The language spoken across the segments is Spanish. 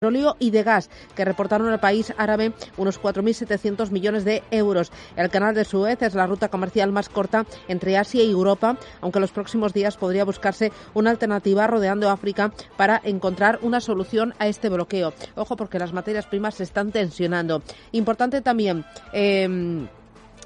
petróleo y de gas, que reportaron al país árabe unos 4.700 millones de euros. El canal de Suez es la ruta comercial más corta entre Asia y Europa, aunque los próximos días podría buscarse una alternativa rodeando África para encontrar una solución a este bloqueo. Ojo, porque las materias primas se están tensionando. Importante también, eh,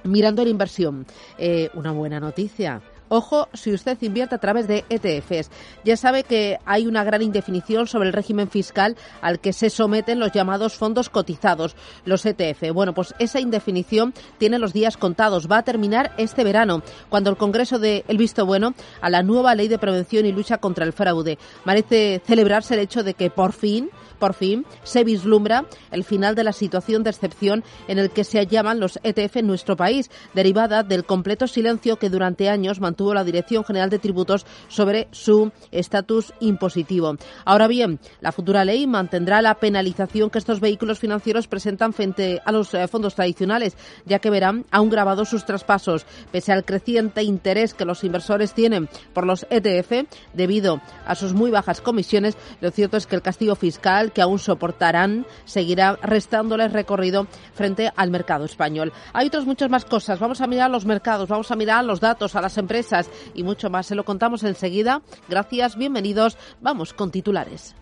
mirando la inversión, eh, una buena noticia. Ojo si usted invierte a través de ETFs. Ya sabe que hay una gran indefinición sobre el régimen fiscal al que se someten los llamados fondos cotizados, los ETF. Bueno, pues esa indefinición tiene los días contados. Va a terminar este verano, cuando el Congreso dé el visto bueno a la nueva ley de prevención y lucha contra el fraude. Merece celebrarse el hecho de que por fin por fin se vislumbra el final de la situación de excepción en el que se hallaban los ETF en nuestro país, derivada del completo silencio que durante años mantuvo la Dirección General de Tributos sobre su estatus impositivo. Ahora bien, la futura ley mantendrá la penalización que estos vehículos financieros presentan frente a los eh, fondos tradicionales, ya que verán aún grabados sus traspasos, pese al creciente interés que los inversores tienen por los ETF debido a sus muy bajas comisiones. Lo cierto es que el castigo fiscal que aún soportarán seguirá restándoles recorrido frente al mercado español. Hay otras muchas más cosas. Vamos a mirar los mercados, vamos a mirar los datos, a las empresas y mucho más. Se lo contamos enseguida. Gracias, bienvenidos. Vamos con titulares.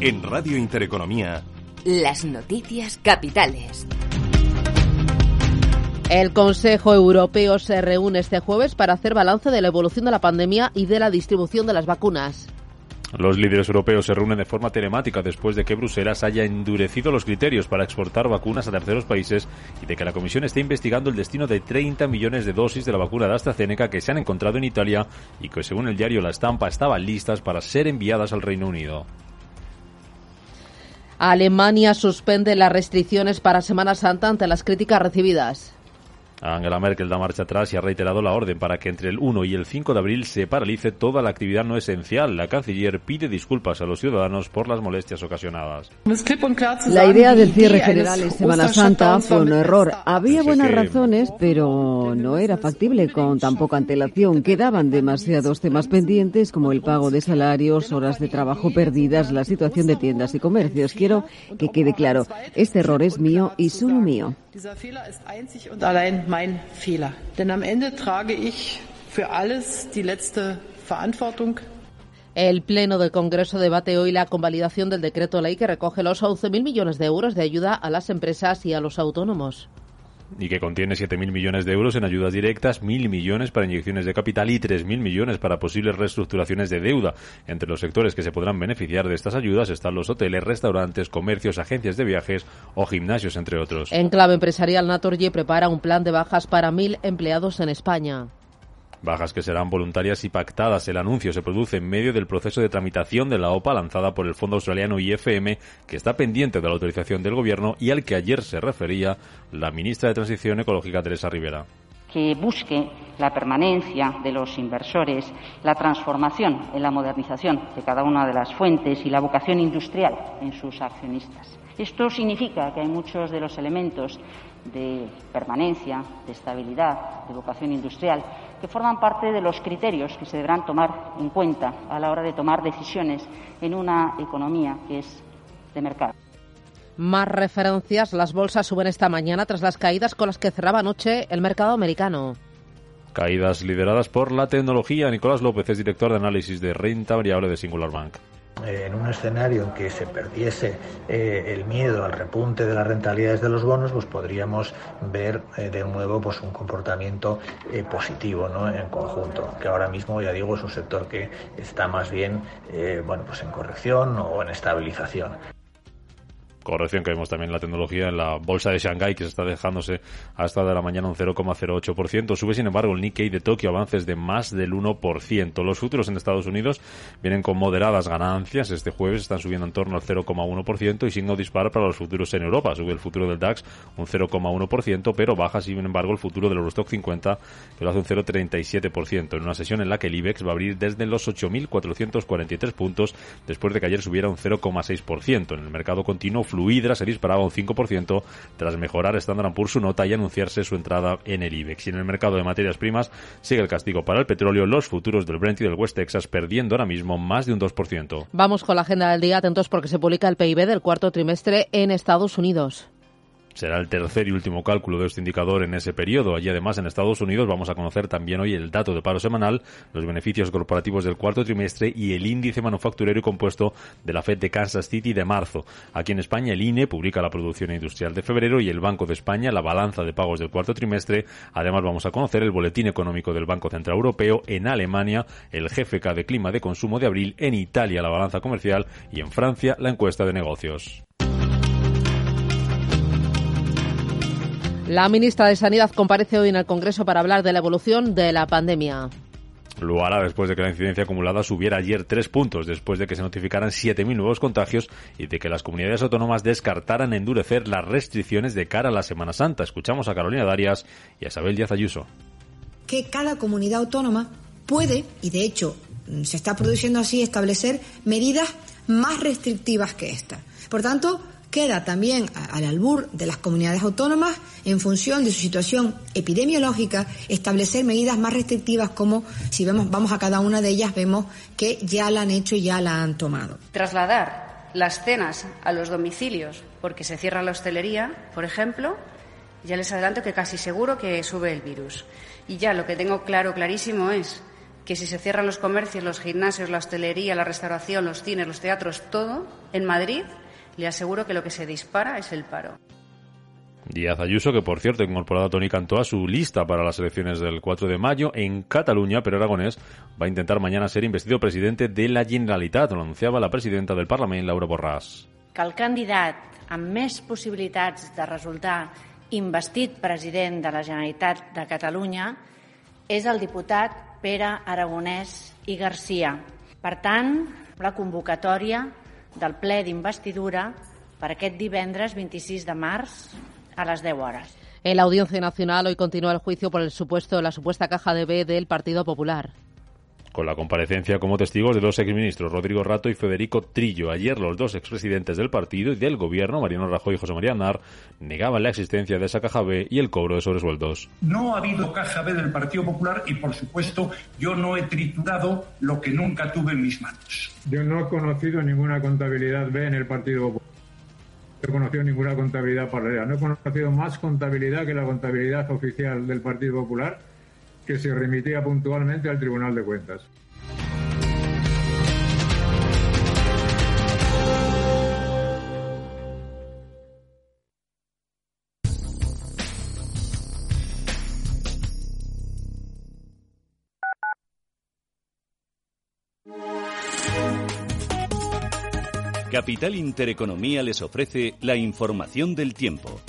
En Radio Intereconomía. Las noticias capitales. El Consejo Europeo se reúne este jueves para hacer balance de la evolución de la pandemia y de la distribución de las vacunas. Los líderes europeos se reúnen de forma telemática después de que Bruselas haya endurecido los criterios para exportar vacunas a terceros países y de que la Comisión esté investigando el destino de 30 millones de dosis de la vacuna de AstraZeneca que se han encontrado en Italia y que, según el diario La Estampa, estaban listas para ser enviadas al Reino Unido. Alemania suspende las restricciones para Semana Santa ante las críticas recibidas. Angela Merkel da marcha atrás y ha reiterado la orden para que entre el 1 y el 5 de abril se paralice toda la actividad no esencial. La canciller pide disculpas a los ciudadanos por las molestias ocasionadas. La idea del cierre general en Semana Santa fue un error. Había buenas razones, pero no era factible con tan poca antelación. Quedaban demasiados temas pendientes como el pago de salarios, horas de trabajo perdidas, la situación de tiendas y comercios. Quiero que quede claro, este error es mío y solo mío. Dieser Fehler ist einzig und allein mein Fehler. Denn am Ende trage ich für alles die letzte Verantwortung. El Pleno del Congreso debate hoy la convalidación del decreto ley que recoge los 11.000 millones de euros de ayuda a las empresas y a los autónomos y que contiene 7.000 millones de euros en ayudas directas, 1.000 millones para inyecciones de capital y 3.000 millones para posibles reestructuraciones de deuda. Entre los sectores que se podrán beneficiar de estas ayudas están los hoteles, restaurantes, comercios, agencias de viajes o gimnasios, entre otros. En clave empresarial, Naturgy prepara un plan de bajas para 1.000 empleados en España. Bajas que serán voluntarias y pactadas. El anuncio se produce en medio del proceso de tramitación de la OPA lanzada por el fondo australiano IFM, que está pendiente de la autorización del Gobierno y al que ayer se refería la ministra de Transición Ecológica, Teresa Rivera que busque la permanencia de los inversores, la transformación en la modernización de cada una de las fuentes y la vocación industrial en sus accionistas. Esto significa que hay muchos de los elementos de permanencia, de estabilidad, de vocación industrial, que forman parte de los criterios que se deberán tomar en cuenta a la hora de tomar decisiones en una economía que es de mercado. Más referencias. Las bolsas suben esta mañana tras las caídas con las que cerraba anoche el mercado americano. Caídas lideradas por la tecnología. Nicolás López es director de análisis de renta variable de Singular Bank. Eh, en un escenario en que se perdiese eh, el miedo al repunte de las rentabilidades de los bonos, pues podríamos ver eh, de nuevo pues un comportamiento positivo ¿no? en conjunto, que ahora mismo ya digo es un sector que está más bien bueno pues en corrección o en estabilización corrección que vemos también en la tecnología en la bolsa de Shanghái que se está dejándose hasta de la mañana un 0,08%. Sube, sin embargo, el Nikkei de Tokio avances de más del 1%. Los futuros en Estados Unidos vienen con moderadas ganancias. Este jueves están subiendo en torno al 0,1% y signo dispara para los futuros en Europa. Sube el futuro del DAX un 0,1%, pero baja, sin embargo, el futuro del Eurostock 50 que lo hace un 0,37% en una sesión en la que el IBEX va a abrir desde los 8.443 puntos después de que ayer subiera un 0,6%. En el mercado continuo Fluidra se disparaba un 5% tras mejorar Standard Poor's su nota y anunciarse su entrada en el IBEX. Y en el mercado de materias primas sigue el castigo para el petróleo, los futuros del Brent y del West Texas perdiendo ahora mismo más de un 2%. Vamos con la agenda del día, atentos porque se publica el PIB del cuarto trimestre en Estados Unidos. Será el tercer y último cálculo de este indicador en ese periodo. Allí además en Estados Unidos vamos a conocer también hoy el dato de paro semanal, los beneficios corporativos del cuarto trimestre y el índice manufacturero y compuesto de la Fed de Kansas City de marzo. Aquí en España el INE publica la producción industrial de febrero y el Banco de España la balanza de pagos del cuarto trimestre. Además vamos a conocer el boletín económico del Banco Central Europeo, en Alemania el GFK de clima de consumo de abril, en Italia la balanza comercial y en Francia la encuesta de negocios. La ministra de Sanidad comparece hoy en el Congreso para hablar de la evolución de la pandemia. Lo hará después de que la incidencia acumulada subiera ayer tres puntos, después de que se notificaran 7.000 nuevos contagios y de que las comunidades autónomas descartaran endurecer las restricciones de cara a la Semana Santa. Escuchamos a Carolina Darias y a Isabel Díaz Ayuso. Que cada comunidad autónoma puede, y de hecho se está produciendo así, establecer medidas más restrictivas que esta. Por tanto, queda también al albur de las comunidades autónomas, en función de su situación epidemiológica, establecer medidas más restrictivas como si vemos, vamos a cada una de ellas, vemos que ya la han hecho y ya la han tomado. Trasladar las cenas a los domicilios porque se cierra la hostelería, por ejemplo, ya les adelanto que casi seguro que sube el virus. Y ya lo que tengo claro, clarísimo es que si se cierran los comercios, los gimnasios, la hostelería, la restauración, los cines, los teatros, todo, en Madrid le aseguro que lo que se dispara es el paro. Díaz Ayuso, que por cierto ha incorporado a Tony Cantó a su lista para las elecciones del 4 de mayo en Cataluña, pero Aragonés va a intentar mañana ser investido presidente de la Generalitat, lo anunciaba la presidenta del Parlamento, Laura Borràs. Que el candidat amb més possibilitats de resultar investit president de la Generalitat de Catalunya és el diputat Pere Aragonès i Garcia. Per tant, la convocatòria del ple d'investidura per aquest divendres 26 de març a les 10 hores. En la Audiencia Nacional hoy continúa el juicio por el supuesto, la supuesta caja de B del Partido Popular con la comparecencia como testigos de los exministros Rodrigo Rato y Federico Trillo. Ayer los dos expresidentes del partido y del gobierno, Mariano Rajoy y José María Aznar, negaban la existencia de esa caja B y el cobro de sobresueldos. No ha habido caja B del Partido Popular y, por supuesto, yo no he triturado lo que nunca tuve en mis manos. Yo no he conocido ninguna contabilidad B en el Partido Popular. No he conocido ninguna contabilidad paralela. No he conocido más contabilidad que la contabilidad oficial del Partido Popular que se remitía puntualmente al Tribunal de Cuentas. Capital Intereconomía les ofrece la información del tiempo.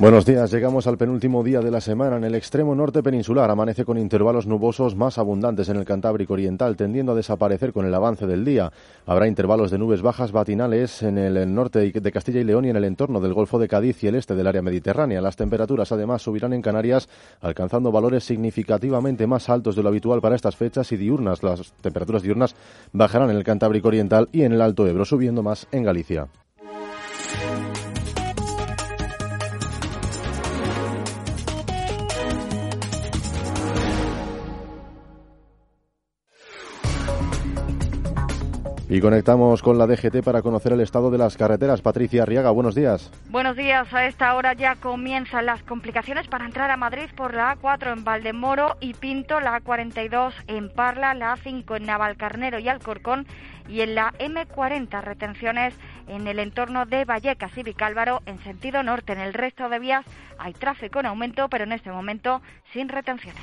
Buenos días, llegamos al penúltimo día de la semana. En el extremo norte peninsular amanece con intervalos nubosos más abundantes en el Cantábrico Oriental, tendiendo a desaparecer con el avance del día. Habrá intervalos de nubes bajas matinales en el norte de Castilla y León y en el entorno del Golfo de Cádiz y el este del área mediterránea. Las temperaturas además subirán en Canarias, alcanzando valores significativamente más altos de lo habitual para estas fechas y diurnas. Las temperaturas diurnas bajarán en el Cantábrico Oriental y en el Alto Ebro, subiendo más en Galicia. Y conectamos con la DGT para conocer el estado de las carreteras. Patricia Arriaga, buenos días. Buenos días. A esta hora ya comienzan las complicaciones para entrar a Madrid por la A4 en Valdemoro y Pinto, la A42 en Parla, la A5 en Navalcarnero y Alcorcón y en la M40 retenciones en el entorno de Vallecas y Vicálvaro en sentido norte. En el resto de vías hay tráfico en aumento, pero en este momento sin retenciones.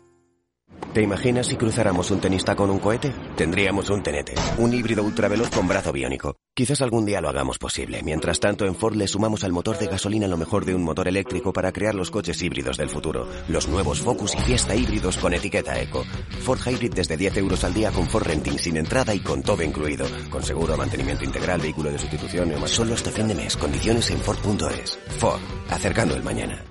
¿Te imaginas si cruzáramos un tenista con un cohete? Tendríamos un tenete, un híbrido ultraveloz con brazo biónico. Quizás algún día lo hagamos posible. Mientras tanto, en Ford le sumamos al motor de gasolina lo mejor de un motor eléctrico para crear los coches híbridos del futuro. Los nuevos Focus y Fiesta híbridos con etiqueta Eco. Ford Hybrid desde 10 euros al día con Ford Renting sin entrada y con todo incluido. Con seguro, mantenimiento integral, vehículo de sustitución y más. Solo hasta fin de mes. Condiciones en Ford.es. Ford. Acercando el mañana.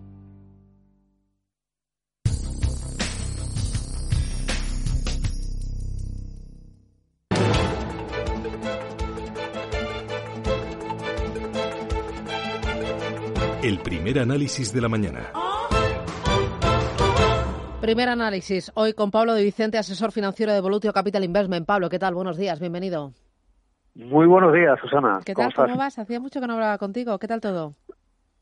El primer análisis de la mañana. Primer análisis hoy con Pablo de Vicente, asesor financiero de Volutio Capital Investment. Pablo, ¿qué tal? Buenos días, bienvenido. Muy buenos días, Susana. ¿Qué tal? ¿Cómo, vas? Hacía mucho que no hablaba contigo. ¿Qué tal todo?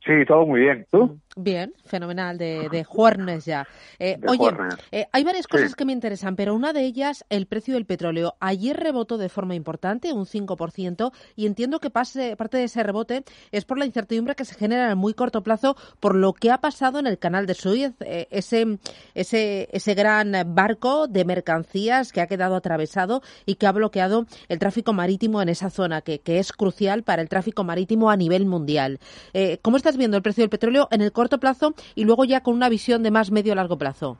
Sí, todo muy bien. ¿Tú? Bien, fenomenal, de, de juernes ya. Eh, oye, eh, hay varias cosas que me interesan, pero una de ellas, el precio del petróleo. Ayer rebotó de forma importante, un 5%, y entiendo que pase, parte de ese rebote es por la incertidumbre que se genera en el muy corto plazo por lo que ha pasado en el canal de Suez, eh, ese, ese, ese gran barco de mercancías que ha quedado atravesado y que ha bloqueado el tráfico marítimo en esa zona, que, que es crucial para el tráfico marítimo a nivel mundial. ¿Cómo estás viendo el precio del petróleo en el corto plazo y luego ya con una visión de más medio largo plazo?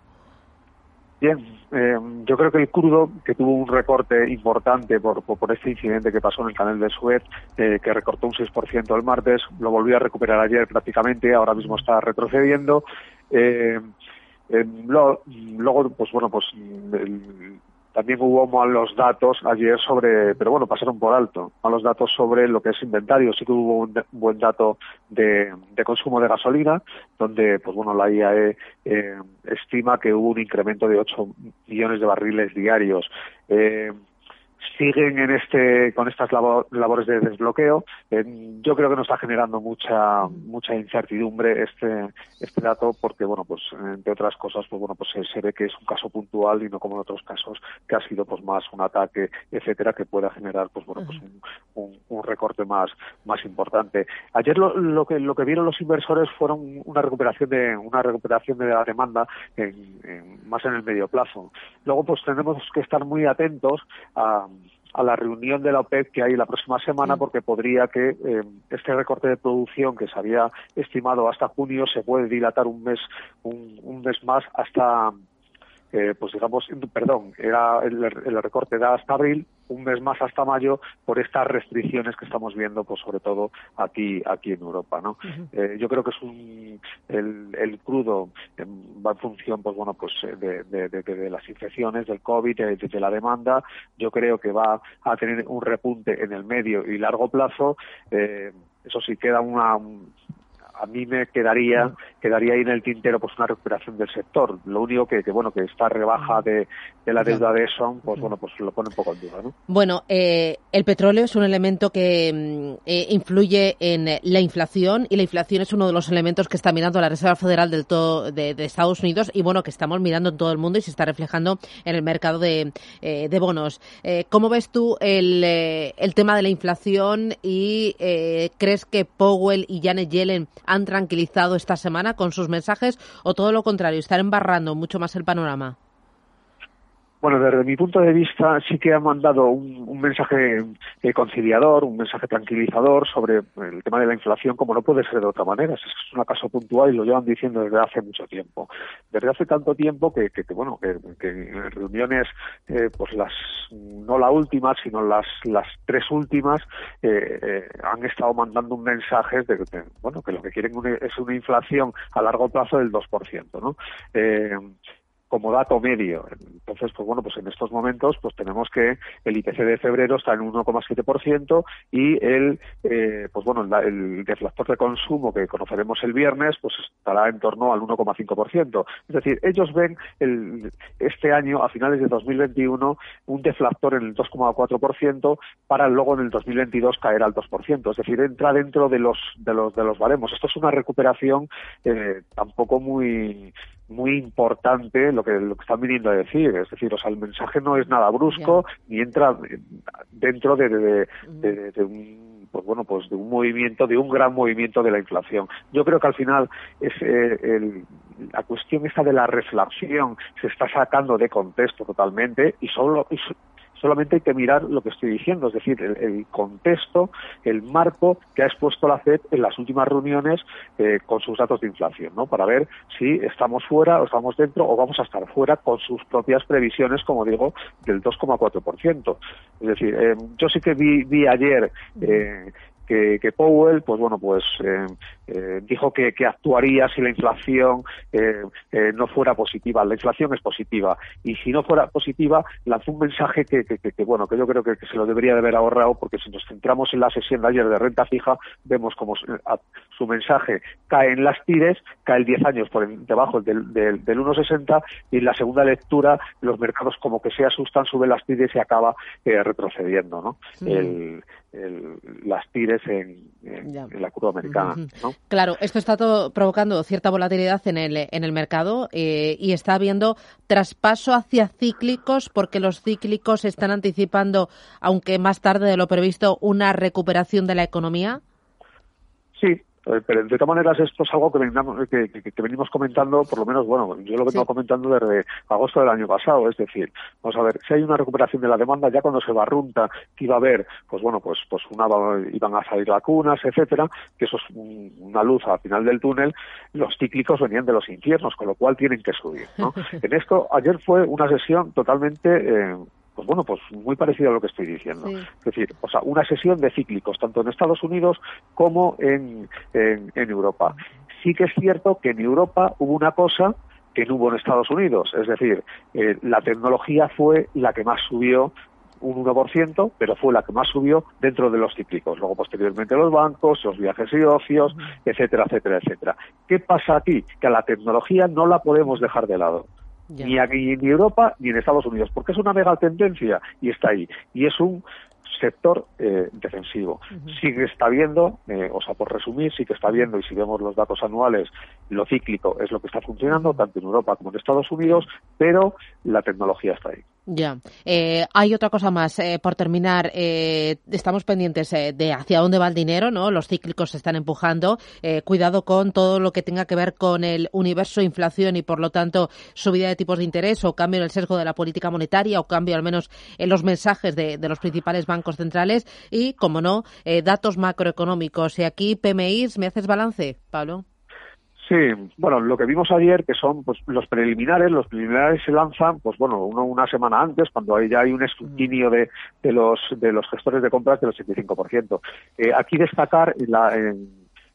Bien, eh, yo creo que el crudo, que tuvo un recorte importante por, por, este incidente que pasó en el canal de Suez, eh, que recortó un 6% el martes, lo volvió a recuperar ayer prácticamente, ahora mismo está retrocediendo. Eh, luego, pues bueno, pues el, también hubo malos datos ayer sobre, pero bueno, pasaron por alto, malos datos sobre lo que es inventario. Sí que hubo un, buen dato de, consumo de gasolina, donde, pues bueno, la IAE eh, estima que hubo un incremento de 8 millones de barriles diarios. Eh, siguen en este con estas labores de desbloqueo. yo creo que nos está generando mucha mucha incertidumbre este este dato porque bueno pues entre otras cosas pues bueno pues se, ve que es un caso puntual y no como en otros casos que ha sido pues más un ataque etcétera que pueda generar pues bueno pues un, un, recorte más más importante. Ayer lo, lo, que lo que vieron los inversores fueron una recuperación de una recuperación de la demanda en, más en el medio plazo. Luego pues tenemos que estar muy atentos a a la reunión de la OPEP que hay la próxima semana porque podría que eh, este recorte de producción que se había estimado hasta junio se puede dilatar un mes un mes más hasta eh, pues digamos, perdón, era el, recorte da hasta abril, un mes más hasta mayo, por estas restricciones que estamos viendo, pues sobre todo aquí aquí en Europa, ¿no? eh, yo creo que es un el, el crudo va en función, pues bueno, pues de, de, de, de las infecciones, del COVID, de, la demanda. Yo creo que va a tener un repunte en el medio y largo plazo. Eh, eso sí queda una a mí me quedaría quedaría ahí en el tintero pues una recuperación del sector. Lo único que, bueno que esta rebaja de, la deuda de eso, pues bueno, pues lo pone un poco en duda, ¿no? Bueno, eh, el petróleo es un elemento que mm, eh, influye en la inflación y la inflación es uno de los elementos que está mirando la Reserva Federal del todo, de, Estados Unidos y bueno que estamos mirando en todo el mundo y se está reflejando en el mercado de, eh, de bonos. ¿Cómo ves tú el, el tema de la inflación y crees que Powell y Janet Yellen han tranquilizado esta semana con sus mensajes o todo lo contrario, están embarrando mucho más el panorama? Bueno, desde mi punto de vista sí que ha mandado un, mensaje eh, conciliador, un mensaje tranquilizador sobre el tema de la inflación, como no puede ser de otra manera. Es, un caso puntual y lo llevan diciendo desde hace mucho tiempo. Desde hace tanto tiempo que, que, bueno, que, en reuniones, eh, pues las, no la última, sino las, las tres últimas, eh, eh han estado mandando un mensaje de que, bueno, que lo que quieren es una inflación a largo plazo del 2%, ¿no? Como dato medio. Entonces, pues bueno, pues en estos momentos pues tenemos que el IPC de febrero está en un 1,7% y el, eh, pues bueno, el, deflactor de consumo que conoceremos el viernes pues estará en torno al 1,5%. Es decir, ellos ven el, este año, a finales de 2021, un deflactor en el 2,4% para luego en el 2022 caer al 2%. Es decir, entra dentro de los, de los, de los baremos. Esto es una recuperación eh, tampoco muy muy importante lo que, lo que están viniendo a decir. Es decir, o sea, el mensaje no es nada brusco ni entra dentro de, de, de, un pues bueno pues de un movimiento de un gran movimiento de la inflación. Yo creo que al final es eh, el, la cuestión esta de la reflexión se está sacando de contexto totalmente y solo solamente hay que mirar lo que estoy diciendo, es decir, el, contexto, el marco que ha expuesto la FED en las últimas reuniones eh, con sus datos de inflación, ¿no? Para ver si estamos fuera o estamos dentro o vamos a estar fuera con sus propias previsiones, como digo, del 2,4%. Es decir, eh, yo sí que vi, vi ayer eh, que, Powell, pues bueno, pues eh, eh, dijo que, actuaría si la inflación eh, no fuera positiva. La inflación es positiva y si no fuera positiva lanzó un mensaje que, bueno, que yo creo que, se lo debería de haber ahorrado porque si nos centramos en la sesión de ayer de renta fija vemos como su mensaje cae en las tires, cae el 10 años por debajo del, del, 1,60 y en la segunda lectura los mercados como que se asustan, suben las tires y acaba retrocediendo, ¿no? El, las tires en, la curva americana. Claro, esto está todo provocando cierta volatilidad en el, en el mercado eh, y está habiendo traspaso hacia cíclicos porque los cíclicos están anticipando, aunque más tarde de lo previsto, una recuperación de la economía. Sí, pero de todas maneras esto es algo que, que, venimos comentando, por lo menos, bueno, yo lo vengo comentando desde agosto del año pasado, es decir, vamos a ver, si hay una recuperación de la demanda, ya cuando se barrunta que iba a haber, pues bueno, pues, pues una, iban a salir vacunas, etcétera, que eso es una luz al final del túnel, los cíclicos venían de los infiernos, con lo cual tienen que subir, ¿no? en esto, ayer fue una sesión totalmente eh, pues bueno, pues muy parecido a lo que estoy diciendo. Es decir, o sea, una sesión de cíclicos, tanto en Estados Unidos como en, en, Europa. Sí que es cierto que en Europa hubo una cosa que no hubo en Estados Unidos. Es decir, eh, la tecnología fue la que más subió un 1%, pero fue la que más subió dentro de los cíclicos. Luego, posteriormente, los bancos, los viajes y ocios, etcétera, etcétera, etcétera. ¿Qué pasa aquí? Que a la tecnología no la podemos dejar de lado ni aquí en Europa ni en Estados Unidos, porque es una mega tendencia y está ahí. Y es un sector eh, defensivo. Sí que está viendo, eh, o sea, por resumir, sí que está viendo, y si vemos los datos anuales, lo cíclico es lo que está funcionando, tanto en Europa como en Estados Unidos, pero la tecnología está ahí. Ya. Eh, hay otra cosa más. Eh, por terminar, eh, estamos pendientes de hacia dónde va el dinero, ¿no? Los cíclicos se están empujando. cuidado con todo lo que tenga que ver con el universo inflación y, por lo tanto, subida de tipos de interés o cambio en el sesgo de la política monetaria o cambio, al menos, en los mensajes de, de los principales bancos centrales y, como no, datos macroeconómicos. Y aquí, PMI, ¿me haces balance, Pablo? Sí, bueno, lo que vimos ayer, que son pues, los preliminares, los preliminares se lanzan, pues bueno, uno, una semana antes, cuando ya hay un escrutinio de, de, los, de los gestores de compras del 85%. Eh, aquí destacar la, en,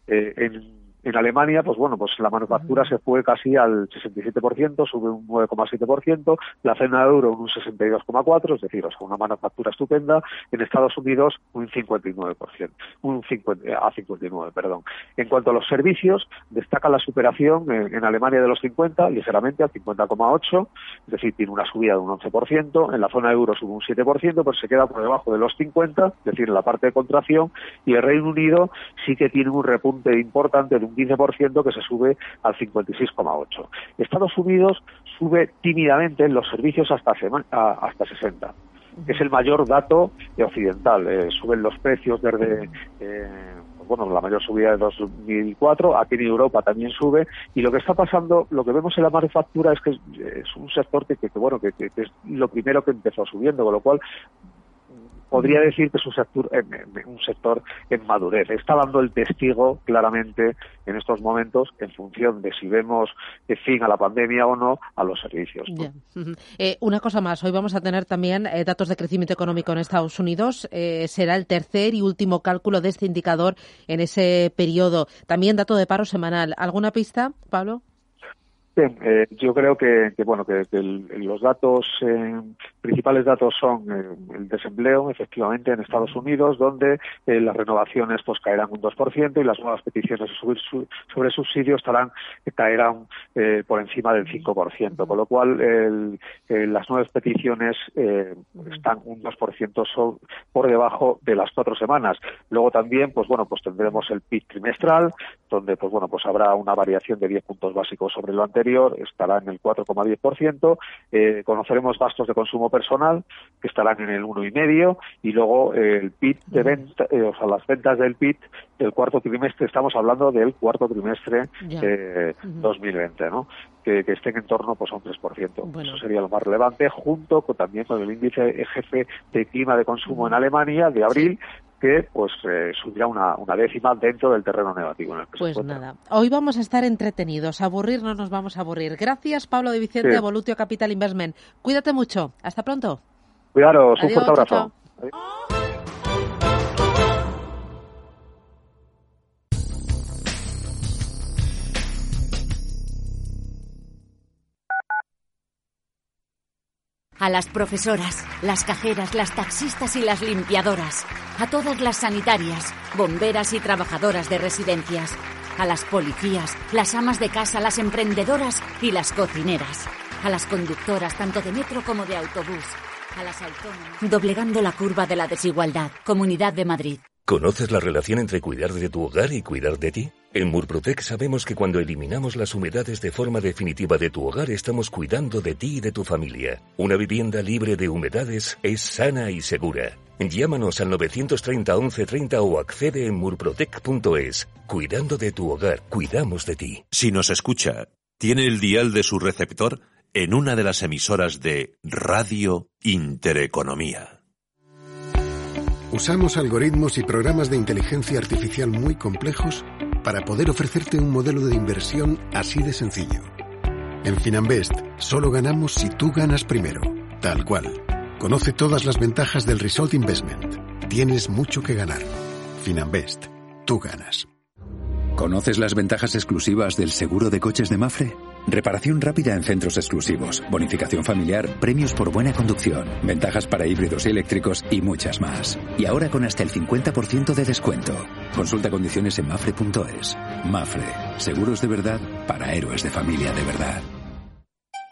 eh, en en Alemania, pues bueno, pues la manufactura se fue casi al 67%, sube un 9,7%, la cena de euro un 62,4%, es decir, o sea, una manufactura estupenda. En Estados Unidos un 59%, un 50, a 59, perdón. En cuanto a los servicios, destaca la superación en, Alemania de los 50, ligeramente al 50,8, es decir, tiene una subida de un 11%, en la zona de euro sube un 7%, pero se queda por debajo de los 50, es decir, en la parte de contracción, y el Reino Unido sí que tiene un repunte importante de un 15% que se sube al 56,8%. Estados Unidos sube tímidamente en los servicios hasta, hasta 60% es el mayor dato occidental. Eh, suben los precios desde, eh, bueno, la mayor subida de 2004, aquí en Europa también sube, y lo que está pasando, lo que vemos en la manufactura es que es, un sector que, que, bueno, que, que, es lo primero que empezó subiendo, con lo cual podría decir que es un sector, un sector en madurez. Está dando el testigo claramente en estos momentos en función de si vemos fin a la pandemia o no a los servicios. Eh, una cosa más, hoy vamos a tener también eh, datos de crecimiento económico en Estados Unidos. Eh, será el tercer y último cálculo de este indicador en ese periodo. También dato de paro semanal. ¿Alguna pista, Pablo? Bien, eh, yo creo que, bueno que, los datos eh, principales datos son eh, el desempleo efectivamente en Estados Unidos donde las renovaciones pues caerán un 2% y las nuevas peticiones sobre subsidios estarán caerán por encima del 5% con lo cual las nuevas peticiones están un 2% por debajo de las cuatro semanas. Luego también pues bueno pues tendremos el PIB trimestral donde pues bueno pues habrá una variación de 10 puntos básicos sobre lo anterior estará en el 4,10%. Eh, conoceremos gastos de consumo personal, que estarán en el 1,5%, y luego eh, el PIB de venta, eh, o sea, las ventas del PIB del cuarto trimestre, estamos hablando del cuarto trimestre de 2020, ¿no? Que, estén en torno pues, a un 3%. Eso sería lo más relevante, junto con, también con el índice jefe de clima de consumo en Alemania de abril, que pues eh, subirá una, una, décima dentro del terreno negativo. En el pues nada, hoy vamos a estar entretenidos, aburrir no nos vamos a aburrir. Gracias Pablo de Vicente, Volutio Capital Investment. Cuídate mucho, hasta pronto. Cuidaros, un fuerte abrazo. A las profesoras, las cajeras, las taxistas y las limpiadoras. A todas las sanitarias, bomberas y trabajadoras de residencias. A las policías, las amas de casa, las emprendedoras y las cocineras. A las conductoras tanto de metro como de autobús. A las autónomas. Doblegando la curva de la desigualdad. Comunidad de Madrid. ¿Conoces la relación entre cuidar de tu hogar y cuidar de ti? En Murprotec sabemos que cuando eliminamos las humedades de forma definitiva de tu hogar estamos cuidando de ti y de tu familia. Una vivienda libre de humedades es sana y segura. Llámanos al 930 1130 o accede en murprotec.es. Cuidando de tu hogar, cuidamos de ti. Si nos escucha, tiene el dial de su receptor en una de las emisoras de Radio Intereconomía. Usamos algoritmos y programas de inteligencia artificial muy complejos para poder ofrecerte un modelo de inversión así de sencillo. En Finanbest solo ganamos si tú ganas primero, tal cual. Conoce todas las ventajas del Result Investment. Tienes mucho que ganar. Finanbest, tú ganas. ¿Conoces las ventajas exclusivas del seguro de coches de Mafre? Reparación rápida en centros exclusivos, bonificación familiar, premios por buena conducción, ventajas para híbridos y eléctricos y muchas más. Y ahora con hasta el 50% de descuento. Consulta condiciones en mafre.es. Mafre, seguros de verdad para héroes de familia de verdad.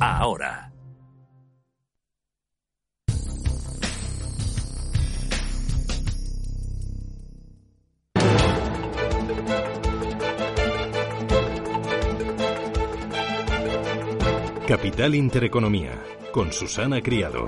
ahora. Capital Intereconomía, con Susana Criado.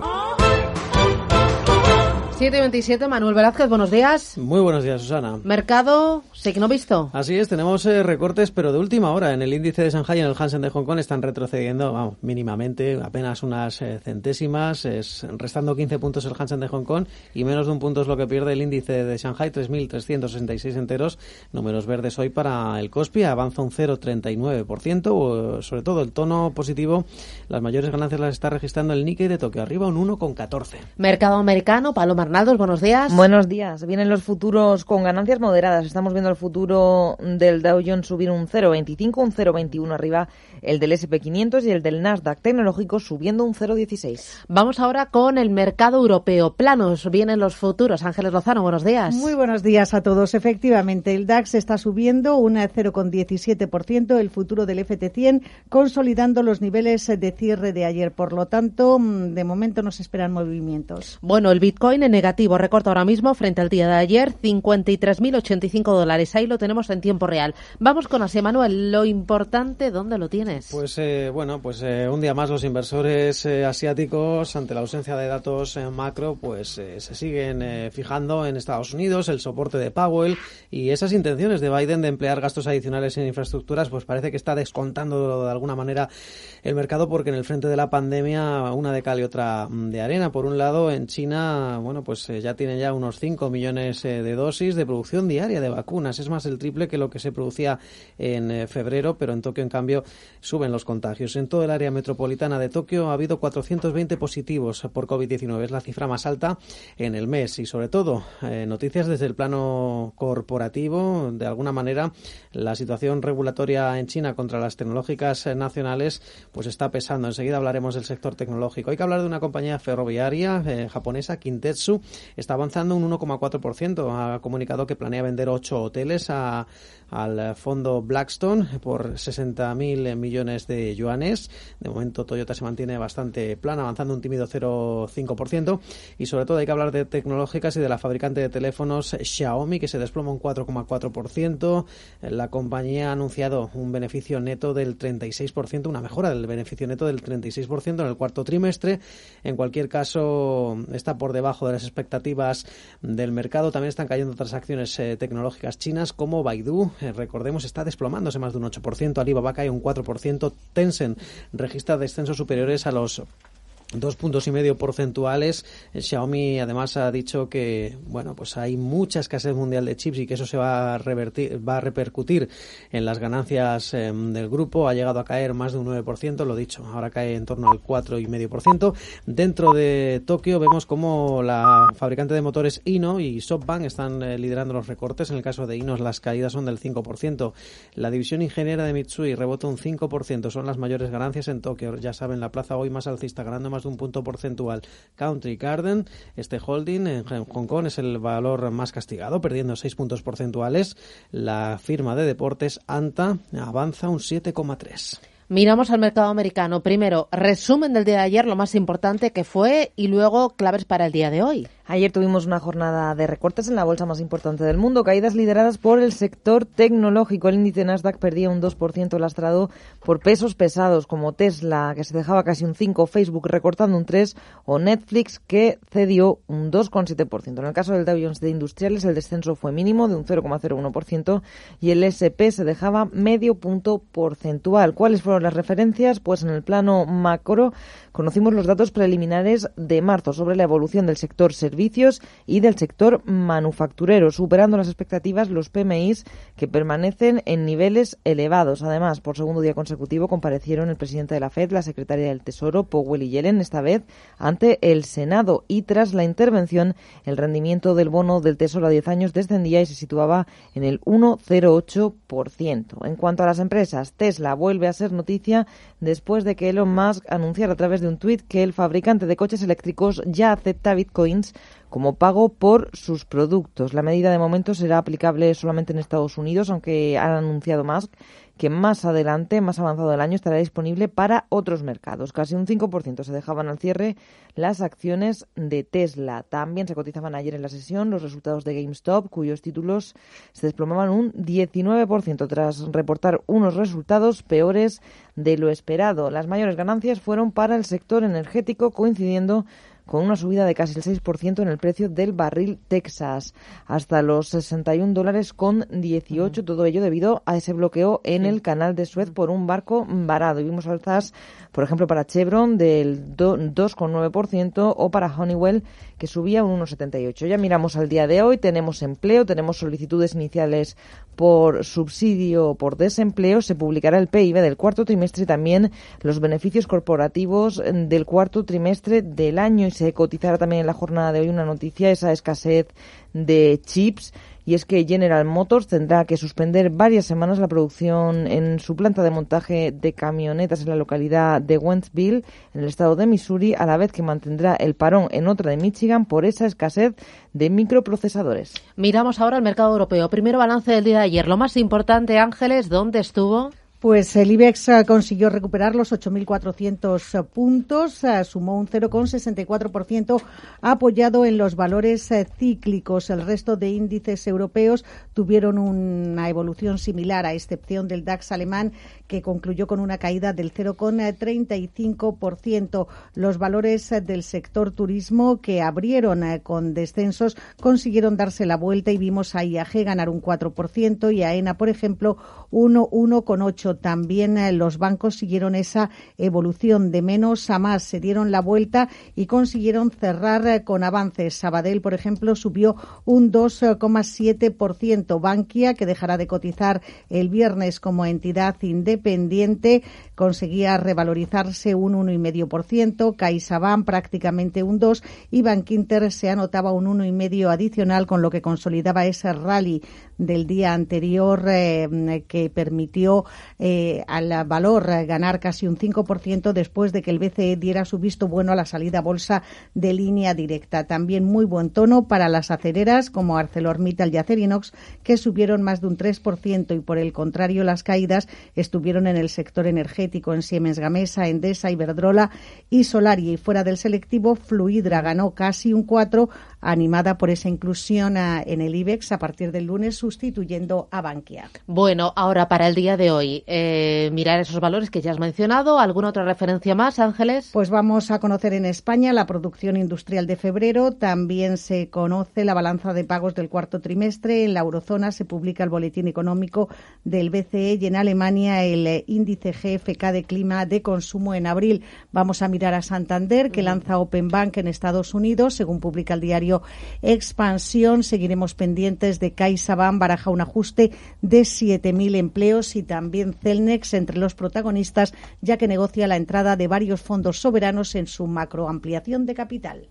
727, Manuel Velázquez, buenos días. Muy buenos días, Susana. Mercado visto. Así es, tenemos eh, recortes, pero de última hora. En el índice de Shanghai y en el Hansen de Hong Kong están retrocediendo, vamos, mínimamente, apenas unas eh, centésimas, es, restando 15 puntos el Hansen de Hong Kong y menos de un punto es lo que pierde el índice de Shanghai, 3.366 enteros. Números verdes hoy para el Kospi, avanza un 0,39%, sobre todo el tono positivo, las mayores ganancias las está registrando el Nikkei de Tokio, arriba un 1,14. Mercado americano, Paloma Arnaldos, buenos días. Buenos días. Vienen los futuros con ganancias moderadas. Estamos viendo el futuro del Dow Jones subir un 0,25, un 0,21 arriba, el del SP500 y el del Nasdaq tecnológico subiendo un 0,16. Vamos ahora con el mercado europeo. Planos, vienen los futuros. Ángeles Lozano, buenos días. Muy buenos días a todos. Efectivamente, el DAX está subiendo un 0,17%, el futuro del FT100 consolidando los niveles de cierre de ayer. Por lo tanto, mm, de momento no se esperan movimientos. Bueno, el Bitcoin en negativo, recorta ahora mismo frente al día de ayer, 53.085 dólares. Ahí lo tenemos en tiempo real. Vamos con Asia Manuel. Lo importante, ¿dónde lo Pues eh, bueno, pues eh, un día más los inversores eh, asiáticos, ante la ausencia de datos macro, pues se siguen fijando en Estados Unidos, el soporte de Powell y esas intenciones de Biden de emplear gastos adicionales en infraestructuras, pues parece que está descontando de alguna manera el mercado porque en el frente de la pandemia una de cal y otra mm, de arena. Por un lado, en China, bueno, pues eh, ya tienen ya unos 5 millones eh, de dosis de producción diaria de vacunas. Es más el triple que lo que se producía en eh, febrero, pero en Tokio, en cambio, suben los contagios. En todo el área metropolitana de Tokio ha habido 420 positivos por COVID-19. Es la cifra más alta en el mes. Y sobre todo, noticias desde el plano corporativo. De alguna manera, la situación regulatoria en China contra las tecnológicas nacionales pues está pesando. Enseguida hablaremos del sector tecnológico. Hay que hablar de una compañía ferroviaria eh, japonesa, Kintetsu. Está avanzando un 1,4%. Ha comunicado que planea vender ocho hoteles a, al fondo Blackstone por 60.000 millones de yuanes. De momento Toyota se mantiene bastante plana, avanzando un tímido 0,5%. Y sobre todo hay que hablar de tecnológicas y de la fabricante de teléfonos Xiaomi, que se desploma un 4,4%. La compañía ha anunciado un beneficio neto del 36%, una mejora del beneficio neto del 36% en el cuarto trimestre. En cualquier caso, está por debajo de las expectativas del mercado. También están cayendo otras acciones eh, tecnológicas chinas como Baidu. Eh, recordemos, está desplomándose más de un 8%. Alibaba cae un 4%. Tencent registra descensos superiores a los dos puntos y medio porcentuales. Xiaomi además ha dicho que bueno pues hay mucha escasez mundial de chips y que eso se va a revertir, va a repercutir en las ganancias em, del grupo. Ha llegado a caer más de un 9%, lo dicho, ahora cae en torno al cuatro y medio por ciento. Dentro de Tokio vemos como la fabricante de motores Ino y SoftBank están eh, liderando los recortes. En el caso de Ino las caídas son del 5%. La división ingeniera de Mitsui rebota un 5%. Son las mayores ganancias en Tokio. Ya saben, la plaza hoy más alcista ganando más un punto porcentual. Country Garden, este holding en Hong Kong es el valor más castigado, perdiendo 6 puntos porcentuales. La firma de deportes ANTA avanza un 7,3. Miramos al mercado americano. Primero, resumen del día de ayer, lo más importante que fue, y luego claves para el día de hoy. Ayer tuvimos una jornada de recortes en la bolsa más importante del mundo, caídas lideradas por el sector tecnológico. El índice Nasdaq perdía un 2% lastrado por pesos pesados como Tesla, que se dejaba casi un 5%, Facebook recortando un 3% o Netflix, que cedió un 2,7%. En el caso del Dow Jones de Industriales, el descenso fue mínimo de un 0,01% y el SP se dejaba medio punto porcentual. ¿Cuáles fueron las referencias? Pues en el plano macro conocimos los datos preliminares de marzo sobre la evolución del sector y del sector manufacturero, superando las expectativas los PMIs que permanecen en niveles elevados. Además, por segundo día consecutivo comparecieron el presidente de la Fed, la secretaria del Tesoro, Powell y Yellen, esta vez ante el Senado y tras la intervención el rendimiento del bono del Tesoro a 10 años descendía y se situaba en el 1,08%. En cuanto a las empresas, Tesla vuelve a ser noticia después de que Elon Musk anunciara a través de un tuit que el fabricante de coches eléctricos ya acepta bitcoins como pago por sus productos. La medida de momento será aplicable solamente en Estados Unidos, aunque han anunciado Musk que más adelante, más avanzado del año, estará disponible para otros mercados. Casi un 5% se dejaban al cierre las acciones de Tesla. También se cotizaban ayer en la sesión los resultados de GameStop, cuyos títulos se desplomaban un 19% tras reportar unos resultados peores de lo esperado. Las mayores ganancias fueron para el sector energético, coincidiendo con una subida de casi el 6% en el precio del barril Texas, hasta los 61 dólares con 18, todo ello debido a ese bloqueo en el canal de Suez por un barco varado. Y vimos alzas, por ejemplo, para Chevron del 2,9% o para Honeywell que subía un 1,78. Ya miramos al día de hoy, tenemos empleo, tenemos solicitudes iniciales por subsidio o por desempleo, se publicará el PIB del cuarto trimestre y también los beneficios corporativos del cuarto trimestre del año. Y se cotizará también en la jornada de hoy una noticia, esa escasez de chips y es que General Motors tendrá que suspender varias semanas la producción en su planta de montaje de camionetas en la localidad de Wentzville, en el estado de Missouri, a la vez que mantendrá el parón en otra de Michigan por esa escasez de microprocesadores. Miramos ahora al mercado europeo. Primero balance del día de ayer. Lo más importante, Ángeles, ¿dónde estuvo? Pues el IBEX eh, consiguió recuperar los 8.400 eh, puntos, eh, sumó un 0,64% apoyado en los valores cíclicos. El resto de índices europeos tuvieron una evolución similar, a excepción del DAX alemán, que concluyó con una caída del 0,35%. Los valores del sector turismo que abrieron con descensos consiguieron darse la vuelta y vimos a IAG ganar un 4% y a ENA, por ejemplo, un 1,8% también eh, los bancos siguieron esa evolución de menos a más, se dieron la vuelta y consiguieron cerrar eh, con avances. Sabadell, por ejemplo, subió un 2,7%. Bankia, que dejará de cotizar el viernes como entidad independiente, conseguía revalorizarse un 1,5%. CaixaBank prácticamente un 2% y Bankinter se anotaba un 1,5% adicional, con lo que consolidaba ese rally del día anterior eh, que permitió eh, al valor ganar casi un 5% después de que el BCE diera su visto bueno a la salida bolsa de línea directa. También muy buen tono para las acereras como ArcelorMittal y Acerinox que subieron más de un 3% y por el contrario las caídas estuvieron en el sector energético en Siemens Gamesa, Endesa, Iberdrola y Solari y fuera del selectivo Fluidra ganó casi un 4 animada por esa inclusión en el IBEX a partir del lunes sustituyendo a Bankia. Bueno, ahora para el día de hoy, eh, mirar esos valores que ya has mencionado. ¿Alguna otra referencia más, Ángeles? Pues vamos a conocer en España la producción industrial de febrero. También se conoce la balanza de pagos del cuarto trimestre. En la eurozona se publica el boletín económico del BCE y en Alemania el índice GFK de clima de consumo en abril. Vamos a mirar a Santander, que lanza Open Bank en Estados Unidos, según publica el diario Expansión. Seguiremos pendientes de CaixaBank, baraja un ajuste de 7.000 empleos y también Celnex entre los protagonistas, ya que negocia la entrada de varios fondos soberanos en su macroampliación de capital.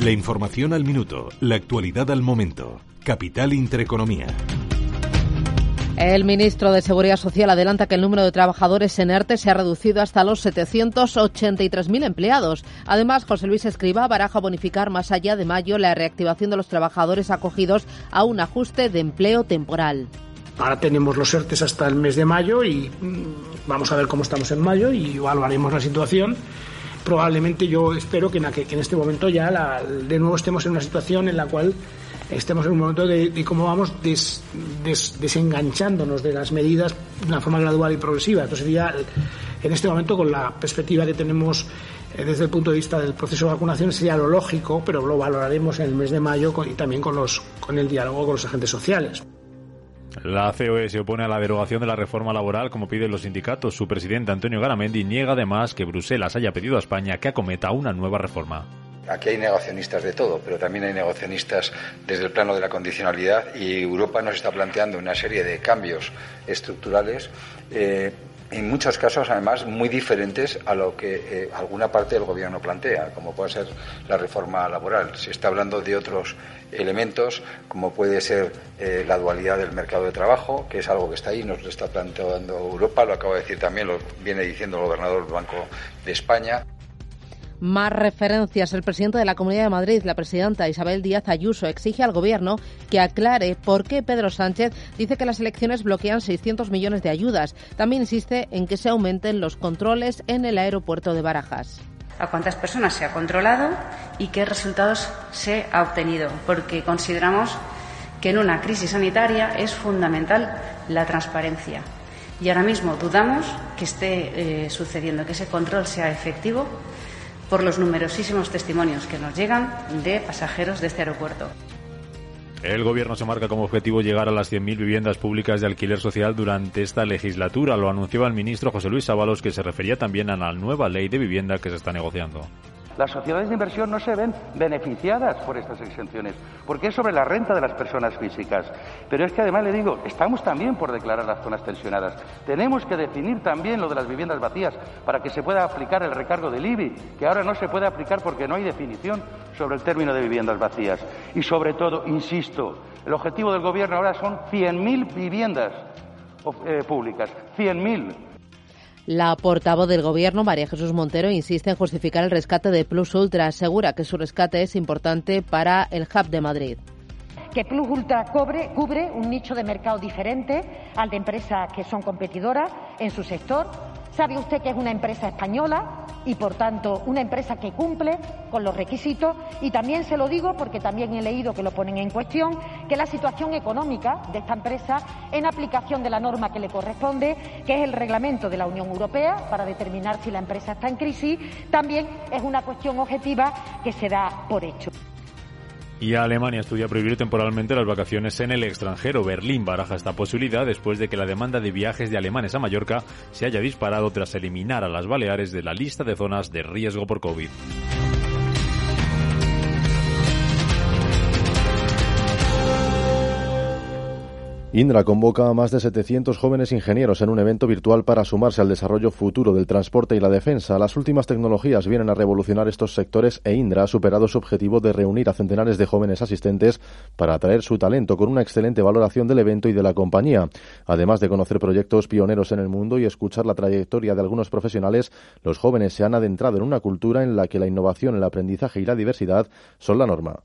La información al minuto, la actualidad al momento. Capital Intereconomía. El ministro de Seguridad Social adelanta que el número de trabajadores en ERTE se ha reducido hasta los 783.000 empleados. Además, José Luis Escriba baraja bonificar más allá de mayo la reactivación de los trabajadores acogidos a un ajuste de empleo temporal. Ahora tenemos los ERTES hasta el mes de mayo y mm, vamos a ver cómo estamos en mayo y evaluaremos la situación. Probablemente yo espero que en, este momento ya de nuevo estemos en una situación en la cual estemos en un momento de, cómo vamos desenganchándonos de las medidas de una forma gradual y progresiva. Entonces sería, en este momento, con la perspectiva que tenemos eh, desde el punto de vista del proceso de vacunación, sería lo lógico, pero lo valoraremos en el mes de mayo y también con, los, con el diálogo con los agentes sociales. La COE se opone a la derogación de la reforma laboral como piden los sindicatos. Su presidente Antonio Garamendi niega además que Bruselas haya pedido a España que acometa una nueva reforma. Aquí hay negacionistas de todo, pero también hay negacionistas desde el plano de la condicionalidad y Europa nos está planteando una serie de cambios estructurales. Eh, en muchos casos, además, muy diferentes a lo que eh, alguna parte del Gobierno plantea, como puede ser la reforma laboral. Se está hablando de otros elementos, como puede ser eh, la dualidad del mercado de trabajo, que es algo que está ahí, nos lo está planteando Europa, lo acabo de decir también, lo viene diciendo el gobernador del Banco de España. Más referencias. El presidente de la Comunidad de Madrid, la presidenta Isabel Díaz Ayuso, exige al Gobierno que aclare por qué Pedro Sánchez dice que las elecciones bloquean 600 millones de ayudas. También insiste en que se aumenten los controles en el aeropuerto de Barajas a cuántas personas se ha controlado y qué resultados se ha obtenido, porque consideramos que en una crisis sanitaria es fundamental la transparencia. Y ahora mismo dudamos que esté eh, sucediendo, que ese control sea efectivo por los numerosísimos testimonios que nos llegan de pasajeros de este aeropuerto. El gobierno se marca como objetivo llegar a las 100.000 viviendas públicas de alquiler social durante esta legislatura. Lo anunciaba el ministro José Luis Ábalos, que se refería también a la nueva ley de vivienda que se está negociando. Las sociedades de inversión no se ven beneficiadas por estas exenciones, porque es sobre la renta de las personas físicas. Pero es que además le digo, estamos también por declarar las zonas tensionadas. Tenemos que definir también lo de las viviendas vacías para que se pueda aplicar el recargo del IBI, que ahora no se puede aplicar porque no hay definición sobre el término de viviendas vacías. Y sobre todo, insisto, el objetivo del Gobierno ahora son 100.000 viviendas eh, públicas, 100.000 la portavoz del Gobierno, María Jesús Montero, insiste en justificar el rescate de Plus Ultra. Asegura que su rescate es importante para el hub de Madrid que Plus Ultra cubre, cubre un nicho de mercado diferente al de empresas que son competidoras en su sector Sabe usted que es una empresa española y, por tanto, una empresa que cumple con los requisitos. Y también se lo digo porque también he leído que lo ponen en cuestión, que la situación económica de esta empresa, en aplicación de la norma que le corresponde, que es el reglamento de la Unión Europea para determinar si la empresa está en crisis, también es una cuestión objetiva que se da por hecho. Y Alemania estudia prohibir temporalmente las vacaciones en el extranjero. Berlín baraja esta posibilidad después de que la demanda de viajes de alemanes a Mallorca se haya disparado tras eliminar a las Baleares de la lista de zonas de riesgo por COVID. Indra convoca a más de 700 jóvenes ingenieros en un evento virtual para sumarse al desarrollo futuro del transporte y la defensa. Las últimas tecnologías vienen a revolucionar estos sectores e Indra ha superado su objetivo de reunir a centenares de jóvenes asistentes para atraer su talento con una excelente valoración del evento y de la compañía. Además de conocer proyectos pioneros en el mundo y escuchar la trayectoria de algunos profesionales, los jóvenes se han adentrado en una cultura en la que la innovación, el aprendizaje y la diversidad son la norma.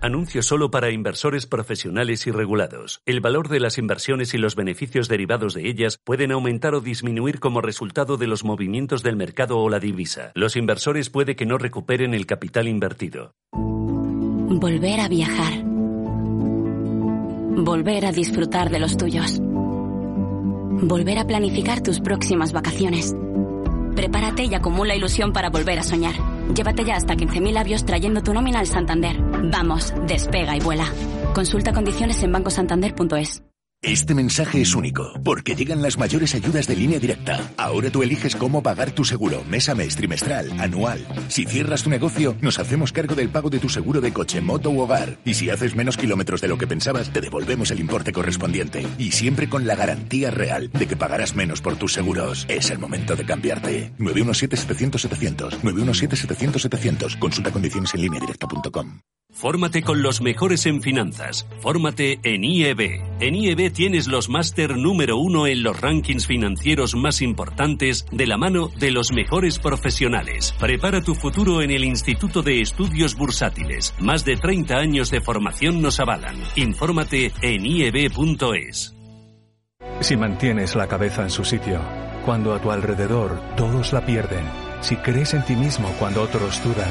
Anuncio solo para inversores profesionales y regulados. El valor de las inversiones y los beneficios derivados de ellas pueden aumentar o disminuir como resultado de los movimientos del mercado o la divisa. Los inversores puede que no recuperen el capital invertido. Volver a viajar. Volver a disfrutar de los tuyos. Volver a planificar tus próximas vacaciones. Prepárate y acumula ilusión para volver a soñar. Llévate ya hasta 15.000 labios trayendo tu nómina al Santander. Vamos, despega y vuela. Consulta condiciones en bancosantander.es. Este mensaje es único, porque llegan las mayores ayudas de línea directa. Ahora tú eliges cómo pagar tu seguro, mes a mes, trimestral, anual. Si cierras tu negocio, nos hacemos cargo del pago de tu seguro de coche, moto u hogar. Y si haces menos kilómetros de lo que pensabas, te devolvemos el importe correspondiente. Y siempre con la garantía real de que pagarás menos por tus seguros. Es el momento de cambiarte. 917-700-700. 917-700-700. Consulta condiciones en línea directa.com. Fórmate con los mejores en finanzas. Fórmate en IEB. En IEB tienes los máster número uno en los rankings financieros más importantes de la mano de los mejores profesionales. Prepara tu futuro en el Instituto de Estudios Bursátiles. Más de 30 años de formación nos avalan. Infórmate en ieb.es. Si mantienes la cabeza en su sitio, cuando a tu alrededor todos la pierden, si crees en ti mismo cuando otros dudan,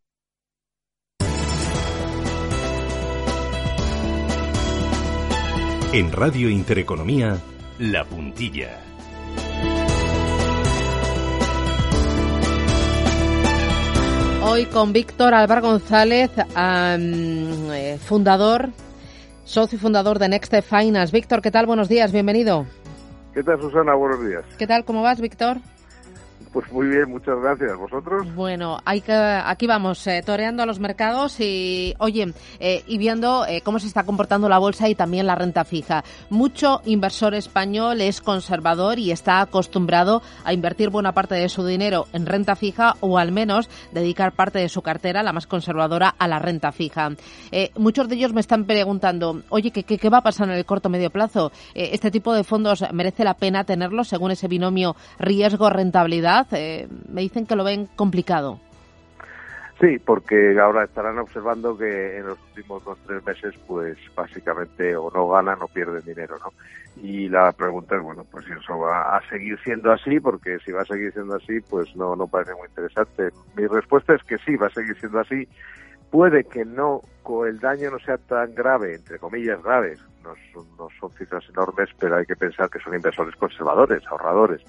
En Radio Intereconomía, La Puntilla. Hoy con Víctor Álvaro González, eh, fundador, socio fundador de Next Finance. Víctor, ¿qué tal? Buenos días, bienvenido. ¿Qué tal, Susana? Buenos días. ¿Qué tal? ¿Cómo vas, Víctor? Pues muy bien, muchas gracias. ¿Vosotros? Bueno, aquí vamos, eh, toreando a los mercados y, oye, eh, y viendo eh, cómo se está comportando la bolsa y también la renta fija. Mucho inversor español es conservador y está acostumbrado a invertir buena parte de su dinero en renta fija o al menos dedicar parte de su cartera, la más conservadora, a la renta fija. muchos de ellos me están preguntando, oye, ¿qué, qué, va a pasar en el corto medio plazo? ¿Este tipo de fondos merece la pena tenerlos según ese binomio riesgo-rentabilidad? Eh, me dicen que lo ven complicado. Sí, porque ahora estarán observando que en los últimos dos tres meses, pues básicamente o no ganan o pierden dinero, ¿no? Y la pregunta es, bueno, pues si eso va a seguir siendo así, porque si va a seguir siendo así, pues no, no parece muy interesante. Mi respuesta es que sí, va a seguir siendo así. Puede que no, el daño no sea tan grave, entre comillas graves, no son, no son cifras enormes, pero hay que pensar que son inversores conservadores, ahorradores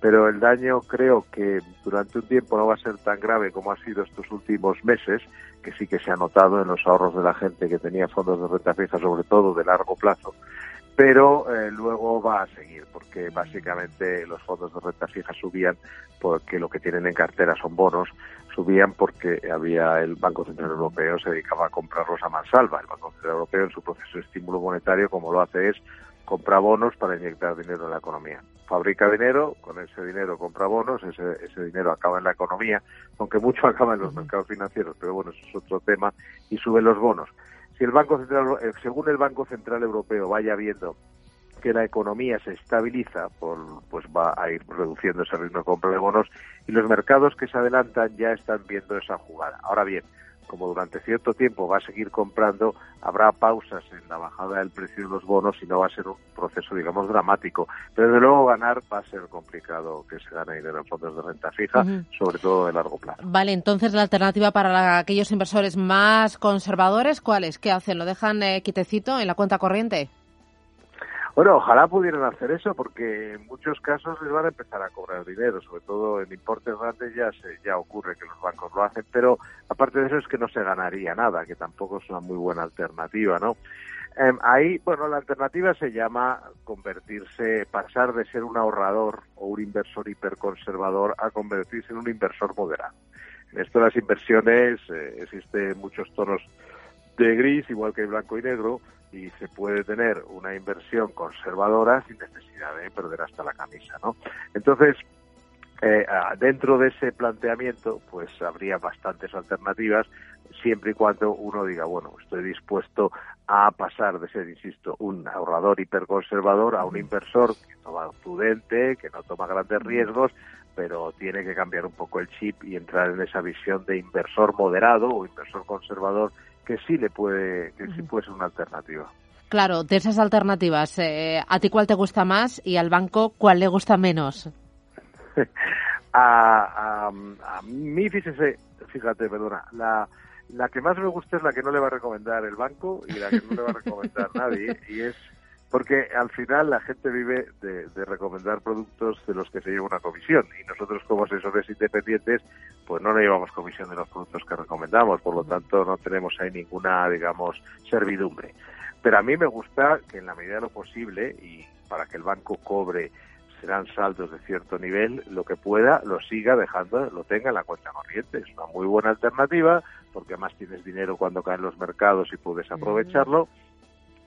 pero el daño creo que durante un tiempo no va a ser tan grave como ha sido estos últimos meses, que sí que se ha notado en los ahorros de la gente que tenía fondos de renta fija, sobre todo de largo plazo, pero eh, luego va a seguir, porque básicamente los fondos de renta fija subían porque lo que tienen en cartera son bonos, subían porque había el Banco Central Europeo se dedicaba a comprarlos a mansalva. El Banco Central Europeo en su proceso de estímulo monetario, como lo hace es compra bonos para inyectar dinero en la economía. Fabrica dinero, con ese dinero compra bonos, ese, ese dinero acaba en la economía, aunque mucho acaba en los mercados financieros, pero bueno, eso es otro tema, y suben los bonos. Si el Banco Central, eh, según el Banco Central Europeo vaya viendo que la economía se estabiliza, por, pues va a ir reduciendo ese ritmo de compra de bonos y los mercados que se adelantan ya están viendo esa jugada. Ahora bien, como durante cierto tiempo va a seguir comprando, habrá pausas en la bajada del precio de los bonos y no va a ser un proceso, digamos, dramático. Pero desde luego ganar va a ser complicado que se gane dinero en fondos de renta fija, sobre todo de largo plazo. Vale, entonces la alternativa para aquellos inversores más conservadores, ¿cuál es? ¿Qué hacen? ¿Lo dejan eh, quitecito en la cuenta corriente? Bueno, ojalá pudieran hacer eso porque en muchos casos les van a empezar a cobrar dinero, sobre todo en importes grandes ya se, ya ocurre que los bancos lo hacen, pero aparte de eso es que no se ganaría nada, que tampoco es una muy buena alternativa, ¿no? Em, ahí, bueno, la alternativa se llama convertirse, pasar de ser un ahorrador o un inversor hiperconservador a convertirse en un inversor moderado. En esto de las inversiones eh, existen muchos tonos de gris, igual que blanco y negro, y se puede tener una inversión conservadora sin necesidad de perder hasta la camisa, ¿no? Entonces, eh, dentro de ese planteamiento, pues habría bastantes alternativas, siempre y cuando uno diga, bueno, estoy dispuesto a pasar de ser, insisto, un ahorrador hiperconservador a un inversor que no va prudente, que no toma grandes riesgos, pero tiene que cambiar un poco el chip y entrar en esa visión de inversor moderado o inversor conservador que sí le puede, que sí puede ser una alternativa. Claro, de esas alternativas, eh, ¿a ti cuál te gusta más y al banco cuál le gusta menos? a, a, mí, fíjese, fíjate, perdona, la, la que más me gusta es la que no le va a recomendar el banco y la que no le va a recomendar nadie, y es porque al final la gente vive de, recomendar productos de los que se lleva una comisión y nosotros como asesores independientes pues no le llevamos comisión de los productos que recomendamos, por lo tanto no tenemos ahí ninguna, digamos, servidumbre. Pero a mí me gusta que en la medida de lo posible y para que el banco cobre serán saldos de cierto nivel, lo que pueda lo siga dejando, lo tenga en la cuenta corriente. Es una muy buena alternativa porque además tienes dinero cuando caen los mercados y puedes aprovecharlo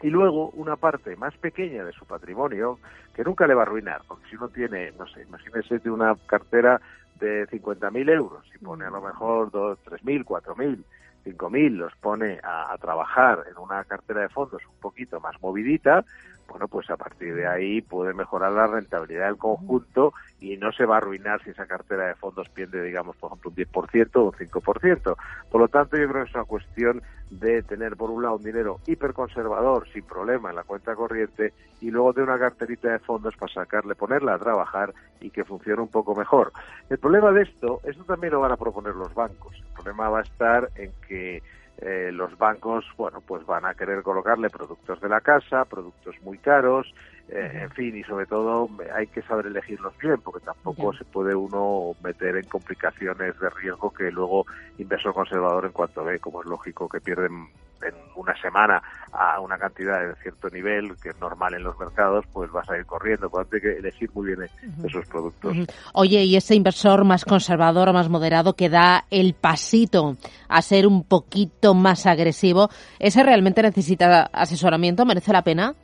y luego una parte más pequeña de su patrimonio que nunca le va a arruinar, porque si uno tiene, no sé, imagínese de una cartera de 50.000 euros y pone a lo mejor 3.000, 4.000, 5.000, los pone a, a, trabajar en una cartera de fondos un poquito más movidita, bueno, pues a partir de ahí puede mejorar la rentabilidad del conjunto y no se va a arruinar si esa cartera de fondos pierde, digamos, por ejemplo, un 10% o un 5%. Por lo tanto, yo creo que es una cuestión de tener, por un lado, un dinero hiperconservador, sin problema, en la cuenta corriente, y luego de una carterita de fondos para sacarle, ponerla a trabajar y que funcione un poco mejor. El problema de esto, esto también lo van a proponer los bancos. El problema va a estar en que eh, los bancos, bueno, pues van a querer colocarle productos de la casa, productos muy caros, eh, en fin, y sobre todo hay que saber elegirlos bien, porque tampoco se puede uno meter en complicaciones de riesgo que luego inversor conservador en cuanto ve, como es lógico, que pierden en una semana a una cantidad de cierto nivel que es normal en los mercados, pues vas a ir corriendo. Por hay que elegir muy bien esos productos. Oye, y ese inversor más conservador o más moderado que da el pasito a ser un poquito más agresivo, ¿ese realmente necesita asesoramiento? ¿Merece la pena?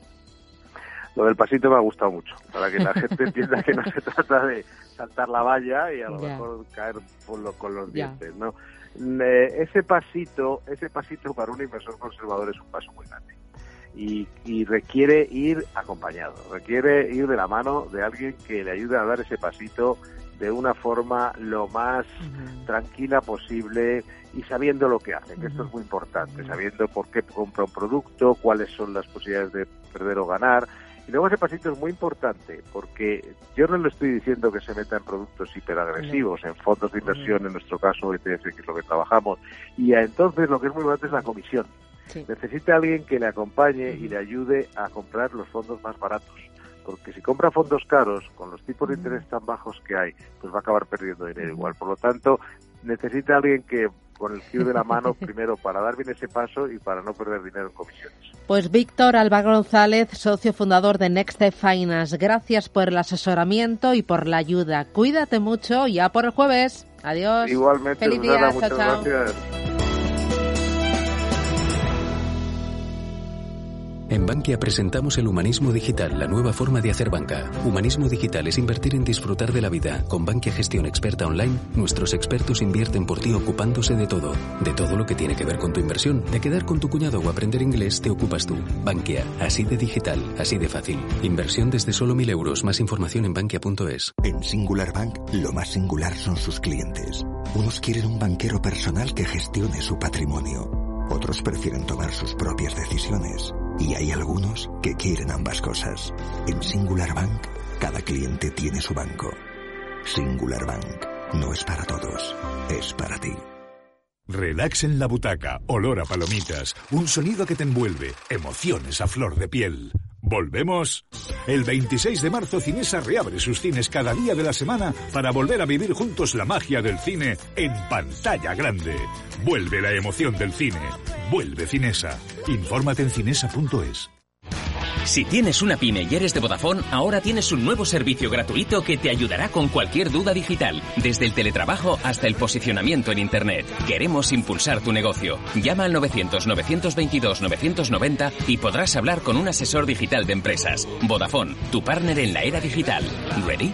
Lo del pasito me ha gustado mucho, para que la gente entienda que no se trata de saltar la valla y a lo mejor caer con los dientes, ¿no? ese pasito, ese pasito para un inversor conservador es un paso muy grande. Y, requiere ir acompañado, requiere ir de la mano de alguien que le ayude a dar ese pasito de una forma lo más tranquila posible y sabiendo lo que hace, que esto es muy importante, sabiendo por qué compra un producto, cuáles son las posibilidades de perder o ganar, y luego ese pasito es muy importante porque yo no le estoy diciendo que se meta en productos hiperagresivos, en fondos de inversión, en nuestro caso ETF, que es lo que trabajamos. Y entonces lo que es muy importante es la comisión. Necesita alguien que le acompañe y le ayude a comprar los fondos más baratos. Porque si compra fondos caros, con los tipos de interés tan bajos que hay, pues va a acabar perdiendo dinero igual. Por lo tanto, necesita alguien que con el giro de la mano primero para dar bien ese paso y para no perder dinero en comisiones. Pues Víctor Alba González, socio fundador de Next Finance, gracias por el asesoramiento y por la ayuda. Cuídate mucho, ya por el jueves. Adiós. Igualmente, Feliz día, muchas gracias. En Bankia presentamos el humanismo digital, la nueva forma de hacer banca. Humanismo digital es invertir en disfrutar de la vida. Con Bankia Gestión Experta Online, nuestros expertos invierten por ti ocupándose de todo. De todo lo que tiene que ver con tu inversión. De quedar con tu cuñado o aprender inglés, te ocupas tú. Bankia, así de digital, así de fácil. Inversión desde solo mil euros. Más información en bankia.es. En Singular Bank, lo más singular son sus clientes. Unos quieren un banquero personal que gestione su patrimonio. Otros prefieren tomar sus propias decisiones. Y hay algunos que quieren ambas cosas. En Singular Bank, cada cliente tiene su banco. Singular Bank no es para todos, es para ti. Relax en la butaca, olor a palomitas, un sonido que te envuelve, emociones a flor de piel. ¿Volvemos? El 26 de marzo Cinesa reabre sus cines cada día de la semana para volver a vivir juntos la magia del cine en pantalla grande. Vuelve la emoción del cine. Vuelve Cinesa. Infórmate en cinesa.es. Si tienes una pyme y eres de Vodafone, ahora tienes un nuevo servicio gratuito que te ayudará con cualquier duda digital, desde el teletrabajo hasta el posicionamiento en Internet. Queremos impulsar tu negocio. Llama al 900-922-990 y podrás hablar con un asesor digital de empresas. Vodafone, tu partner en la era digital. ¿Ready?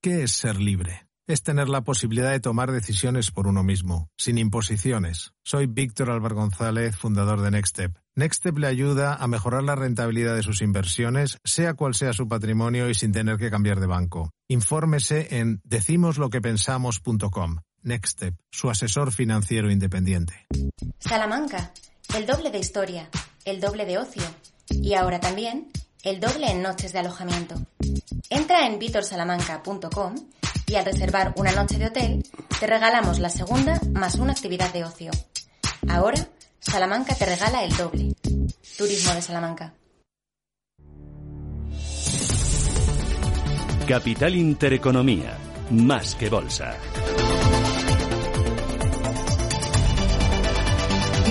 ¿Qué es ser libre? Es tener la posibilidad de tomar decisiones por uno mismo, sin imposiciones. Soy Víctor Álvaro González, fundador de Nextstep. Nextstep le ayuda a mejorar la rentabilidad de sus inversiones, sea cual sea su patrimonio y sin tener que cambiar de banco. Infórmese en decimosloquepensamos.com. Nextstep, su asesor financiero independiente. Salamanca, el doble de historia, el doble de ocio y ahora también el doble en noches de alojamiento. Entra en vitorsalamanca.com y al reservar una noche de hotel te regalamos la segunda más una actividad de ocio. Ahora, Salamanca te regala el doble. Turismo de Salamanca. Capital Intereconomía, más que bolsa.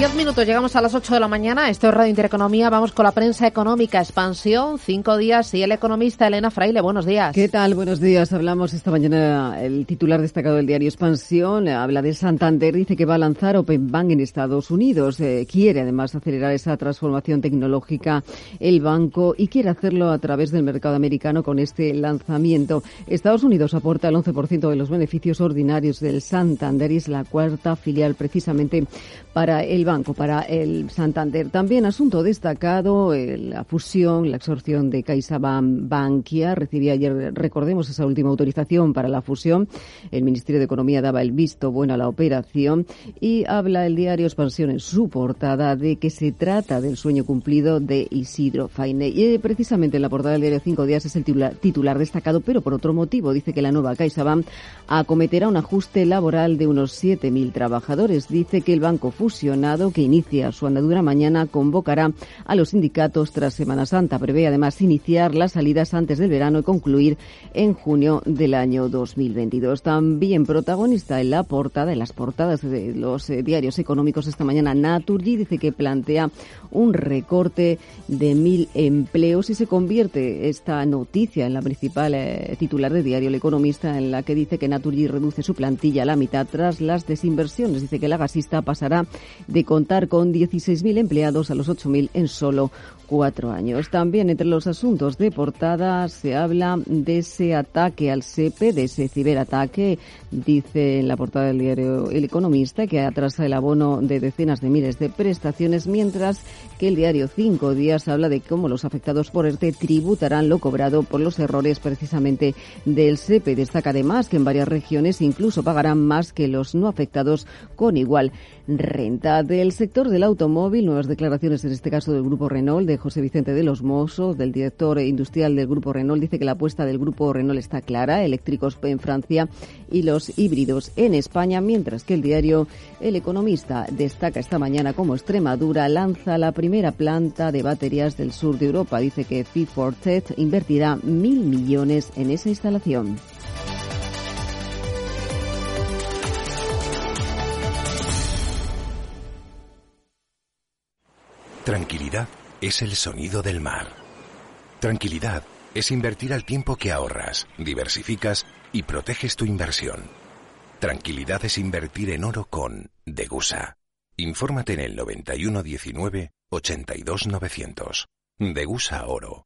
Diez minutos, llegamos a las ocho de la mañana. Esto es Radio Intereconomía. Vamos con la prensa económica. Expansión, cinco días. Y el economista Elena Fraile, buenos días. ¿Qué tal? Buenos días. Hablamos esta mañana, el titular destacado del diario Expansión habla de Santander. Dice que va a lanzar Open Bank en Estados Unidos. Eh, quiere además acelerar esa transformación tecnológica el banco y quiere hacerlo a través del mercado americano con este lanzamiento. Estados Unidos aporta el 11% de los beneficios ordinarios del Santander y es la cuarta filial precisamente para el banco, para el Santander. También asunto destacado, eh, la fusión, la absorción de CaixaBank Bankia. Recibía ayer, recordemos, esa última autorización para la fusión. El Ministerio de Economía daba el visto bueno a la operación y habla el diario Expansión en su portada de que se trata del sueño cumplido de Isidro Faine. Y eh, precisamente en la portada del diario Cinco Días es el titular, titular destacado, pero por otro motivo. Dice que la nueva CaixaBank acometerá un ajuste laboral de unos 7.000 trabajadores. Dice que el banco fusionado que inicia su andadura mañana convocará a los sindicatos tras Semana Santa. Prevé además iniciar las salidas antes del verano y concluir en junio del año 2022. También protagonista en la portada, en las portadas de los eh, diarios económicos esta mañana, Naturgy dice que plantea un recorte de mil empleos y se convierte esta noticia en la principal eh, titular de diario El Economista en la que dice que Naturgy reduce su plantilla a la mitad tras las desinversiones. Dice que la gasista pasará de contar con 16.000 empleados a los 8.000 en solo cuatro años. También entre los asuntos de portada se habla de ese ataque al SEPE, de ese ciberataque. Dice en la portada del diario El Economista que atrasa el abono de decenas de miles de prestaciones, mientras que el diario Cinco Días habla de cómo los afectados por ERTE tributarán lo cobrado por los errores precisamente del SEPE. Destaca además que en varias regiones incluso pagarán más que los no afectados con igual renta. Del sector del automóvil, nuevas declaraciones en este caso del Grupo Renault de José Vicente de los Mossos, del director industrial del Grupo Renault, dice que la apuesta del Grupo Renault está clara, eléctricos en Francia y los híbridos en España, mientras que el diario El Economista destaca esta mañana como Extremadura lanza la primera planta de baterías del sur de Europa. Dice que Fit for invertirá mil millones en esa instalación. Tranquilidad es el sonido del mar. Tranquilidad es invertir al tiempo que ahorras, diversificas y proteges tu inversión. Tranquilidad es invertir en oro con Degusa. Infórmate en el 9119 82900. Degusa Oro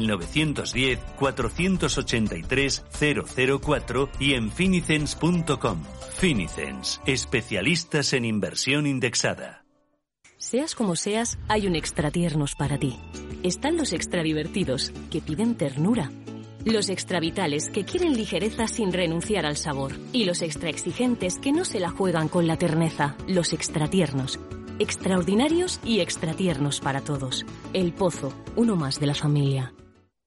910 483 004 y en finicens.com. Finicens, especialistas en inversión indexada. Seas como seas, hay un extra tiernos para ti. Están los extra divertidos, que piden ternura. Los extra vitales, que quieren ligereza sin renunciar al sabor. Y los extra exigentes, que no se la juegan con la terneza. Los extra tiernos. Extraordinarios y extra tiernos para todos. El Pozo, uno más de la familia.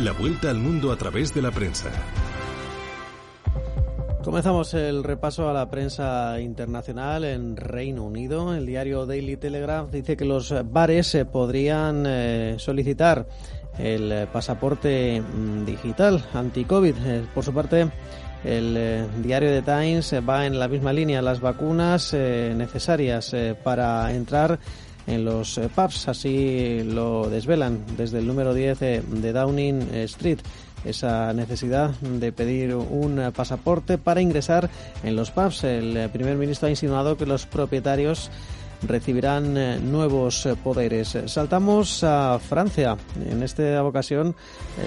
La vuelta al mundo a través de la prensa. Comenzamos el repaso a la prensa internacional en Reino Unido. El diario Daily Telegraph dice que los bares podrían eh, solicitar el pasaporte mm, digital anti-COVID. Eh, por su parte, el eh, diario The Times va en la misma línea. Las vacunas necesarias para entrar en los eh, pubs. Así lo desvelan desde el número 10 de Downing Street esa necesidad de pedir un pasaporte para ingresar en los pubs. El primer ministro ha insinuado que los propietarios recibirán eh, nuevos eh, poderes. Saltamos a Francia. En esta ocasión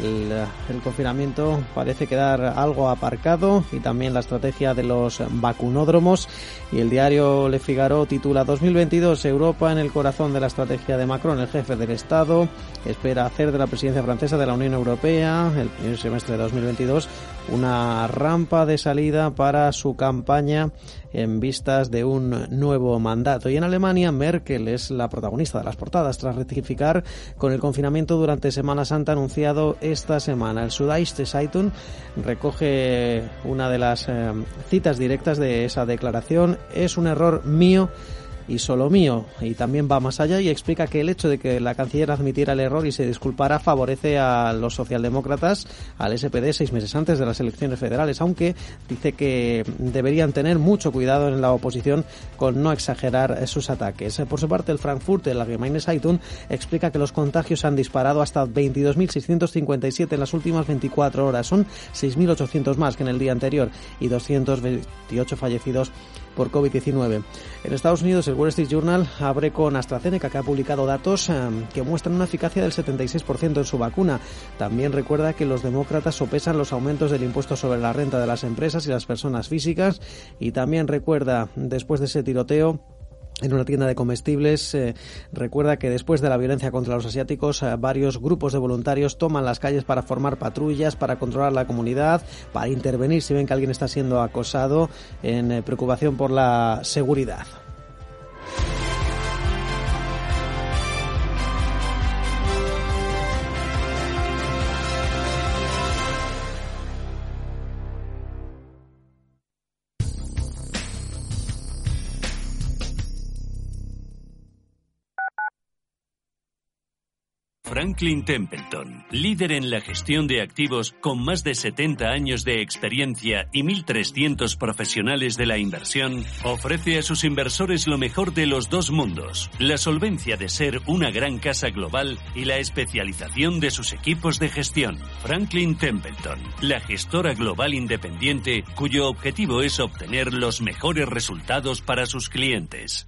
el, el, confinamiento parece quedar algo aparcado y también la estrategia de los vacunódromos. Y el diario Le Figaro titula 2022 Europa en el corazón de la estrategia de Macron. El jefe del Estado espera hacer de la presidencia francesa de la Unión Europea el primer semestre de 2022 una rampa de salida para su campaña en vistas de un nuevo mandato. Y en Alemania, Merkel es la protagonista de las portadas tras rectificar con el confinamiento durante Semana Santa anunciado esta semana. El Süddeutsche Zeitung recoge una de las eh, citas directas de esa declaración. Es un error mío y solo mío. Y también va más allá y explica que el hecho de que la canciller admitiera el error y se disculpara favorece a los socialdemócratas, al SPD, seis meses antes de las elecciones federales, aunque dice que deberían tener mucho cuidado en la oposición con no exagerar sus ataques. Por su parte, el Frankfurt, el Allgemeine Zeitung, explica que los contagios han disparado hasta 22.657 en las últimas 24 horas. Son 6.800 más que en el día anterior y 228 fallecidos por COVID-19. En Estados Unidos, el Wall Street Journal abre con AstraZeneca, que ha publicado datos eh, que muestran una eficacia del 76% en su vacuna. También recuerda que los demócratas sopesan los aumentos del impuesto sobre la renta de las empresas y las personas físicas. Y también recuerda, después de ese tiroteo, en una tienda de comestibles. Eh, recuerda que después de la violencia contra los asiáticos, eh, varios grupos de voluntarios toman las calles para formar patrullas, para controlar la comunidad, para intervenir si ven que alguien está siendo acosado en eh, preocupación por la seguridad. Franklin Templeton, líder en la gestión de activos con más de 70 años de experiencia y 1.300 profesionales de la inversión, ofrece a sus inversores lo mejor de los dos mundos, la solvencia de ser una gran casa global y la especialización de sus equipos de gestión. Franklin Templeton, la gestora global independiente cuyo objetivo es obtener los mejores resultados para sus clientes.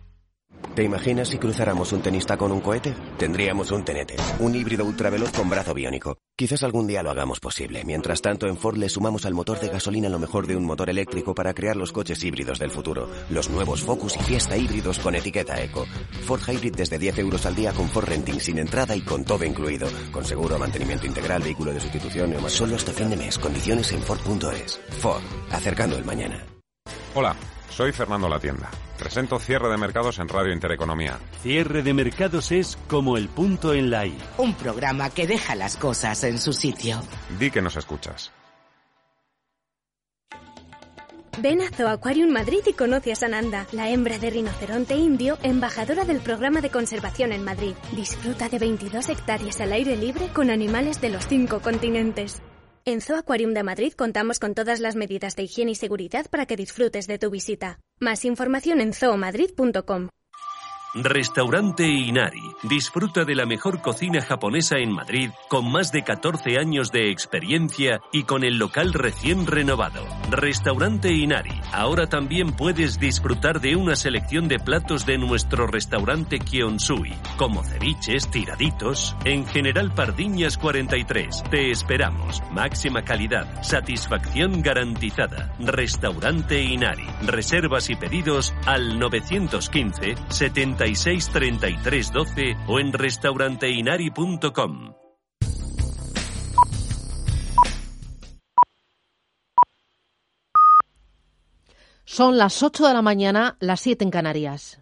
¿Te imaginas si cruzáramos un tenista con un cohete? Tendríamos un tenete, un híbrido ultraveloz con brazo biónico. Quizás algún día lo hagamos posible. Mientras tanto, en Ford le sumamos al motor de gasolina lo mejor de un motor eléctrico para crear los coches híbridos del futuro. Los nuevos Focus y Fiesta híbridos con etiqueta Eco. Ford Hybrid desde 10 euros al día con Ford Renting sin entrada y con todo incluido. Con seguro, mantenimiento integral, vehículo de sustitución y Solo hasta fin de mes. Condiciones en Ford.es. Ford. Acercando el mañana. Hola, soy Fernando La Tienda. Presento Cierre de Mercados en Radio Intereconomía. Cierre de Mercados es como el punto en la I. Un programa que deja las cosas en su sitio. Di que nos escuchas. Ven a Zoo Aquarium Madrid y conoce a Sananda, la hembra de rinoceronte indio, embajadora del programa de conservación en Madrid. Disfruta de 22 hectáreas al aire libre con animales de los cinco continentes. En Zoo Aquarium de Madrid contamos con todas las medidas de higiene y seguridad para que disfrutes de tu visita. Más información en zoomadrid.com. Restaurante Inari. Disfruta de la mejor cocina japonesa en Madrid con más de 14 años de experiencia y con el local recién renovado. Restaurante Inari. Ahora también puedes disfrutar de una selección de platos de nuestro restaurante Kionsui, como ceviches, tiraditos, en General Pardiñas 43. Te esperamos. Máxima calidad, satisfacción garantizada. Restaurante Inari. Reservas y pedidos al 915 70 36 12 o en restauranteinari.com. Son las 8 de la mañana, las 7 en Canarias.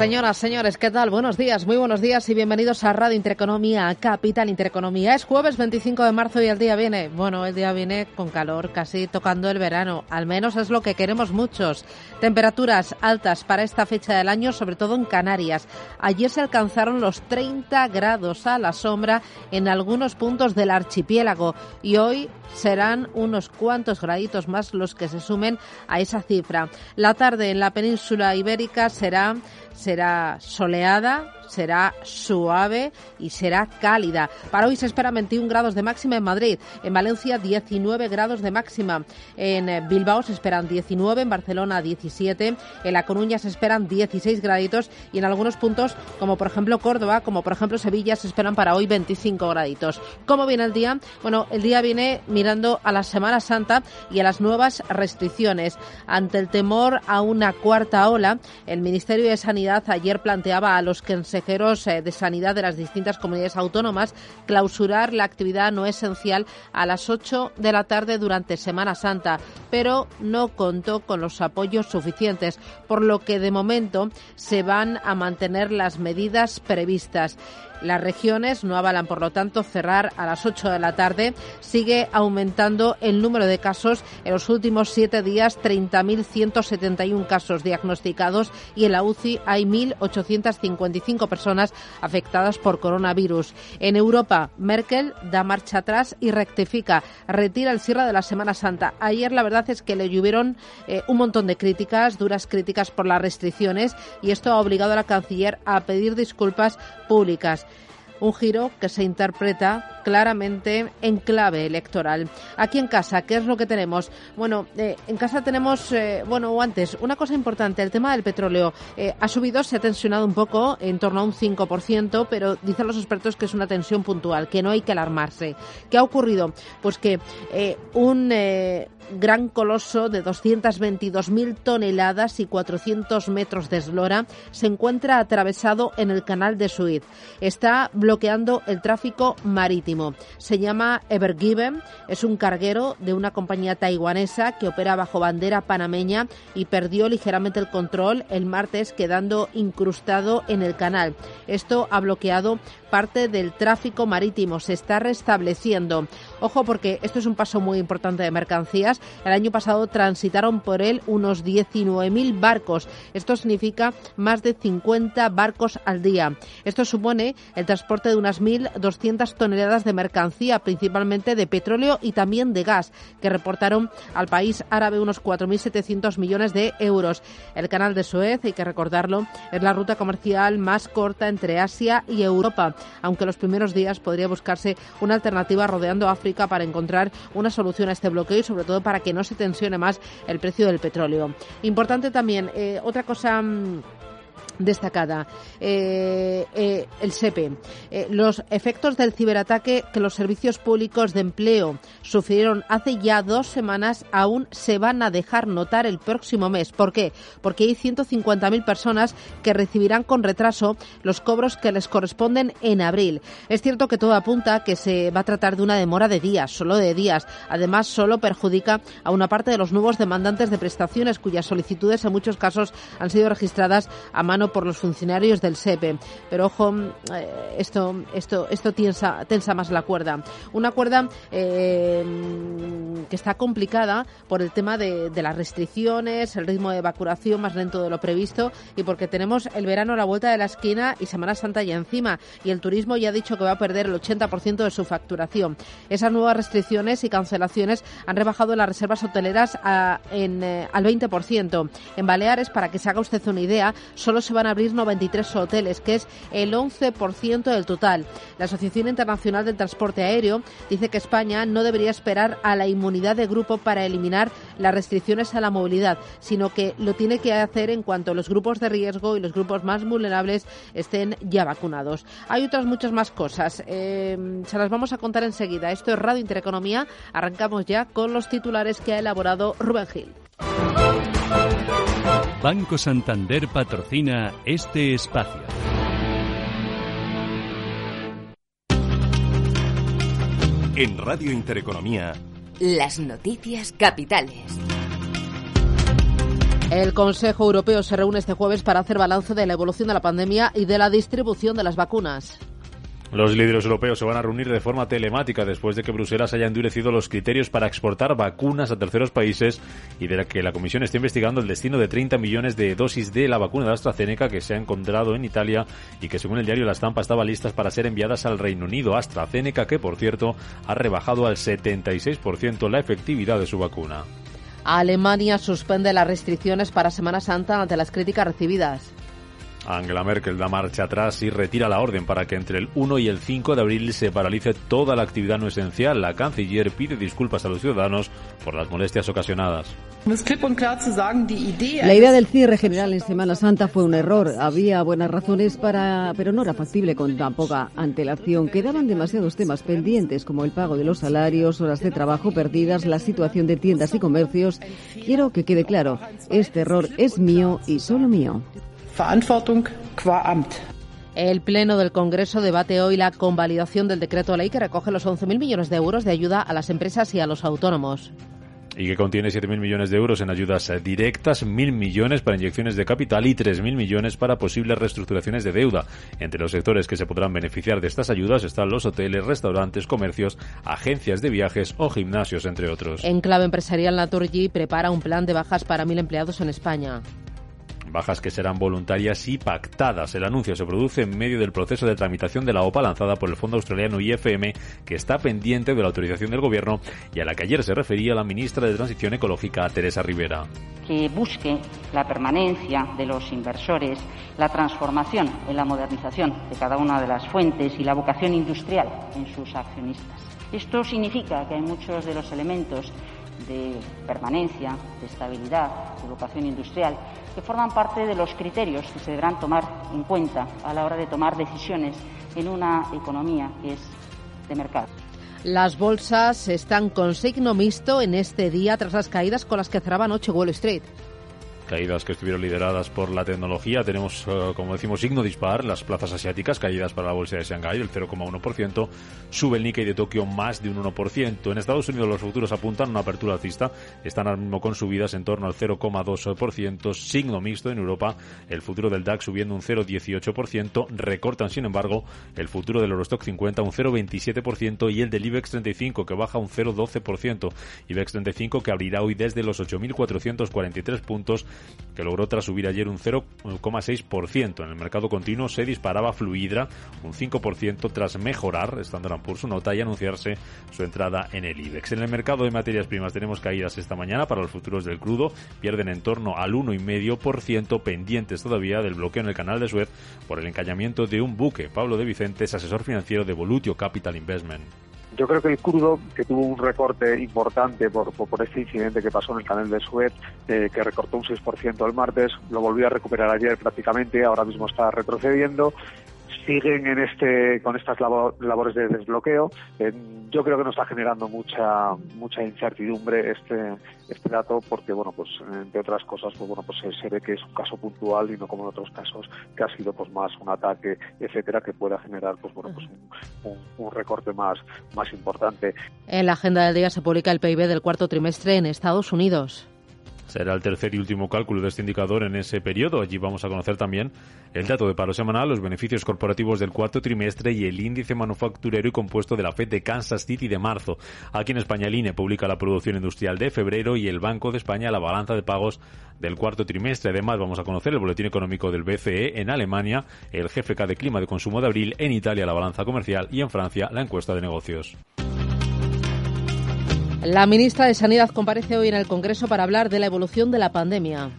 Señoras, señores, ¿qué tal? Buenos días, muy buenos días y bienvenidos a Radio Intereconomía, Capital Intereconomía. Es jueves 25 de marzo y el día viene, bueno, el día viene con calor, casi tocando el verano. Al menos es lo que queremos muchos. Temperaturas altas para esta fecha del año, sobre todo en Canarias. Ayer se alcanzaron los 30 grados a la sombra en algunos puntos del archipiélago y hoy serán unos cuantos graditos más los que se sumen a esa cifra. La tarde en la península ibérica será será soleada, será suave y será cálida. Para hoy se esperan 21 grados de máxima en Madrid, en Valencia 19 grados de máxima, en eh, Bilbao se esperan 19, en Barcelona 17, en La Coruña se esperan 16 graditos y en algunos puntos, como por ejemplo Córdoba, como por ejemplo Sevilla, se esperan para hoy 25 graditos. ¿Cómo viene el día? Bueno, el día viene mirando a la Semana Santa y a las nuevas restricciones. Ante el temor a una cuarta ola, el Ministerio de Sanidad ayer planteaba a los que se eh, de sanidad de las distintas comunidades autónomas clausurar la actividad no esencial a las 8 de la tarde durante Semana Santa, pero no contó con los apoyos suficientes, por lo que de momento se van a mantener las medidas previstas. Las regiones no avalan, por lo tanto, cerrar a las 8 de la tarde. Sigue aumentando el número de casos. En los últimos siete días, 30.171 casos diagnosticados y en la UCI hay 1.855 personas afectadas por coronavirus. En Europa, Merkel da marcha atrás y rectifica. Retira el cierre de la Semana Santa. Ayer la verdad es que le llovieron eh, un montón de críticas, duras críticas por las restricciones y esto ha obligado a la canciller a pedir disculpas públicas un giro que se interpreta claramente en clave electoral. Aquí en casa, ¿qué es lo que tenemos? Bueno, eh, en casa tenemos, eh, bueno, o antes, una cosa importante, el tema del petróleo. Eh, ha subido, se ha tensionado un poco, en torno a un 5%, pero dicen los expertos que es una tensión puntual, que no hay que alarmarse. ¿Qué ha ocurrido? Pues que un gran coloso de 222.000 toneladas y 400 metros de eslora se encuentra atravesado en el canal de Suez. Está bloqueando el tráfico marítimo. Se llama Evergiven, es un carguero de una compañía taiwanesa que opera bajo bandera panameña y perdió ligeramente el control el martes quedando incrustado en el canal. Esto ha bloqueado parte del tráfico marítimo. Se está restableciendo. Ojo porque esto es un paso muy importante de mercancías. El año pasado transitaron por él unos 19.000 barcos. Esto significa más de 50 barcos al día. Esto supone el transporte de unas 1.200 toneladas de mercancía, principalmente de petróleo y también de gas, que reportaron al país árabe unos 4.700 millones de euros. El canal de Suez, hay que recordarlo, es la ruta comercial más corta entre Asia y Europa, aunque los primeros días podría buscarse una alternativa rodeando África para encontrar una solución a este bloqueo y sobre todo para que no se tensione más el precio del petróleo. Importante también, eh, otra cosa mm, destacada. Eh, eh, el SEPE. Eh, los efectos del ciberataque que los servicios públicos de empleo sufrieron hace ya dos semanas aún se van a dejar notar el próximo mes. ¿Por qué? Porque hay 150.000 personas que recibirán con retraso los cobros que les corresponden en abril. Es cierto que todo apunta que se va a tratar de una demora de días, solo de días. Además, solo perjudica a una parte de los nuevos demandantes de prestaciones cuyas solicitudes en muchos casos han sido registradas a mano por los funcionarios del SEPE. Pero ojo, eh, esto, esto, esto tensa, tensa más la cuerda. Una cuerda eh, que está complicada por el tema de, las restricciones, el ritmo de vacunación más lento de lo previsto y porque tenemos el verano a la vuelta de la esquina y Semana Santa ya encima. Y el turismo ya ha dicho que va a perder el 80% de su facturación. Esas nuevas restricciones y cancelaciones han rebajado las reservas hoteleras en, eh, al 20%. En Baleares, para que se haga usted una idea, solo se va van a abrir 93 hoteles, que es el 11% del total. La Asociación Internacional del Transporte Aéreo dice que España no debería esperar a la inmunidad de grupo para eliminar las restricciones a la movilidad, sino que lo tiene que hacer en cuanto los grupos de riesgo y los grupos más vulnerables estén ya vacunados. Hay otras muchas más cosas. Eh, se las vamos a contar enseguida. Esto es Radio Intereconomía. Arrancamos ya con los titulares que ha elaborado Rubén Gil. Banco Santander patrocina este espacio. En Radio Intereconomía, las noticias capitales. El Consejo Europeo se reúne este jueves para hacer balance de la evolución de la pandemia y de la distribución de las vacunas. Los líderes europeos se van a reunir de forma telemática después de que Bruselas haya endurecido los criterios para exportar vacunas a terceros países y de que la Comisión esté investigando el destino de 30 millones de dosis de la vacuna de AstraZeneca que se ha encontrado en Italia y que según el diario La Estampa estaba listas para ser enviadas al Reino Unido. AstraZeneca que, por cierto, ha rebajado al 76% la efectividad de su vacuna. Alemania suspende las restricciones para Semana Santa ante las críticas recibidas. Angela Merkel da marcha atrás y retira la orden para que entre el 1 y el 5 de abril se paralice toda la actividad no esencial. La canciller pide disculpas a los ciudadanos por las molestias ocasionadas. La idea del cierre general en Semana Santa fue un error. Había buenas razones para, pero no era factible con tan poca antelación. Quedaban demasiados temas pendientes como el pago de los salarios, horas de trabajo perdidas, la situación de tiendas y comercios. Quiero que quede claro, este error es mío y solo mío. El Pleno del Congreso debate hoy la convalidación del decreto de ley que recoge los 11.000 millones de euros de ayuda a las empresas y a los autónomos. Y que contiene 7.000 millones de euros en ayudas directas, 1.000 millones para inyecciones de capital y 3.000 millones para posibles reestructuraciones de deuda. Entre los sectores que se podrán beneficiar de estas ayudas están los hoteles, restaurantes, comercios, agencias de viajes o gimnasios, entre otros. En clave empresarial, Naturgy prepara un plan de bajas para 1.000 empleados en España. Bajas que serán voluntarias y pactadas. El anuncio se produce en medio del proceso de tramitación de la OPA lanzada por el Fondo Australiano IFM, que está pendiente de la autorización del Gobierno y a la que ayer se refería la ministra de Transición Ecológica, Teresa Rivera. Que busque la permanencia de los inversores, la transformación en la modernización de cada una de las fuentes y la vocación industrial en sus accionistas. Esto significa que hay muchos de los elementos de permanencia, de estabilidad, de vocación industrial, que forman parte de los criterios que se deberán tomar en cuenta a la hora de tomar decisiones en una economía que es de mercado. Las bolsas están con signo mixto en este día tras las caídas con las que cerraba anoche Wall Street caídas que estuvieron lideradas por la tecnología. Tenemos, eh, como decimos, signo dispar, las plazas asiáticas, caídas para la bolsa de Shanghái del 0,1%, sube el Nikkei de Tokio más de un 1%. En Estados Unidos los futuros apuntan una apertura alcista, están ahora mismo con subidas en torno al 0,2%, signo mixto en Europa, el futuro del DAX subiendo un 0,18%, recortan sin embargo el futuro del Eurostock 50 un 0,27% y el del IBEX 35 que baja un 0,12%, IBEX 35 que abrirá hoy desde los 8.443 puntos que logró tras subir ayer un 0,6%. En el mercado continuo se disparaba Fluidra un 5% tras mejorar Standard por su nota y anunciarse su entrada en el IBEX. En el mercado de materias primas tenemos caídas esta mañana para los futuros del crudo, pierden en torno al 1,5% pendientes todavía del bloqueo en el canal de Suez por el encañamiento de un buque. Pablo de Vicentes, asesor financiero de Volutio Capital Investment. Yo creo que el crudo, que tuvo un recorte importante por, por, este incidente que pasó en el canal de Suez, eh, que recortó un 6% el martes, lo volvió a recuperar ayer prácticamente, ahora mismo está retrocediendo siguen en este con estas labores de desbloqueo. Eh, yo creo que nos está generando mucha mucha incertidumbre este este dato porque bueno pues entre otras cosas pues bueno pues se, ve que es un caso puntual y no como en otros casos que ha sido pues más un ataque etcétera que pueda generar pues bueno pues un, un recorte más más importante. En la agenda del día se publica el PIB del cuarto trimestre en Estados Unidos. Será el tercer y último cálculo de este indicador en ese periodo. Allí vamos a conocer también el dato de paro semanal, los beneficios corporativos del cuarto trimestre y el índice manufacturero y compuesto de la FED de Kansas City de marzo. Aquí en España el INE publica la producción industrial de febrero y el Banco de España la balanza de pagos del cuarto trimestre. Además vamos a conocer el boletín económico del BCE en Alemania, el GFK de clima de consumo de abril, en Italia la balanza comercial y en Francia la encuesta de negocios. La ministra de Sanidad comparece hoy en el Congreso para hablar de la evolución de la pandemia.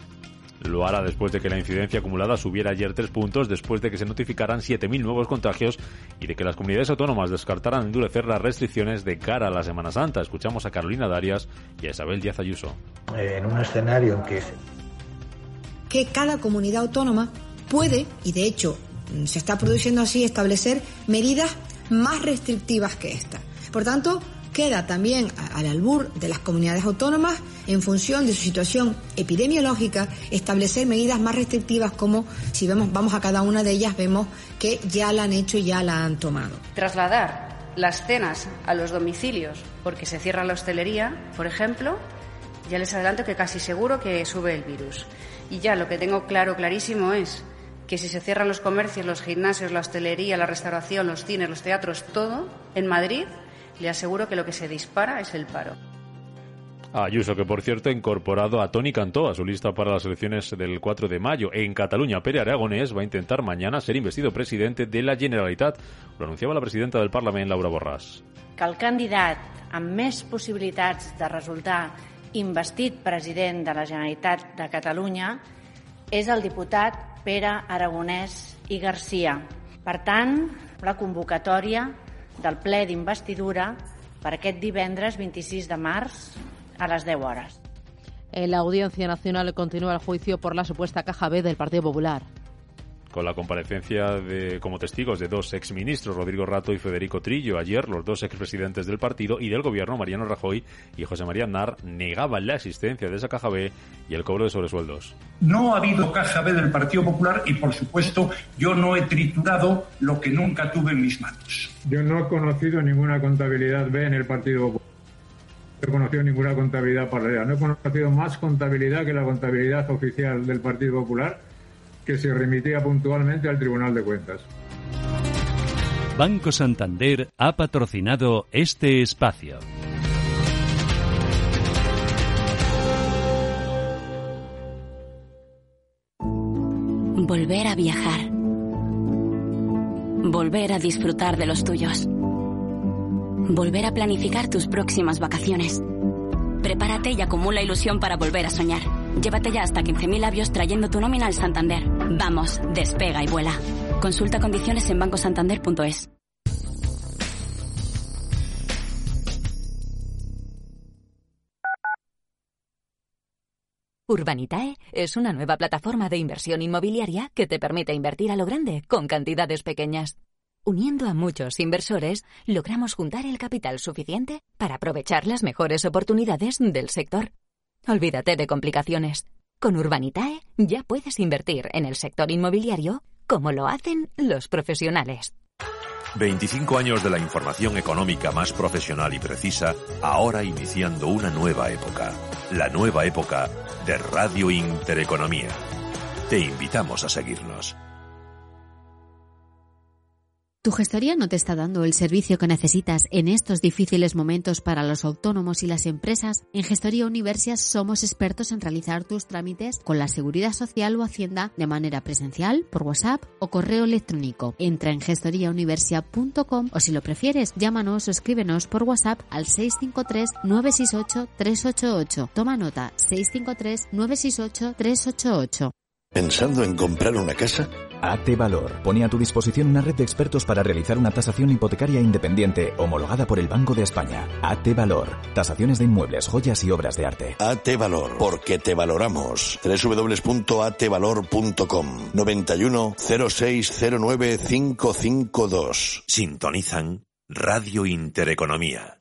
Lo hará después de que la incidencia acumulada subiera ayer tres puntos, después de que se notificaran 7.000 nuevos contagios y de que las comunidades autónomas descartaran endurecer las restricciones de cara a la Semana Santa. Escuchamos a Carolina Darias y a Isabel Díaz Ayuso. Eh, en un escenario en que... Que cada comunidad autónoma puede, y de hecho se está produciendo así, establecer medidas más restrictivas que esta. Por tanto, queda también al albur de las comunidades autónomas, en función de su situación epidemiológica, establecer medidas más restrictivas como si vemos, vamos a cada una de ellas, vemos que ya la han hecho y ya la han tomado. Trasladar las cenas a los domicilios porque se cierra la hostelería, por ejemplo, Ya les adelanto que casi seguro que sube el virus. Y ya lo que tengo claro, clarísimo es que si se cierran los comercios, los gimnasios, la hostelería, la restauración, los cines, los teatros, todo, en Madrid, le aseguro que lo que se dispara es el paro. Ayuso, que por cierto ha incorporado a Tony Cantó a su lista para las elecciones del 4 de mayo. En Cataluña, Pere Aragonés va a intentar mañana ser investido presidente de la Generalitat. Lo anunciaba la presidenta del Parlamento, Laura Borràs. Que el candidat amb més possibilitats de resultar investit president de la Generalitat de Catalunya és el diputat Pere Aragonès i Garcia. Per tant, la convocatòria del ple d'investidura per aquest divendres 26 de març a las 10 horas. En la Audiencia Nacional continúa el juicio por la supuesta caja B del Partido Popular. Con la comparecencia de, como testigos de dos exministros, Rodrigo Rato y Federico Trillo, ayer los dos expresidentes del partido y del gobierno, Mariano Rajoy y José María Aznar, negaban la existencia de esa caja B y el cobro de sobresueldos. No ha habido caja B del Partido Popular y, por supuesto, yo no he triturado lo que nunca tuve en mis manos. Yo no he conocido ninguna contabilidad B en el Partido Popular he conocido ninguna contabilidad paralela. No he conocido más contabilidad que la contabilidad oficial del Partido Popular, que se remitía puntualmente al Tribunal de Cuentas. Banco Santander ha patrocinado este espacio. Volver a viajar. Volver a disfrutar de los tuyos volver a planificar tus próximas vacaciones. Prepárate y acumula ilusión para volver a soñar. Llévate ya hasta 15.000 labios trayendo tu nómina al Santander. Vamos, despega y vuela. Consulta condiciones en bancosantander.es. Urbanitae es una nueva plataforma de inversión inmobiliaria que te permite invertir a lo grande con cantidades pequeñas. Uniendo a muchos inversores, logramos juntar el capital suficiente para aprovechar las mejores oportunidades del sector. Olvídate de complicaciones. Con Urbanitae ya puedes invertir en el sector inmobiliario como lo hacen los profesionales. 25 años de la información económica más profesional y precisa, ahora iniciando una nueva época. La nueva época de Radio Intereconomía. Te invitamos a seguirnos. ¿Tu gestoría no te está dando el servicio que necesitas en estos difíciles momentos para los autónomos y las empresas? En Gestoría Universias somos expertos en realizar tus trámites con la Seguridad Social o Hacienda de manera presencial, por WhatsApp o correo electrónico. Entra en gestoriauniversia.com o si lo prefieres, llámanos o escríbenos por WhatsApp al 653-968-388. Toma nota, 653-968-388. ¿Pensando en comprar una casa? AT Valor pone a tu disposición una red de expertos para realizar una tasación hipotecaria independiente homologada por el Banco de España. AT Valor. Tasaciones de inmuebles, joyas y obras de arte. AT Valor. Porque te valoramos. www.atvalor.com 91 0609 552. Sintonizan Radio Intereconomía.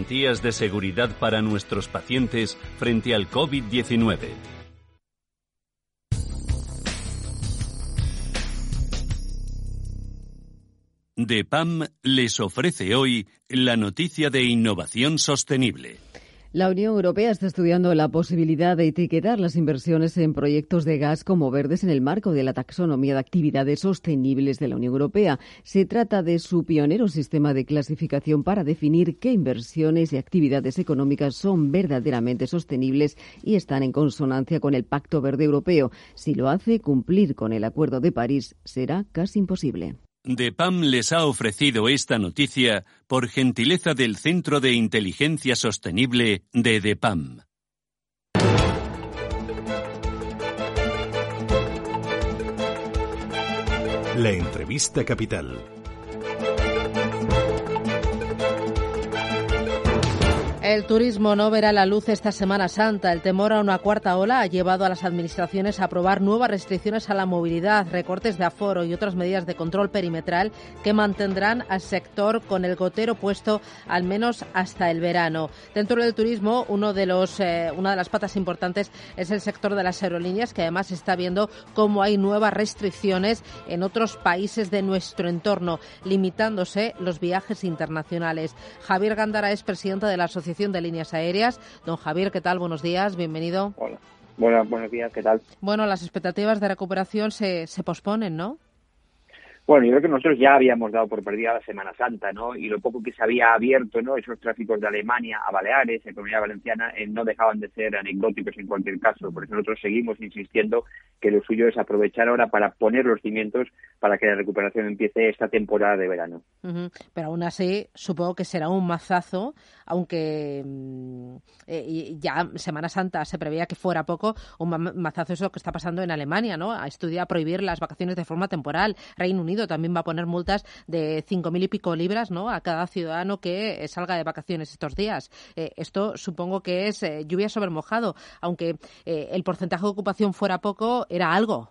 de seguridad para nuestros pacientes frente al COVID-19. DEPAM les ofrece hoy la noticia de innovación sostenible. La Unión Europea está estudiando la posibilidad de etiquetar las inversiones en proyectos de gas como verdes en el marco de la taxonomía de actividades sostenibles de la Unión Europea. Se trata de su pionero sistema de clasificación para definir qué inversiones y actividades económicas son verdaderamente sostenibles y están en consonancia con el Pacto Verde Europeo. Si lo hace, cumplir con el Acuerdo de París será casi imposible. DEPAM les ha ofrecido esta noticia por gentileza del Centro de Inteligencia Sostenible de DEPAM. La entrevista capital. El turismo no verá la luz esta Semana Santa. El temor a una cuarta ola ha llevado a las administraciones a aprobar nuevas restricciones a la movilidad, recortes de aforo y otras medidas de control perimetral que mantendrán al sector con el gotero puesto al menos hasta el verano. Dentro del turismo, eh, una de las patas importantes es el sector de las aerolíneas, que además está viendo cómo hay nuevas restricciones en otros países de nuestro entorno, limitándose los viajes internacionales. Javier Gándara es presidente de la Asociación de Líneas Aéreas. Don Javier, ¿qué tal? Buenos días, bienvenido. Hola. Bueno, buenos días, ¿qué tal? Bueno, las expectativas de recuperación se, se posponen, ¿no? Bueno, yo creo que nosotros ya habíamos dado por perdida la Semana Santa, ¿no? Y lo poco que se había abierto, ¿no? Esos tráficos de Alemania a Baleares, en Comunidad Valenciana, eh, no dejaban de ser anecdóticos en cualquier caso. Por eso nosotros seguimos insistiendo que lo suyo es aprovechar ahora para poner los cimientos para que la recuperación empiece esta temporada de verano. Pero aún así, supongo que será un mazazo, aunque mm, eh, ya Semana Santa se preveía que fuera poco, un mazazo es lo que está pasando en Alemania, ¿no? A estudiar prohibir las vacaciones de forma temporal. Reino Unido también va a poner multas de cinco mil y pico libras, ¿no? A cada ciudadano que salga de vacaciones estos días. Eh, esto supongo que es eh, lluvia sobre mojado, aunque el porcentaje de ocupación fuera poco, era algo.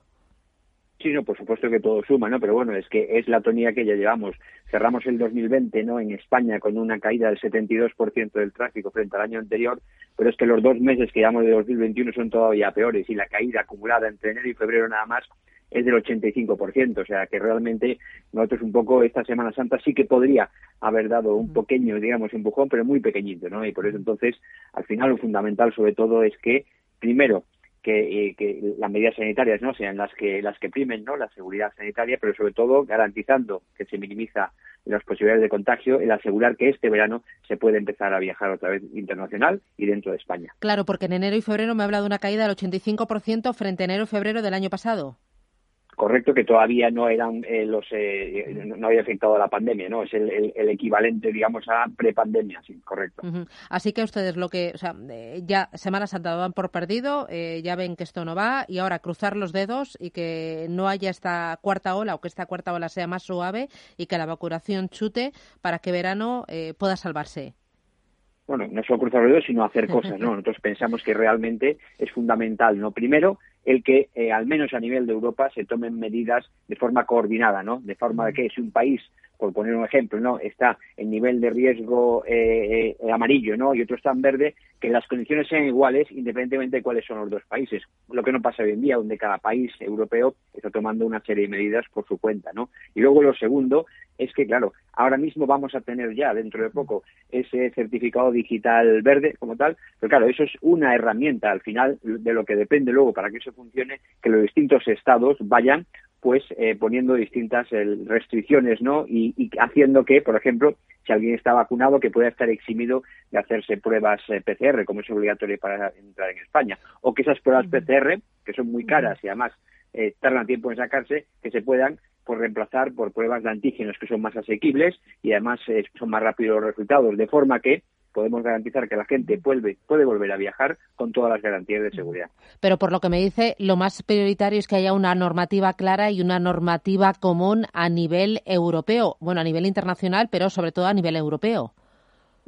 Sí, no, por supuesto que todo suma, ¿no? Pero bueno, es que es la tonía que ya llevamos. Cerramos el 2020, ¿no? En España con una caída del 72% del tráfico frente al año anterior, pero es que los dos meses que llevamos de 2021 son todavía peores y la caída acumulada entre enero y febrero nada más es del 85%, o sea que realmente nosotros un poco esta Semana Santa sí que podría haber dado un pequeño, digamos, empujón, pero muy pequeñito, ¿no? Y por eso entonces, al final lo fundamental sobre todo es que, primero, que, eh, que, las medidas sanitarias no sean las que las que primen no la seguridad sanitaria pero sobre todo garantizando que se minimiza las posibilidades de contagio el asegurar que este verano se puede empezar a viajar otra vez internacional y dentro de España. Claro porque en enero y febrero me ha hablado de una caída del 85% frente a enero y febrero del año pasado correcto que todavía no eran eh, los eh, no había afectado a la pandemia no es el, el, equivalente digamos a prepandemia sí correcto así que ustedes lo que o sea ya Semana Santa van por perdido eh, ya ven que esto no va y ahora cruzar los dedos y que no haya esta cuarta ola o que esta cuarta ola sea más suave y que la vacunación chute para que verano pueda salvarse bueno, no solo cruzar los dedos, sino hacer cosas, ¿no? Nosotros pensamos que realmente es fundamental, ¿no? Primero, el que, eh, al menos a nivel de Europa, se tomen medidas de forma coordinada, ¿no? De forma de que si un país, por poner un ejemplo, ¿no? Está en nivel de riesgo eh, eh, amarillo, ¿no? Y otro está en verde, que las condiciones sean iguales independientemente de cuáles son los dos países. Lo que no pasa hoy en día, donde cada país europeo está tomando una serie de medidas por su cuenta, ¿no? Y luego lo segundo es que, claro, ahora mismo vamos a tener ya, dentro de poco, ese certificado digital verde como tal, pero claro, eso es una herramienta al final de lo que depende luego para que eso funcione, que los distintos estados vayan pues eh, poniendo distintas eh, restricciones, ¿no? Y, haciendo que, por ejemplo, si alguien está vacunado, que pueda estar eximido de hacerse pruebas eh, PCR, como es obligatorio para entrar en España, o que esas pruebas PCR, que son muy caras y además tardan tiempo en sacarse, que se puedan por reemplazar por pruebas de antígenos que son más asequibles y además son más rápidos los resultados, de forma que podemos garantizar que la gente puede, puede volver a viajar con todas las garantías de seguridad. Pero por lo que me dice, lo más prioritario es que haya una normativa clara y una normativa común a nivel europeo, bueno, a nivel internacional, pero sobre todo a nivel europeo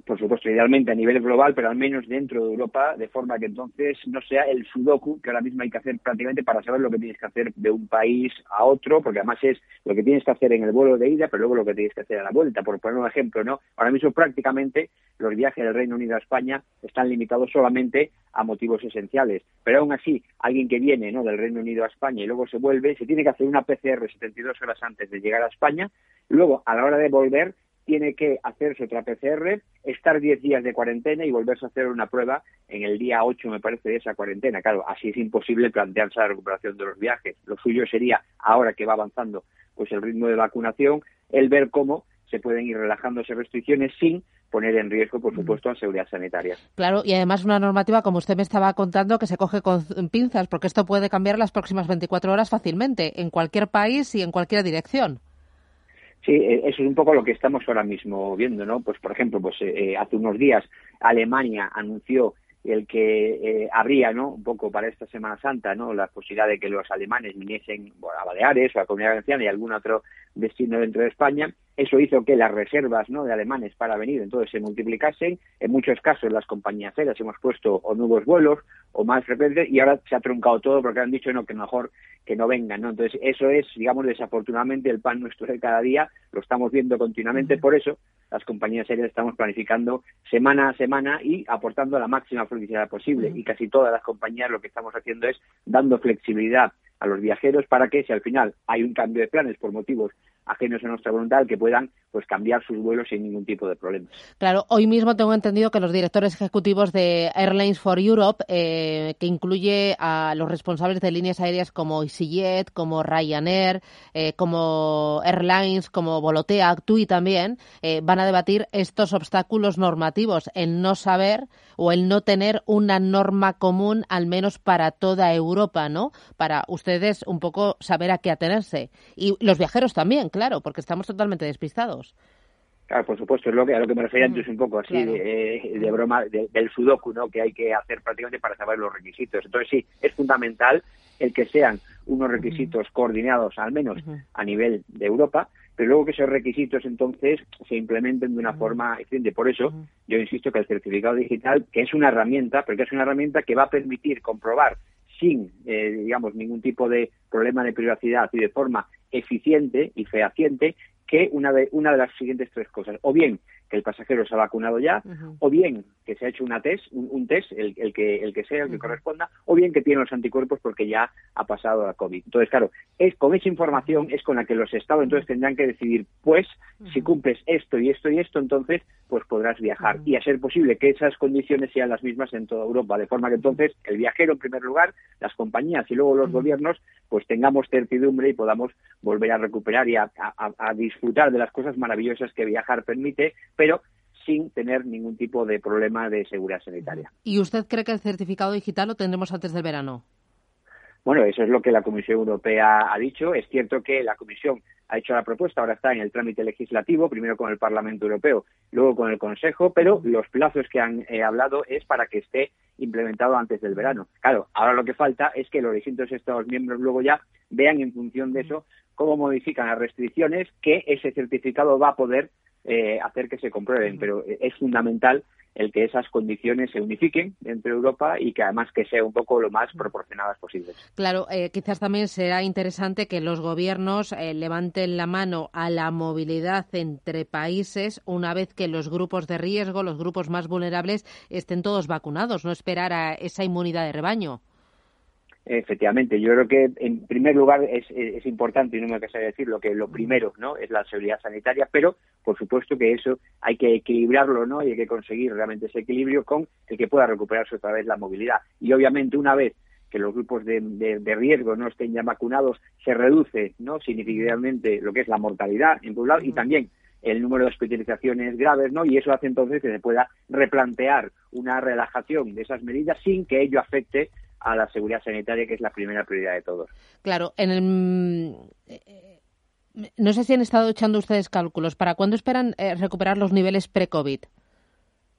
por supuesto, idealmente a nivel global, pero al menos dentro de Europa, de forma que entonces no sea el sudoku que ahora mismo hay que hacer prácticamente para saber lo que tienes que hacer de un país a otro, porque además es lo que tienes que hacer en el vuelo de ida, pero luego lo que tienes que hacer a la vuelta. Por poner un ejemplo, ¿no? Ahora mismo prácticamente los viajes del Reino Unido a España están limitados solamente a motivos esenciales, pero aún así, alguien que viene ¿no? del Reino Unido a España y luego se vuelve, se tiene que hacer una PCR 72 horas antes de llegar a España, luego a la hora de volver tiene que hacerse otra PCR, estar 10 días de cuarentena y volverse a hacer una prueba en el día 8, me parece, de esa cuarentena. Claro, así es imposible plantearse la recuperación de los viajes. Lo suyo sería, ahora que va avanzando pues el ritmo de vacunación, el ver cómo se pueden ir relajando esas restricciones sin poner en riesgo, por supuesto, la seguridad sanitaria. Claro, y además una normativa, como usted me estaba contando, que se coge con pinzas, porque esto puede cambiar las próximas 24 horas fácilmente, en cualquier país y en cualquier dirección. Sí, e, eso es un poco lo que estamos ahora mismo viendo, ¿no? Pues, por ejemplo, pues eh, eh, hace unos días Alemania anunció el que eh, habría, ¿no? Un poco para esta Semana Santa, ¿no? La posibilidad de que los alemanes viniesen a Baleares o a Comunidad Valenciana y algún otro destino dentro de España. Eso hizo que las reservas ¿no? de alemanes para venir entonces se multiplicasen. En muchos casos las compañías aéreas hemos puesto o nuevos vuelos o más frecuentes y ahora se ha truncado todo porque han dicho no que mejor que no vengan. ¿no? Entonces eso es, digamos, desafortunadamente el pan nuestro de cada día. Lo estamos viendo continuamente. Por eso las compañías aéreas estamos planificando semana a semana y aportando la máxima flexibilidad posible. Y casi todas las compañías lo que estamos haciendo es dando flexibilidad a los viajeros para que si al final hay un cambio de planes por motivos ajenos a nuestra voluntad que puedan pues cambiar sus vuelos sin ningún tipo de problema. Claro, hoy mismo tengo entendido que los directores ejecutivos de Airlines for Europe, eh, que incluye a los responsables de líneas aéreas como EasyJet, como Ryanair, eh, como Airlines, como Volotea, TUI también, eh, van a debatir estos obstáculos normativos, el no saber o el no tener una norma común, al menos para toda Europa, ¿no? Para ustedes un poco saber a qué atenerse. Y los viajeros también, claro, porque estamos totalmente despistados. Claro, por supuesto, es lo que, a lo que me refería antes un poco así de, de, broma del sudoku, ¿no? Que hay que hacer prácticamente para saber los requisitos. Entonces sí, es fundamental el que sean unos requisitos coordinados, al menos a nivel de Europa, pero luego que esos requisitos entonces se implementen de una forma eficiente. Por eso yo insisto que el certificado digital, que es una herramienta, porque es una herramienta que va a permitir comprobar sin, eh, digamos, ningún tipo de problema de privacidad y de forma eficiente y fehaciente que una de, una de las siguientes tres cosas. O bien que el pasajero se ha vacunado ya, o bien que se ha hecho una test, un, test, el, el, que, el que sea, el que corresponda, o bien que tiene los anticuerpos porque ya ha pasado la COVID. Entonces, claro, es con esa información es con la que los estados entonces tendrán que decidir, pues, si cumples esto y esto y esto, entonces, pues podrás viajar. Y a ser posible que esas condiciones sean las mismas en toda Europa, de forma que entonces el viajero, en primer lugar, las compañías y luego los gobiernos, pues tengamos certidumbre y podamos volver a recuperar y a, a disfrutar de las cosas maravillosas que viajar permite, pero sin tener ningún tipo de problema de seguridad sanitaria. ¿Y usted cree que el certificado digital lo tendremos antes del verano? Bueno, eso es lo que la Comisión Europea ha dicho. Es cierto que la Comisión ha hecho la propuesta, ahora está en el trámite legislativo, primero con el Parlamento Europeo, luego con el Consejo, pero los plazos que han eh, hablado es para que esté implementado antes del verano. Claro, ahora lo que falta es que los distintos Estados miembros luego ya vean en función de eso cómo modifican las restricciones que ese certificado va a poder eh, hacer que se comprueben, pero es fundamental el que esas condiciones se unifiquen entre Europa y que además que sea un poco lo más proporcionadas posibles. Claro, eh, quizás también será interesante que los gobiernos eh, levanten la mano a la movilidad entre países una vez que los grupos de riesgo, los grupos más vulnerables, estén todos vacunados, no esperar a esa inmunidad de rebaño. Efectivamente, yo creo que en primer lugar es, es importante, y no me de decirlo, que lo primero no es la seguridad sanitaria, pero por supuesto que eso hay que equilibrarlo no y hay que conseguir realmente ese equilibrio con el que pueda recuperarse otra vez la movilidad. Y obviamente una vez que los grupos de, de, riesgo no estén ya vacunados, se reduce no significativamente lo que es la mortalidad en un lado y también el número de hospitalizaciones graves, ¿no? Y eso hace entonces que se pueda replantear una relajación de esas medidas sin que ello afecte a la seguridad sanitaria, que es la primera prioridad de todos. Claro, en el. Eh, no sé si han estado echando ustedes cálculos. ¿Para cuándo esperan eh, recuperar los niveles pre-COVID?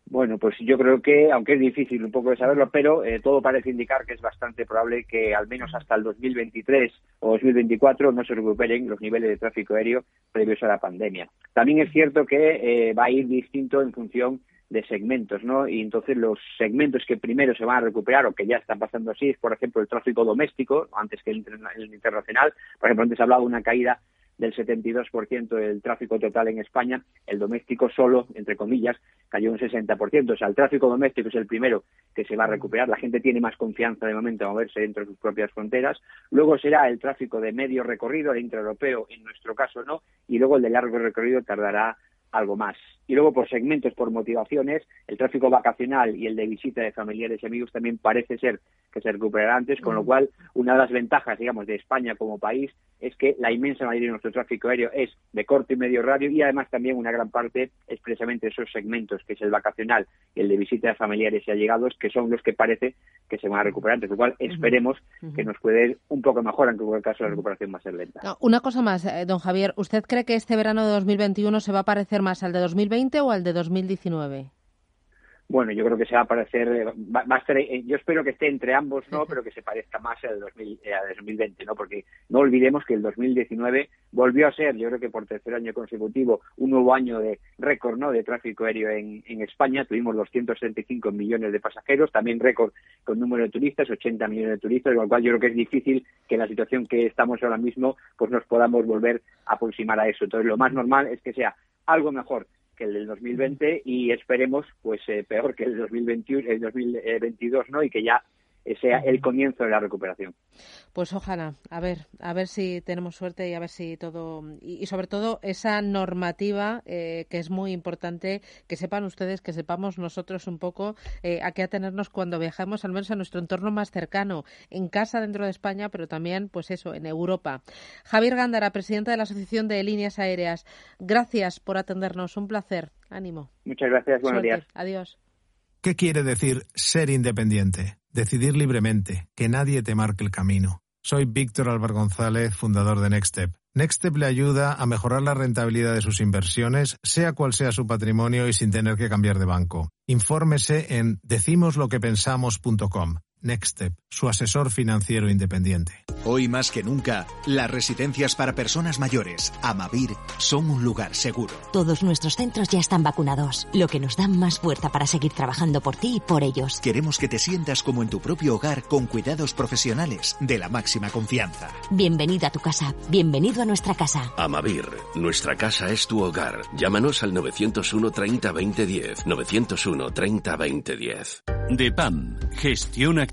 Bueno, pues yo creo que, aunque es difícil un poco de saberlo, pero eh, todo parece indicar que es bastante probable que al menos hasta el 2023 o 2024 no se recuperen los niveles de tráfico aéreo previos a la pandemia. También es cierto que va a ir distinto en función de segmentos, ¿no? Y entonces los segmentos que primero se van a recuperar o que ya están pasando así es, por ejemplo, el tráfico doméstico, antes que el, internacional. Por ejemplo, antes hablaba de una caída del 72% del tráfico total en España, el doméstico solo, entre comillas, cayó un 60%. O sea, el tráfico doméstico es el primero que se va a recuperar. La gente tiene más confianza de momento a moverse dentro de sus propias fronteras. Luego será el tráfico de medio recorrido, el intraeuropeo, en nuestro caso no, y luego el de largo recorrido tardará algo más. Y luego por segmentos, por motivaciones, el tráfico vacacional y el de visita de familiares y amigos también parece ser que se recuperará antes, con lo mm. cual una de las ventajas, digamos, de España como país es que la inmensa mayoría de nuestro tráfico aéreo es de corto y medio radio y además también una gran parte es precisamente esos segmentos, que es el vacacional y el de visita de familiares y allegados, que son los que parece que se van a recuperar antes, lo cual esperemos que nos puede ir un poco mejor, aunque en el caso la recuperación va a ser lenta. una cosa más, eh, don Javier, ¿usted cree que este verano de 2021 se va a parecer más al de 2020 o al de 2019? bueno, yo creo que se va a parecer, eh, va, a estar, eh, yo espero que esté entre ambos, no, pero que se parezca más al 2020, ¿no? Porque no olvidemos que el 2019 volvió a ser, yo creo que por tercer año consecutivo, un nuevo año de récord, ¿no? De tráfico aéreo en, en España. Tuvimos 265 millones de pasajeros, también récord con número de turistas, 80 millones de turistas, con lo cual yo creo que es difícil que en la situación que estamos ahora mismo, pues nos podamos volver a aproximar a eso. Entonces, lo más normal es que sea algo mejor el del 2020 y esperemos pues eh, peor que el 2021 el 2022 no y que ya sea el comienzo de la recuperación. Pues ojalá, a ver, a ver si tenemos suerte y a ver si todo y, sobre todo esa normativa eh, que es muy importante que sepan ustedes, que sepamos nosotros un poco eh, a qué atenernos cuando viajamos, al menos a nuestro entorno más cercano, en casa dentro de España, pero también, pues eso, en Europa. Javier Gándara, presidente de la Asociación de Líneas Aéreas, gracias por atendernos, un placer, ánimo. Muchas gracias, buenos días. Adiós. ¿Qué quiere decir ser independiente? Decidir libremente, que nadie te marque el camino. Soy Víctor Álvaro González, fundador de Nextstep. Nextstep le ayuda a mejorar la rentabilidad de sus inversiones, sea cual sea su patrimonio y sin tener que cambiar de banco. Infórmese en decimosloquepensamos.com. Nextstep, su asesor financiero independiente. Hoy más que nunca, las residencias para personas mayores, Amavir, son un lugar seguro. Todos nuestros centros ya están vacunados, lo que nos da más fuerza para seguir trabajando por ti y por ellos. Queremos que te sientas como en tu propio hogar con cuidados profesionales de la máxima confianza. Bienvenido a tu casa, bienvenido a nuestra casa. Amavir, nuestra casa es tu hogar. Llámanos al 901 30 20 10, 901 30 20 10. DEPAM, gestión activa,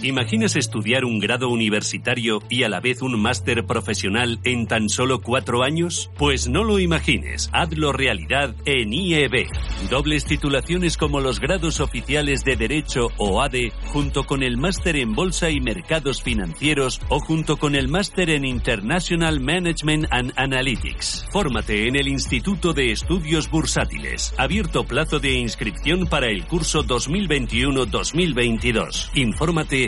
¿Imaginas estudiar un grado universitario y a la vez un máster profesional en tan solo cuatro años? Pues no lo imagines, hazlo realidad en IEB. Dobles titulaciones como los grados oficiales de Derecho o ADE, junto con el máster en Bolsa y Mercados Financieros o junto con el máster en International Management and Analytics. Fórmate en el Instituto de Estudios Bursátiles. Abierto plazo de inscripción para el curso 2021-2022. Infórmate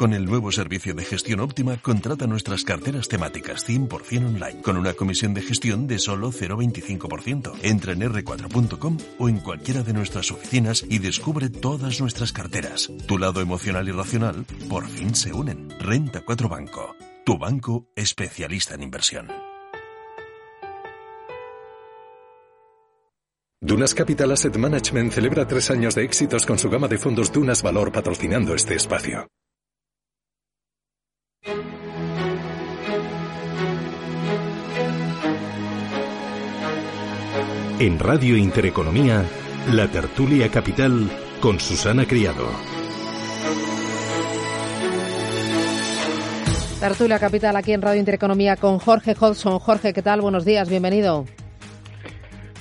Con el nuevo servicio de gestión óptima, contrata nuestras carteras temáticas 100% online, con una comisión de gestión de solo 0,25%. Entra en r4.com o en cualquiera de nuestras oficinas y descubre todas nuestras carteras. Tu lado emocional y racional por fin se unen. Renta 4 Banco, tu banco especialista en inversión. Dunas Capital Asset Management celebra tres años de éxitos con su gama de fondos Dunas Valor patrocinando este espacio. En Radio Intereconomía, la tertulia capital con Susana Criado. Tertulia Capital aquí en Radio Intereconomía con Jorge Hodgson. Jorge, ¿qué tal? Buenos días, bienvenido.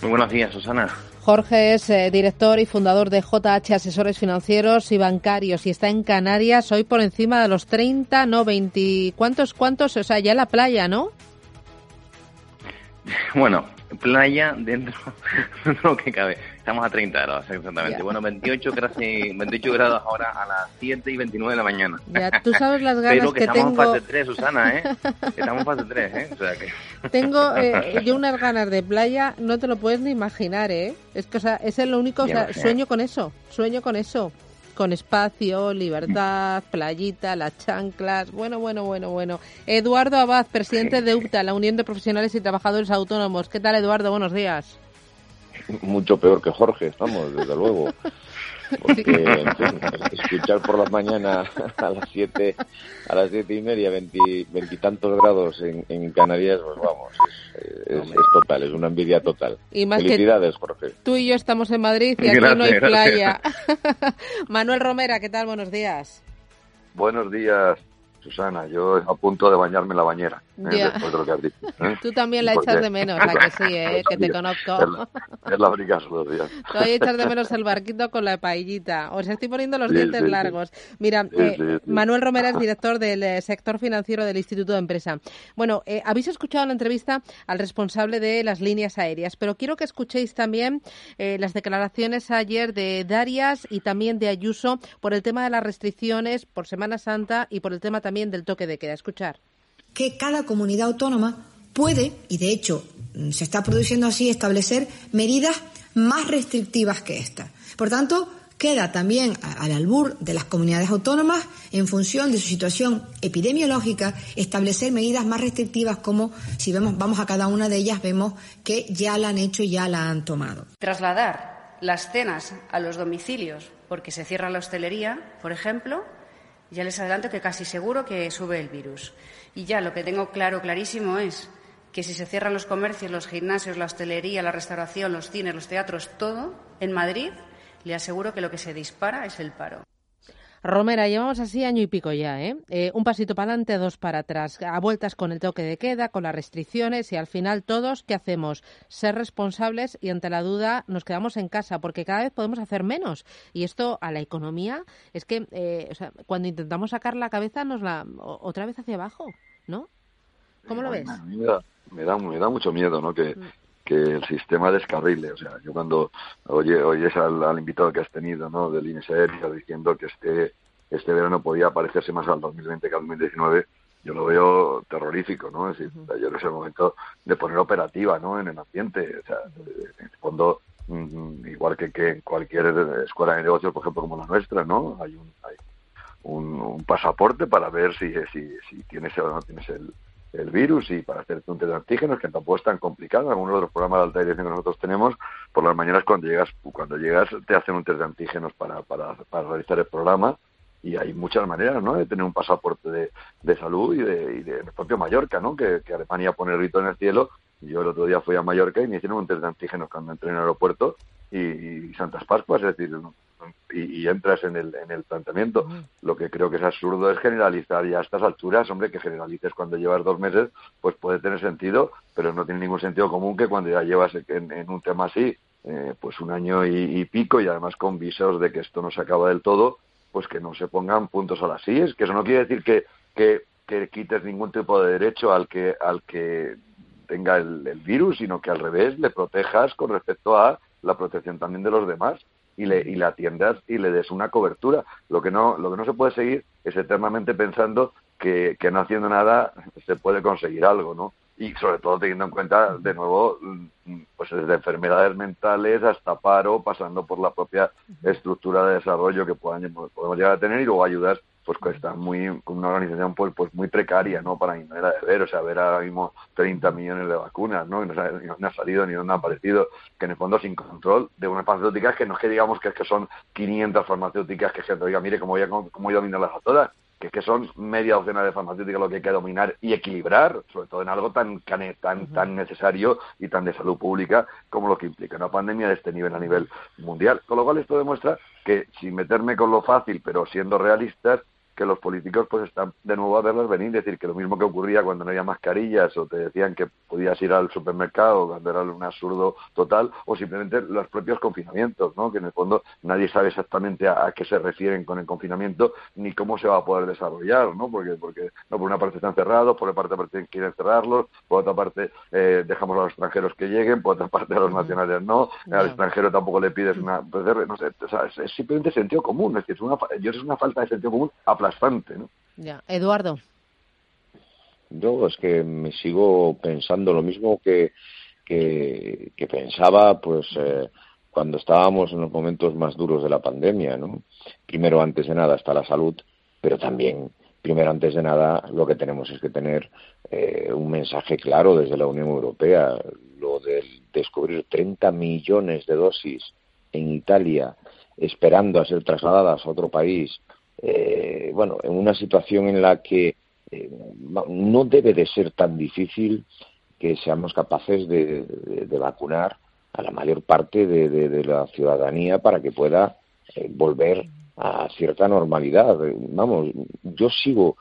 Muy buenos días, Susana. Jorge es eh, director y fundador de JH Asesores Financieros y Bancarios y está en Canarias hoy por encima de los 30, no 20. ¿Cuántos, cuántos? O sea, ya en la playa, ¿no? Bueno, playa dentro de lo que cabe. Estamos a 30 grados, exactamente. Bueno, 28, casi, 28 grados ahora a las 7 y 29 de la mañana. Ya, tú sabes las ganas Pero que, que, estamos tengo. en fase 3, Susana, ¿eh? Estamos en fase 3, ¿eh? O sea que... Tengo eh, yo unas ganas de playa, no te lo puedes ni imaginar, ¿eh? Es que, o sea, es lo único, o sea, sueño con eso, sueño con eso. Con espacio, libertad, playita, las chanclas. Bueno, bueno, bueno, bueno. Eduardo Abad, presidente de UPTA, la Unión de Profesionales y Trabajadores Autónomos. ¿Qué tal, Eduardo? Buenos días. Mucho peor que Jorge, estamos, desde luego. Porque, escuchar por la mañana a las siete, a las siete y media, veintitantos grados en, Canarias, pues vamos, es, total, es una envidia total. Y más Felicidades, Jorge. Tú y yo estamos en Madrid y aquí no hay playa. Manuel Romera, ¿qué tal? Buenos días. Buenos días. Susana, yo a punto de bañarme en la bañera, ¿eh? después de lo que has dicho. ¿eh? Tú también la echas de menos, ¿a que sí, eh? que te conozco. Es la, única solución. Tú ahí echas de menos el barquito con la paellita. Os estoy poniendo los dientes largos. Mira, eh, Manuel Romera es director del sector financiero del Instituto de Empresa. Bueno, habéis escuchado la entrevista al responsable de las líneas aéreas, pero quiero que escuchéis también las declaraciones ayer de Darias y también de Ayuso por el tema de las restricciones por Semana Santa y por el tema también del toque de queda. Escuchar. Que cada comunidad autónoma puede, y de hecho mm, se está produciendo así, establecer medidas más restrictivas que esta. Por tanto, queda también al albur de las comunidades autónomas, en función de su situación epidemiológica, establecer medidas más restrictivas como si vemos, vamos a cada una de ellas, vemos que ya la han hecho y ya la han tomado. Trasladar las cenas a los domicilios porque se cierra la hostelería, por ejemplo, ya les adelanto que casi seguro que sube el virus. Y ya lo que tengo claro, clarísimo es que si se cierran los comercios, los gimnasios, la hostelería, la restauración, los cines, los teatros, todo en Madrid, le aseguro que lo que se dispara es el paro. Romera, llevamos así año y pico ya, ¿eh? ¿eh? Un pasito para adelante, dos para atrás, a vueltas con el toque de queda, con las restricciones y al final todos, ¿qué hacemos? Ser responsables y ante la duda nos quedamos en casa porque cada vez podemos hacer menos. Y esto a la economía es que eh, cuando intentamos sacar la cabeza nos la otra vez hacia abajo, ¿no? ¿Cómo lo ves? me, da, me, da, me da mucho miedo, ¿no? Que, mm que el sistema descarrile. O sea, yo cuando oye, oyes al, invitado que has tenido, ¿no? Del INSER diciendo que este, este verano podía parecerse más al 2020 que al 2019, yo lo veo terrorífico, ¿no? Es decir, yo es el momento de poner operativa, ¿no? En el ambiente. O sea, en el fondo, mm, igual que, que en cualquier escuela de negocios, por ejemplo, como la nuestra, ¿no? Hay un, hay un, un pasaporte para ver si, si, si tienes o no tienes el, el virus y para hacer un test de antígenos, que tampoco es tan complicado. Algunos de los programas de alta dirección que nosotros tenemos, por las mañanas cuando llegas, cuando llegas te hacen un test de antígenos para, para, para realizar el programa y hay muchas maneras ¿no? de tener un pasaporte de, de salud y de, y de, propio Mallorca, ¿no? que, Alemania pone el rito en el cielo. Yo el otro día fui a Mallorca y me hicieron un test de antígenos cuando entré en el aeropuerto y, Santas Pascuas, es decir, y, entras en el, en el planteamiento. Lo que creo que es absurdo es generalizar ya a estas alturas, hombre, que generalices cuando llevas dos meses, pues puede tener sentido, pero no tiene ningún sentido común que cuando ya llevas en, un tema así, eh, pues un año y, pico y además con visos de que esto no se acaba del todo, pues que no se pongan puntos a las sillas, que eso no quiere decir que, que, quites ningún tipo de derecho al que, al que tenga el, el virus, sino que al revés le protejas con respecto a la protección también de los demás y le, y le atiendas y le des una cobertura. Lo que no, lo que no se puede seguir es eternamente pensando que, que no haciendo nada se puede conseguir algo, ¿no? Y sobre todo teniendo en cuenta, de nuevo, pues desde enfermedades mentales hasta paro, pasando por la propia estructura de desarrollo que podamos, podemos llegar a tener y luego ayudar pues que está muy con una organización pues pues muy precaria no para mi manera de ver o sea ver ahora mismo 30 millones de vacunas no y no, no ha salido ni dónde ha aparecido que en el fondo sin control de unas farmacéuticas que no es que digamos que es que son 500 farmacéuticas que gente oiga mire cómo voy a, cómo voy a dominarlas a todas que, que son media docena de farmacéuticas lo que hay que dominar y equilibrar, sobre todo en algo tan tan tan necesario y tan de salud pública como lo que implica una pandemia de este nivel a nivel mundial. Con lo cual esto demuestra que sin meterme con lo fácil, pero siendo realistas, que los políticos pues están de nuevo a verlas venir, decir que lo mismo que ocurría cuando no había mascarillas o te decían que podías ir al supermercado cuando era un absurdo total o simplemente los propios confinamientos, ¿no? que en el fondo nadie sabe exactamente a, qué se refieren con el confinamiento ni cómo se va a poder desarrollar, ¿no? porque porque no por una parte están cerrados, por otra parte quieren cerrarlos, por otra parte eh, dejamos a los extranjeros que lleguen, por otra parte a los nacionales no, al extranjero tampoco le pides una, pues, no sé, es, simplemente sentido común, es decir, es una, yo es una falta de sentido común bastante, ¿no? Ya. Eduardo. Yo es que me sigo pensando lo mismo que, que, pensaba, pues, eh, cuando estábamos en los momentos más duros de la pandemia, ¿no? Primero, antes de nada, está la salud, pero también, primero, antes de nada, lo que tenemos es que tener eh, un mensaje claro desde la Unión Europea. Lo del descubrir 30 millones de dosis en Italia esperando a ser trasladadas a otro país, eh, bueno, en una situación en la que eh, no debe de ser tan difícil que seamos capaces de, vacunar a la mayor parte de, la ciudadanía para que pueda eh, volver a cierta normalidad. Vamos, yo sigo,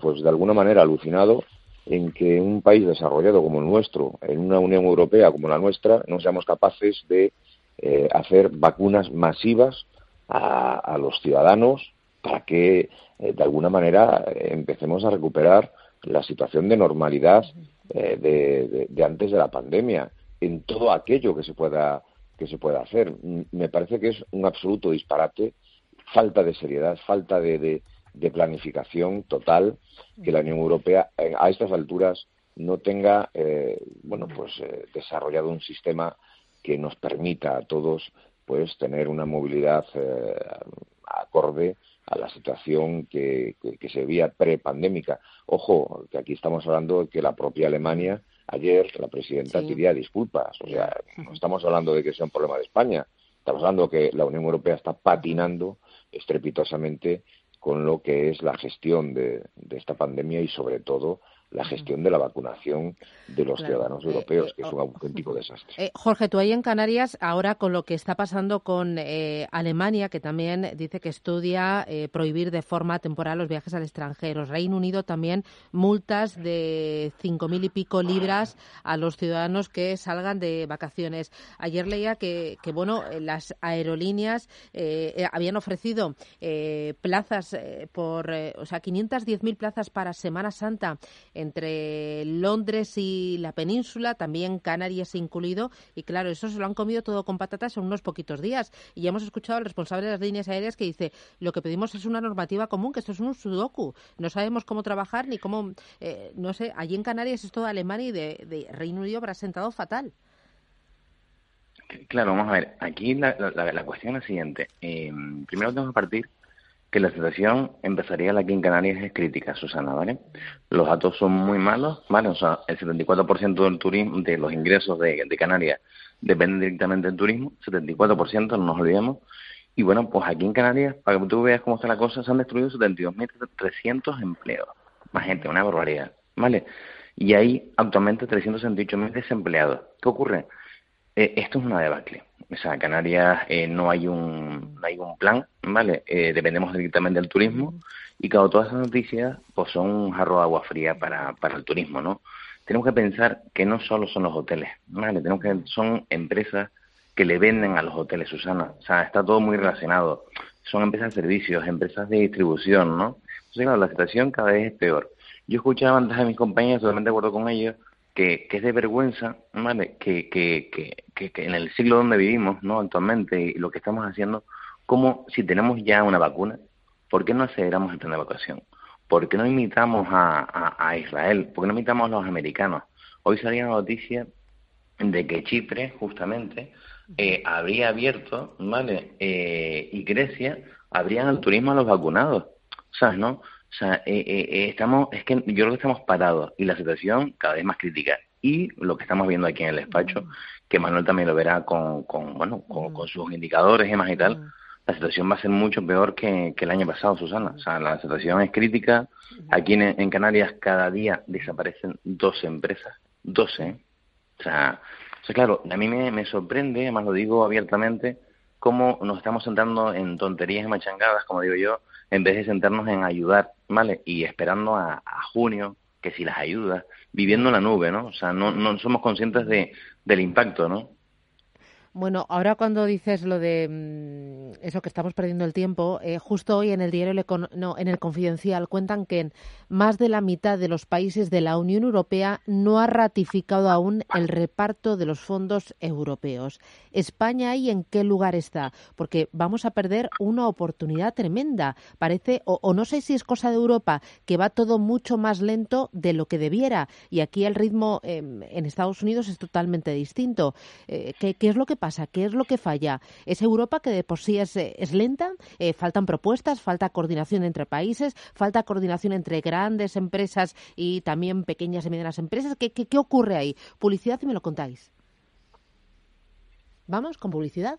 pues de alguna manera alucinado en que un país desarrollado como el nuestro, en una Unión Europea como la nuestra, no seamos capaces de eh, hacer vacunas masivas a, los ciudadanos para que eh, de alguna manera empecemos a recuperar la situación de normalidad eh, de, antes de la pandemia en todo aquello que se pueda que se pueda hacer. Me parece que es un absoluto disparate, falta de seriedad, falta de, de planificación total que la Unión Europea a estas alturas no tenga eh, bueno pues eh, desarrollado un sistema que nos permita a todos pues tener una movilidad eh, acorde a la situación que, que, se veía prepandémica. Ojo, que aquí estamos hablando de que la propia Alemania ayer la presidenta pedía disculpas, o sea, no estamos hablando de que sea un problema de España, estamos hablando de que la Unión Europea está patinando estrepitosamente con lo que es la gestión de, de esta pandemia y sobre todo la gestión de la vacunación de los ciudadanos eh, europeos, que es un auténtico desastre. Eh, Jorge, tú ahí en Canarias, ahora con lo que está pasando con eh, Alemania, que también dice que estudia prohibir de forma temporal los viajes al extranjero. Reino Unido también multas de cinco mil y pico libras a los ciudadanos que salgan de vacaciones. Ayer leía que, que bueno, las aerolíneas habían ofrecido plazas por, o sea, 510.000 plazas para Semana Santa entre Londres y la península, también Canarias incluido, y claro, eso se lo han comido todo con patatas en unos poquitos días. Y hemos escuchado al responsable de las líneas aéreas que dice, lo que pedimos es una normativa común, que esto es un sudoku, no sabemos cómo trabajar ni cómo, eh, no sé, allí en Canarias esto de Alemania y de, Reino Unido habrá sentado fatal. Claro, vamos a ver, aquí la, cuestión es la siguiente. Eh, primero tenemos que partir que la situación empezaría aquí en Canarias es crítica, Susana, ¿vale? Los datos son muy malos, ¿vale? O sea, el 74% del turismo, de los ingresos de, Canarias dependen directamente del turismo, 74%, no nos olvidemos. Y bueno, pues aquí en Canarias, para que tú veas cómo está la cosa, se han destruido 72.300 empleos. Más gente, una barbaridad, ¿vale? Y hay actualmente 368.000 desempleados. ¿Qué ocurre? Eh, esto es una debacle. O sea, Canarias eh, no hay un no hay un plan, ¿vale? Eh, dependemos directamente del turismo y claro, todas esas noticias pues son un jarro de agua fría para, para el turismo, ¿no? Tenemos que pensar que no solo son los hoteles, ¿vale? Tenemos que son empresas que le venden a los hoteles, Susana. O sea, está todo muy relacionado. Son empresas de servicios, empresas de distribución, ¿no? Entonces, claro, la situación cada vez es peor. Yo escuchaba antes a mis compañeros, totalmente de acuerdo con ellos, que, es de vergüenza, ¿vale? Que, que, que, que, en el siglo donde vivimos, ¿no? Actualmente, y lo que estamos haciendo, como si tenemos ya una vacuna, ¿por qué no aceleramos el plan de vacunación? ¿Por qué no imitamos a, a, Israel? ¿Por qué no imitamos a los americanos? Hoy salía la noticia de que Chipre, justamente, eh, habría abierto, ¿vale? Eh, y Grecia abrían el turismo a los vacunados, ¿sabes, no? O sea, eh, eh, eh, estamos, es que yo creo que estamos parados y la situación cada vez más crítica. Y lo que estamos viendo aquí en el despacho, que Manuel también lo verá con, con bueno, con, sus indicadores y demás y tal, la situación va a ser mucho peor que, el año pasado, Susana. O sea, la situación es crítica. Aquí en, Canarias cada día desaparecen 12 empresas. 12. O sea, o sea claro, a mí me, me sorprende, además lo digo abiertamente, cómo nos estamos centrando en tonterías y machangadas, como digo yo, en vez de centrarnos en ayudar, ¿vale? Y esperando a, junio, que si las ayudas, viviendo en la nube, ¿no? O sea, no, no somos conscientes de, del impacto, ¿no? Bueno, ahora cuando dices lo de mm, eso que estamos perdiendo el tiempo, eh, justo hoy en el diario no, en el Confidencial cuentan que más de la mitad de los países de la Unión Europea no ha ratificado aún el reparto de los fondos europeos. España ahí en qué lugar está, porque vamos a perder una oportunidad tremenda. Parece o, no sé si es cosa de Europa que va todo mucho más lento de lo que debiera y aquí el ritmo em, en Estados Unidos es totalmente distinto. Eh, ¿qué, ¿Qué es lo que pasa? Pasa? ¿Qué es lo que falla? ¿Es Europa que de por sí es, eh, lenta? Eh, ¿Faltan propuestas? ¿Falta coordinación entre países? ¿Falta coordinación entre grandes empresas y también pequeñas y medianas empresas? ¿Qué, qué, qué ocurre ahí? Publicidad y me lo contáis. ¿Vamos con publicidad?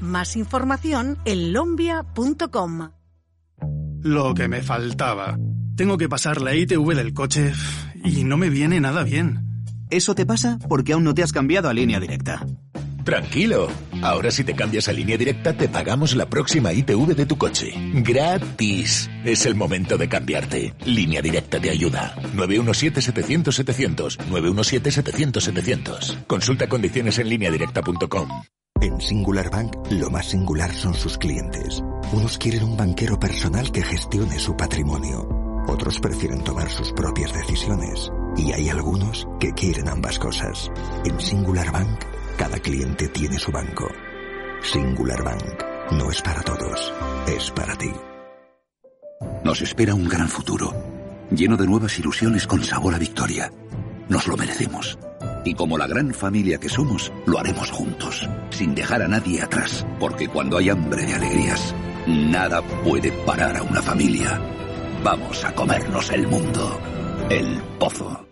Más información en lombia.com. Lo que me faltaba. Tengo que pasar la ITV del coche y no me viene nada bien. Eso te pasa porque aún no te has cambiado a línea directa. Tranquilo. Ahora si te cambias a línea directa te pagamos la próxima ITV de tu coche. Gratis. Es el momento de cambiarte. Línea directa te ayuda. 917-700-700. 917-700-700. Consulta condiciones en lineadirecta.com. En Singular Bank, lo más singular son sus clientes. Unos quieren un banquero personal que gestione su patrimonio. Otros prefieren tomar sus propias decisiones. Y hay algunos que quieren ambas cosas. En Singular Bank, cada cliente tiene su banco. Singular Bank no es para todos, es para ti. Nos espera un gran futuro, lleno de nuevas ilusiones con sabor a victoria. Nos lo merecemos. Y como la gran familia que somos, lo haremos juntos, sin dejar a nadie atrás, porque cuando hay hambre de alegrías, nada puede parar a una familia. Vamos a comernos el mundo. El pozo.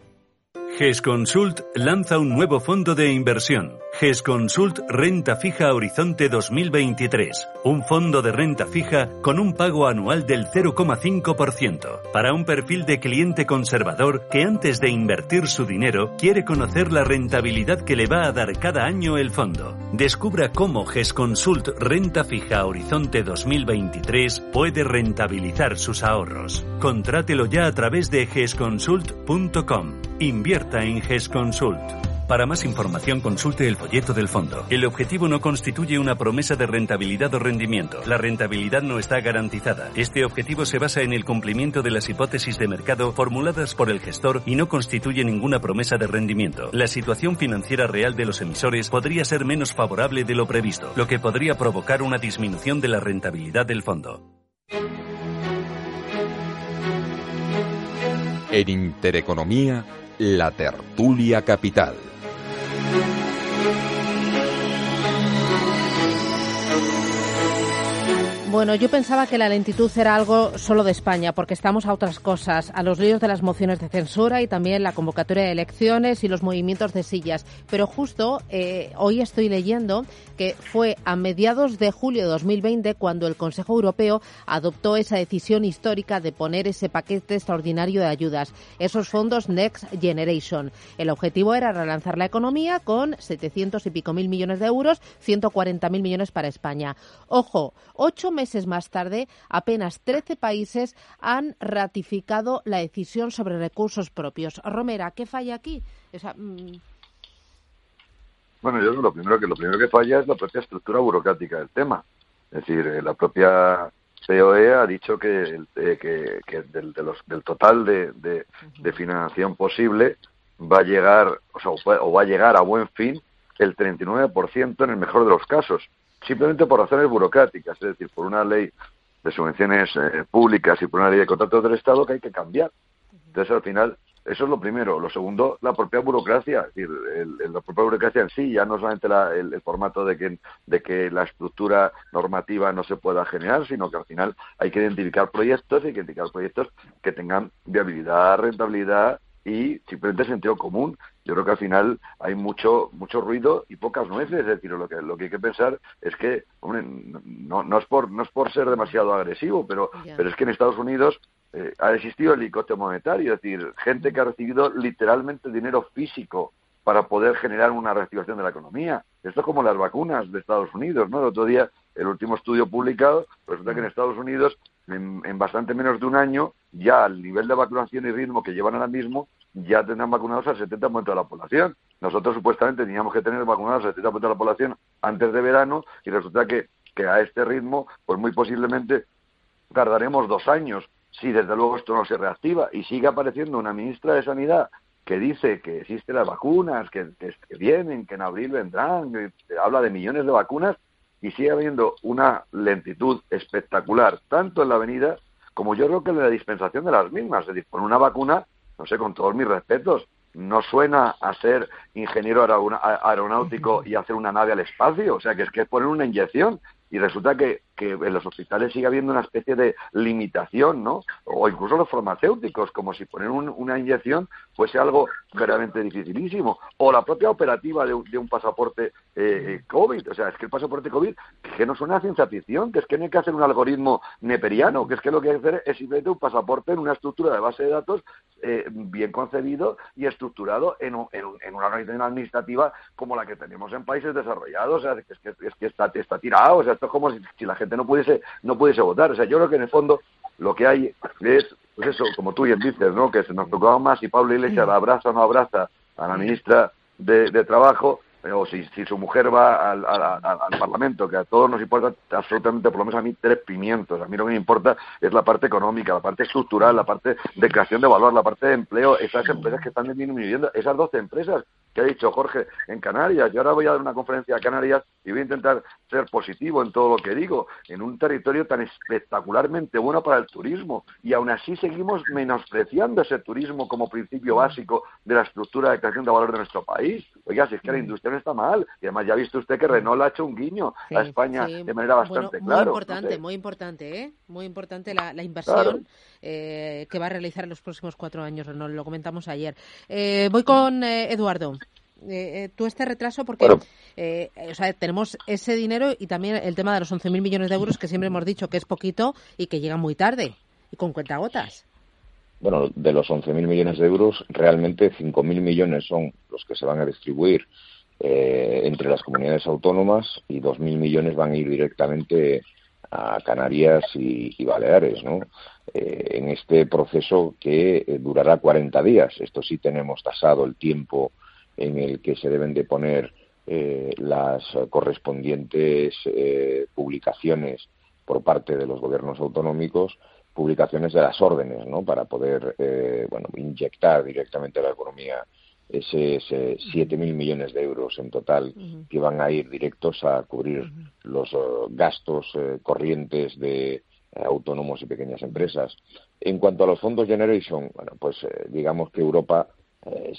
GESConsult lanza un nuevo fondo de inversión. GESConsult Renta Fija Horizonte 2023. Un fondo de renta fija con un pago anual del 0,5% para un perfil de cliente conservador que antes de invertir su dinero quiere conocer la rentabilidad que le va a dar cada año el fondo. Descubra cómo GESConsult Renta Fija Horizonte 2023 puede rentabilizar sus ahorros. Contrátelo ya a través de gesconsult.com. Invierta en GESConsult. Para más información consulte el folleto del fondo. El objetivo no constituye una promesa de rentabilidad o rendimiento. La rentabilidad no está garantizada. Este objetivo se basa en el cumplimiento de las hipótesis de mercado formuladas por el gestor y no constituye ninguna promesa de rendimiento. La situación financiera real de los emisores podría ser menos favorable de lo previsto, lo que podría provocar una disminución de la rentabilidad del fondo. En Intereconomía, la tertulia capital. Thank you. Bueno, yo pensaba que la lentitud era algo solo de España, porque estamos a otras cosas, a los líos de las mociones de censura y también la convocatoria de elecciones y los movimientos de sillas. Pero justo eh, hoy estoy leyendo que fue a mediados de julio de 2020 cuando el Consejo Europeo adoptó esa decisión histórica de poner ese paquete extraordinario de ayudas, esos fondos Next Generation. El objetivo era relanzar la economía con 700 y pico mil millones de euros, 140 mil millones para España. Ojo, ocho meses más tarde, apenas 13 países han ratificado la decisión sobre recursos propios. Romera, ¿qué falla aquí? Mm. Bueno, yo lo primero que lo primero que falla es la propia estructura burocrática del tema. Es decir, eh, la propia COE ha dicho que, eh, que, del, del total de, de, financiación posible va a llegar, o, sea, o va a llegar a buen fin el 39% en el mejor de los casos simplemente por razones burocráticas, es decir, por una ley de subvenciones eh, públicas y por una ley de contratos del Estado que hay que cambiar. Entonces, al final, eso es lo primero. Lo segundo, la propia burocracia, es decir, la propia burocracia en sí, ya no solamente el, formato de que, de que la estructura normativa no se pueda generar, sino que al final hay que identificar proyectos, hay que identificar proyectos que tengan viabilidad, rentabilidad y simplemente sentido común. Yo creo que al final hay mucho mucho ruido y pocas nueces, es decir, lo que lo que hay que pensar es que, hombre, no, no es por no es por ser demasiado agresivo, pero pero es que en Estados Unidos eh, ha existido el licote monetario, es decir, gente que ha recibido literalmente dinero físico para poder generar una reactivación de la economía. Esto es como las vacunas de Estados Unidos, ¿no? El otro día, el último estudio publicado, resulta que en Estados Unidos, en, en bastante menos de un año, ya al nivel de vacunación y ritmo que llevan ahora mismo, ya tendrán vacunados al 70% de la población. Nosotros supuestamente teníamos que tener vacunados al 70% de la población antes de verano y resulta que, que a este ritmo, pues muy posiblemente tardaremos dos años si desde luego esto no se reactiva y sigue apareciendo una ministra de Sanidad que dice que existen las vacunas, que, vienen, que en abril vendrán, que habla de millones de vacunas y sigue habiendo una lentitud espectacular, tanto en la avenida como yo creo que en la dispensación de las mismas. Es decir, con una vacuna, no sé, con todos mis respetos, no suena a ser ingeniero aeronáutico y hacer una nave al espacio, o sea, que es que es poner una inyección y resulta que, que, en los hospitales sigue habiendo una especie de limitación, ¿no? O incluso los farmacéuticos, como si poner una inyección fuese algo verdaderamente dificilísimo. O la propia operativa de, un pasaporte eh, eh, COVID. O sea, es que el pasaporte COVID, que no suena a ciencia ficción, que es que no hay que hacer un algoritmo neperiano, que es que lo que hay que hacer es simplemente un pasaporte en una estructura de base de datos eh, bien concebido y estructurado en, en, una organización administrativa como la que tenemos en países desarrollados. O sea, es que, es que está, está tirado. O sea, esto es como si, la gente no pudiese, no pudiese votar. O sea, yo creo que en el fondo lo que hay es, pues eso, como tú bien dices, ¿no? Que se nos tocaba más si Pablo Iglesias abraza o no abraza a la ministra de, de Trabajo, o si, si su mujer va al, al, Parlamento, que a todos nos importa absolutamente, por lo menos a mí, tres pimientos. A mí lo que me importa es la parte económica, la parte estructural, la parte de creación de valor, la parte de empleo, esas empresas que están disminuyendo, esas 12 empresas que ha dicho Jorge en Canarias. Yo ahora voy a dar una conferencia a Canarias y voy a intentar ser positivo en todo lo que digo, en un territorio tan espectacularmente bueno para el turismo. Y aún así seguimos menospreciando ese turismo como principio básico de la estructura de creación de valor de nuestro país. Oiga, si es que la industria no está mal. Y además ya ha visto usted que Renault ha hecho un guiño a España de manera bastante clara. Muy importante, muy importante, ¿eh? Muy importante la, inversión eh, que va a realizar en los próximos cuatro años. Renault, lo comentamos ayer. Eh, voy con eh, Eduardo. tú este retraso porque o sea, tenemos ese dinero y también el tema de los 11.000 millones de euros que siempre hemos dicho que es poquito y que llega muy tarde y con cuentagotas bueno, de los 11.000 millones de euros, realmente 5.000 millones son los que se van a distribuir eh, entre las comunidades autónomas y 2.000 millones van a ir directamente a Canarias y, Baleares, ¿no? Eh, en este proceso que eh, durará 40 días. Esto sí tenemos tasado el tiempo en el que se deben de poner las correspondientes publicaciones por parte de los gobiernos autonómicos publicaciones de las órdenes, ¿no? Para poder, eh, bueno, inyectar directamente a la economía ese, ese 7.000 millones de euros en total que van a ir directos a cubrir los eh, gastos eh, corrientes de autónomos y pequeñas empresas. En cuanto a los fondos Generation, bueno, pues digamos que Europa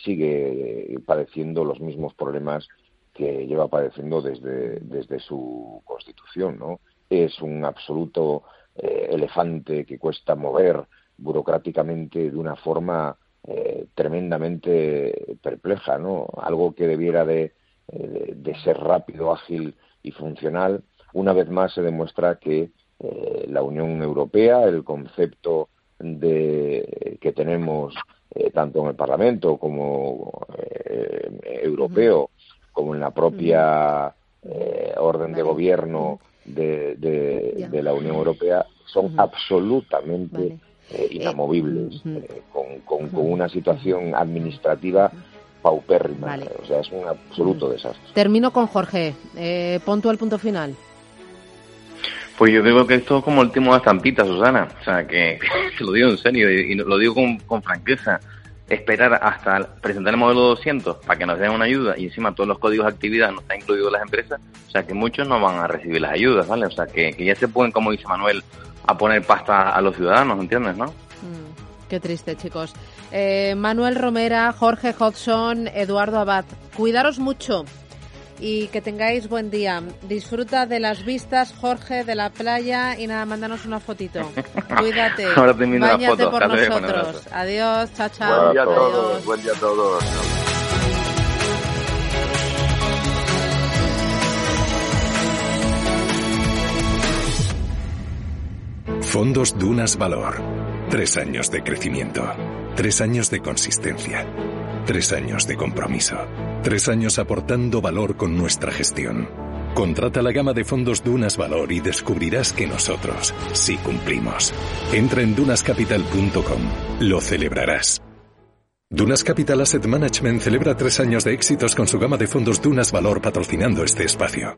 sigue padeciendo los mismos problemas que lleva padeciendo desde, desde su constitución, ¿no? Es un absoluto eh, elefante que cuesta mover burocráticamente de una forma eh, tremendamente perpleja, ¿no? Algo que debiera de, eh, de, ser rápido, ágil y funcional. Una vez más se demuestra que la Unión Europea, el concepto de, que tenemos tanto en el Parlamento como europeo, como en la propia orden de gobierno de, la Unión Europea son absolutamente eh, inamovibles, eh, con, con, una situación administrativa paupérrima. O sea, es un absoluto desastre. Termino con Jorge. Eh, pon tú el punto final. Pues yo digo que esto es como el último de estampita, Susana. O sea, que, se lo digo en serio y, lo digo con, con franqueza esperar hasta presentar el modelo 200 para que nos den una ayuda y encima todos los códigos de actividad no están incluidos las empresas, o sea que muchos no van a recibir las ayudas, ¿vale? O sea que, ya se pueden, como dice Manuel, a poner pasta a los ciudadanos, ¿entiendes, no? Mm, qué triste, chicos. Eh, Manuel Romera, Jorge Hodgson, Eduardo Abad, cuidaros mucho y que tengáis buen día. Disfruta de las vistas, Jorge, de la playa y nada, mándanos una fotito. Cuídate. Ahora te Báñate por nosotros. Adiós, chao, chao. Buen día a todos. Buen día a todos. Fondos Dunas Valor. Tres años de crecimiento. Tres años de consistencia. Tres años de compromiso. Tres años aportando valor con nuestra gestión. Contrata la gama de fondos Dunas Valor y descubrirás que nosotros sí cumplimos. Entra en dunascapital.com. Lo celebrarás. Dunas Capital Asset Management celebra tres años de éxitos con su gama de fondos Dunas Valor patrocinando este espacio.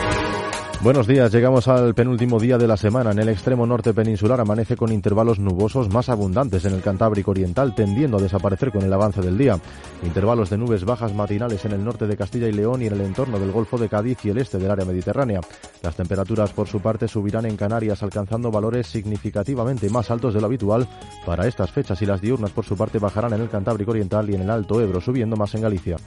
Buenos días, llegamos al penúltimo día de la semana. En el extremo norte peninsular amanece con intervalos nubosos más abundantes en el Cantábrico Oriental, tendiendo a desaparecer con el avance del día. Intervalos de nubes bajas matinales en el norte de Castilla y León y en el entorno del Golfo de Cádiz y el este del área mediterránea. Las temperaturas, por su parte, subirán en Canarias, alcanzando valores significativamente más altos de lo habitual para estas fechas y las diurnas, por su parte, bajarán en el Cantábrico Oriental y en el Alto Ebro, subiendo más en Galicia.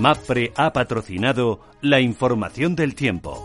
MAPRE ha patrocinado la información del tiempo.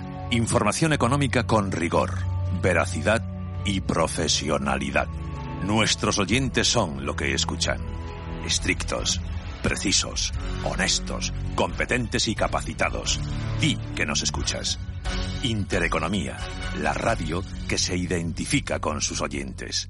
Información económica con rigor, veracidad y profesionalidad. Nuestros oyentes son lo que escuchan. Estrictos, precisos, honestos, competentes y capacitados. Di que nos escuchas. Intereconomía, la radio que se identifica con sus oyentes.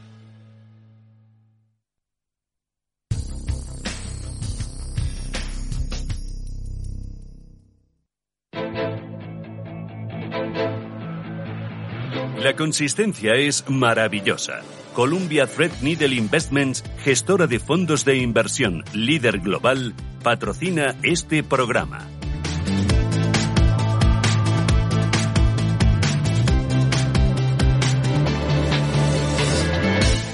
La consistencia es maravillosa. Columbia Threadneedle Investments, gestora de fondos de inversión líder global, patrocina este programa.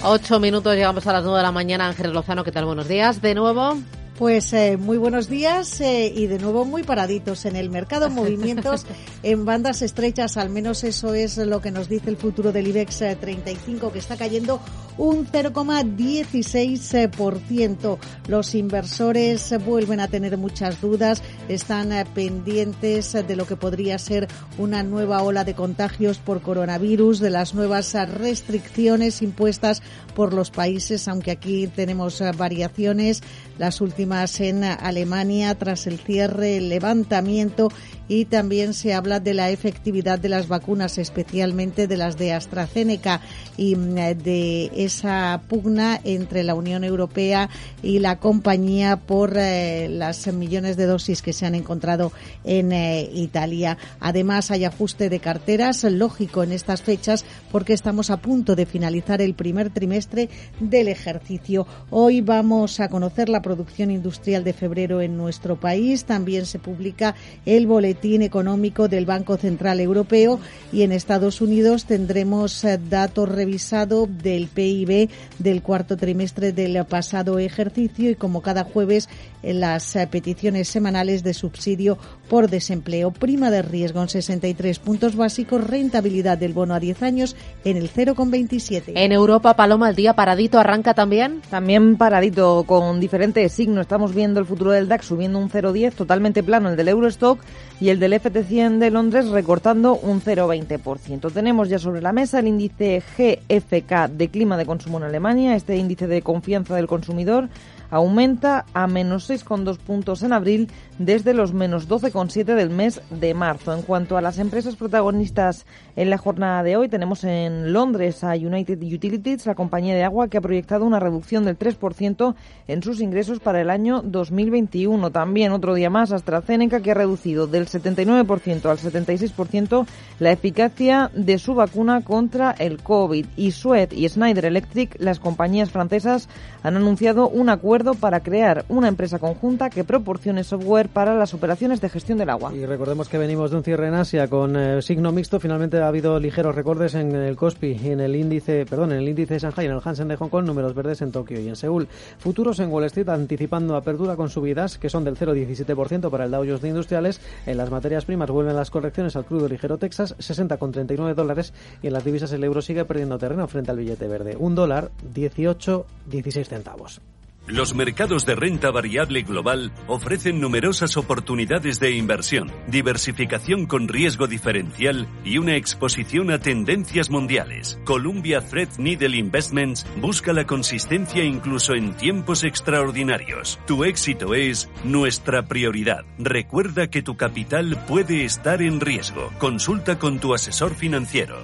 Ocho minutos, llegamos a las nueve de la mañana. Ángeles Lozano, ¿qué tal? Buenos días. De nuevo. Pues eh, muy buenos días eh, y de nuevo muy paraditos en el mercado, movimientos en bandas estrechas, al menos eso es lo que nos dice el futuro del IBEX 35 eh, que está cayendo un 0,16%. Los inversores vuelven a tener muchas dudas, están pendientes de lo que podría ser una nueva ola de contagios por coronavirus, de las nuevas restricciones impuestas por los países, aunque aquí tenemos variaciones. Las últimas en Alemania tras el cierre, el levantamiento y también se habla de la efectividad de las vacunas, especialmente de las de AstraZeneca y mm, de esa pugna entre la Unión Europea y la compañía por eh, las millones de dosis que se han encontrado en eh, Italia. Además, hay ajuste de carteras, lógico en estas fechas, porque estamos a punto de finalizar el primer trimestre del ejercicio. Hoy vamos a conocer la producción industrial de febrero en nuestro país. También se publica el boletín económico del Banco Central Europeo y en Estados Unidos tendremos eh, datos revisados del PIB del cuarto trimestre del pasado ejercicio y como cada jueves en las eh, peticiones semanales de subsidio por desempleo. Prima de riesgo en 63 puntos básicos, rentabilidad del bono a 10 años en el 0,27. En Europa, Paloma, el día paradito arranca también. También paradito con diferentes signos. Estamos viendo el futuro del DAX subiendo un 0,10, totalmente plano el del Eurostock y el del FT100 de Londres recortando un 0,20%. Tenemos ya sobre la mesa el índice GFK de clima de consumo en Alemania, este índice de confianza del consumidor aumenta a menos 6,2 puntos en abril desde los menos 12,7 del mes de marzo. En cuanto a las empresas protagonistas en la jornada de hoy, tenemos en Londres a United Utilities, la compañía de agua que ha proyectado una reducción del 3% en sus ingresos para el año 2021. También otro día más AstraZeneca que ha reducido del 79% al 76% la eficacia de su vacuna contra el COVID. Y Suez y Schneider Electric, las compañías francesas, han anunciado un acuerdo para crear una empresa conjunta que proporcione software para las operaciones de gestión del agua. Y recordemos que venimos de un cierre en Asia con eh, signo mixto. Finalmente ha habido ligeros recortes en el Kospi y en el índice, perdón, en el índice de Shanghai, en el Hansen de Hong Kong, números verdes en Tokio y en Seúl. Futuros en Wall Street anticipando apertura con subidas que son del 0,17% para el Dow Jones de Industriales. En las materias primas vuelven las correcciones al crudo ligero Texas, 60,39 dólares y en las divisas el euro sigue perdiendo terreno frente al billete verde. Un dólar, 18,16 centavos. Los mercados de renta variable global ofrecen numerosas oportunidades de inversión, diversificación con riesgo diferencial y una exposición a tendencias mundiales. Columbia Threadneedle Investments busca la consistencia incluso en tiempos extraordinarios. Tu éxito es nuestra prioridad. Recuerda que tu capital puede estar en riesgo. Consulta con tu asesor financiero.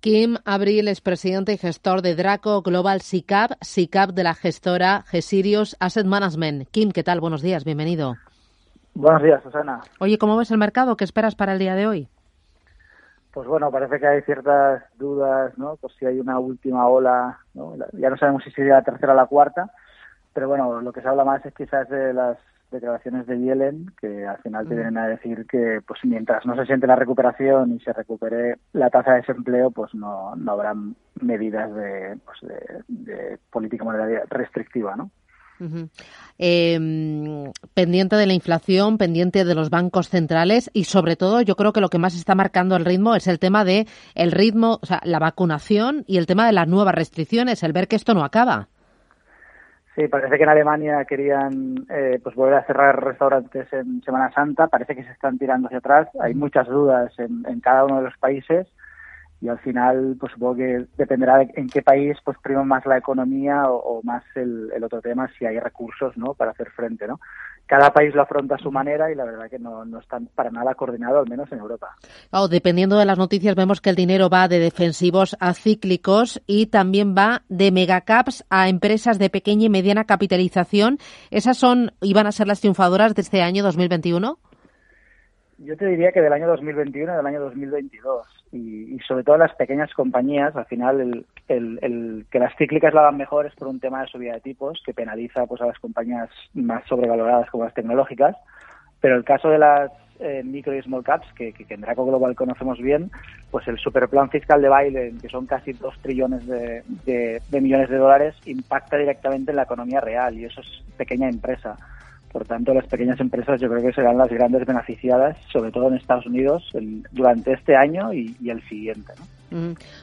Kim Abril es presidente y gestor de Draco Global SICAP, SICAP de la gestora Gesirius Asset Management. Kim, ¿qué tal? Buenos días, bienvenido. Buenos días, Susana. Oye, ¿cómo ves el mercado? ¿Qué esperas para el día de hoy? Pues bueno, parece que hay ciertas dudas, ¿no? Por si hay una última ola, ¿no? Ya no sabemos si sería la tercera o la cuarta, pero bueno, lo que se habla más es quizás de las declaraciones de Yellen que al final te vienen a decir que pues mientras no se siente la recuperación y se recupere la tasa de desempleo pues no, no habrá medidas de, pues de, política monetaria restrictiva ¿no? Em, pendiente de la inflación, pendiente de los bancos centrales y sobre todo yo creo que lo que más está marcando el ritmo es el tema de el ritmo, o sea, la vacunación y el tema de las nuevas restricciones, el ver que esto no acaba. Sí, parece que en Alemania querían eh, pues volver a cerrar restaurantes en Semana Santa. Parece que se están tirando hacia atrás. Hay muchas dudas en, en cada uno de los países y al final pues supongo que dependerá de en qué país pues prima más la economía o, más el, el, otro tema si hay recursos no para hacer frente no cada país lo afronta a su manera y la verdad que no, no están para nada coordinado al menos en Europa. Dependiendo de las noticias vemos que el dinero va de defensivos a cíclicos y también va de megacaps a empresas de pequeña y mediana capitalización. Esas son y van a ser las triunfadoras de este año 2021 yo te diría que del año 2021 y del año 2022. Y, y sobre todo las pequeñas compañías, al final, el, el, el, que las cíclicas la van mejor es por un tema de subida de tipos que penaliza pues a las compañías más sobrevaloradas como las tecnológicas. Pero el caso de las eh, micro y small caps, que, que, en Draco Global conocemos bien, pues el superplan fiscal de Biden, que son casi dos trillones de, de, de millones de dólares, impacta directamente en la economía real y eso es pequeña empresa. Por tanto, las pequeñas empresas yo creo que serán las grandes beneficiadas, sobre todo en Estados Unidos, durante este año y, el siguiente.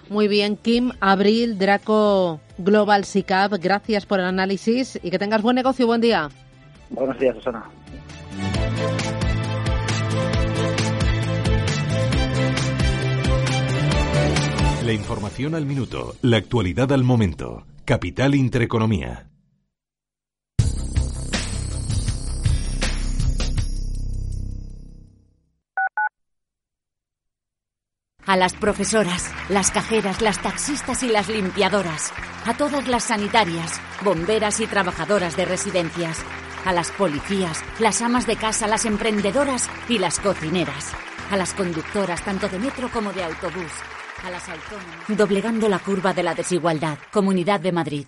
Muy bien, Kim, Abril, Draco Global SICAP, gracias por el análisis y que tengas buen negocio. Buen día. Buenos días, Susana. La información al minuto, la actualidad al momento. Capital Intereconomía. A las profesoras, las cajeras, las taxistas y las limpiadoras. A todas las sanitarias, bomberas y trabajadoras de residencias. A las policías, las amas de casa, las emprendedoras y las cocineras. A las conductoras tanto de metro como de autobús. A las autónomas. Doblegando la curva de la desigualdad. Comunidad de Madrid.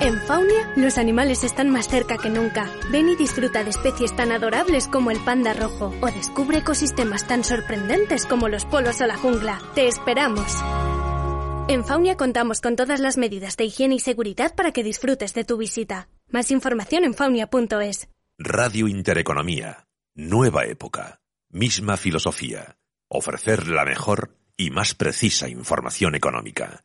En Faunia, los animales están más cerca que nunca. Ven y disfruta de especies tan adorables como el panda rojo o descubre ecosistemas tan sorprendentes como los polos o la jungla. Te esperamos. En Faunia contamos con todas las medidas de higiene y seguridad para que disfrutes de tu visita. Más información en faunia.es. Radio Intereconomía. Nueva época. Misma filosofía. Ofrecer la mejor y más precisa información económica.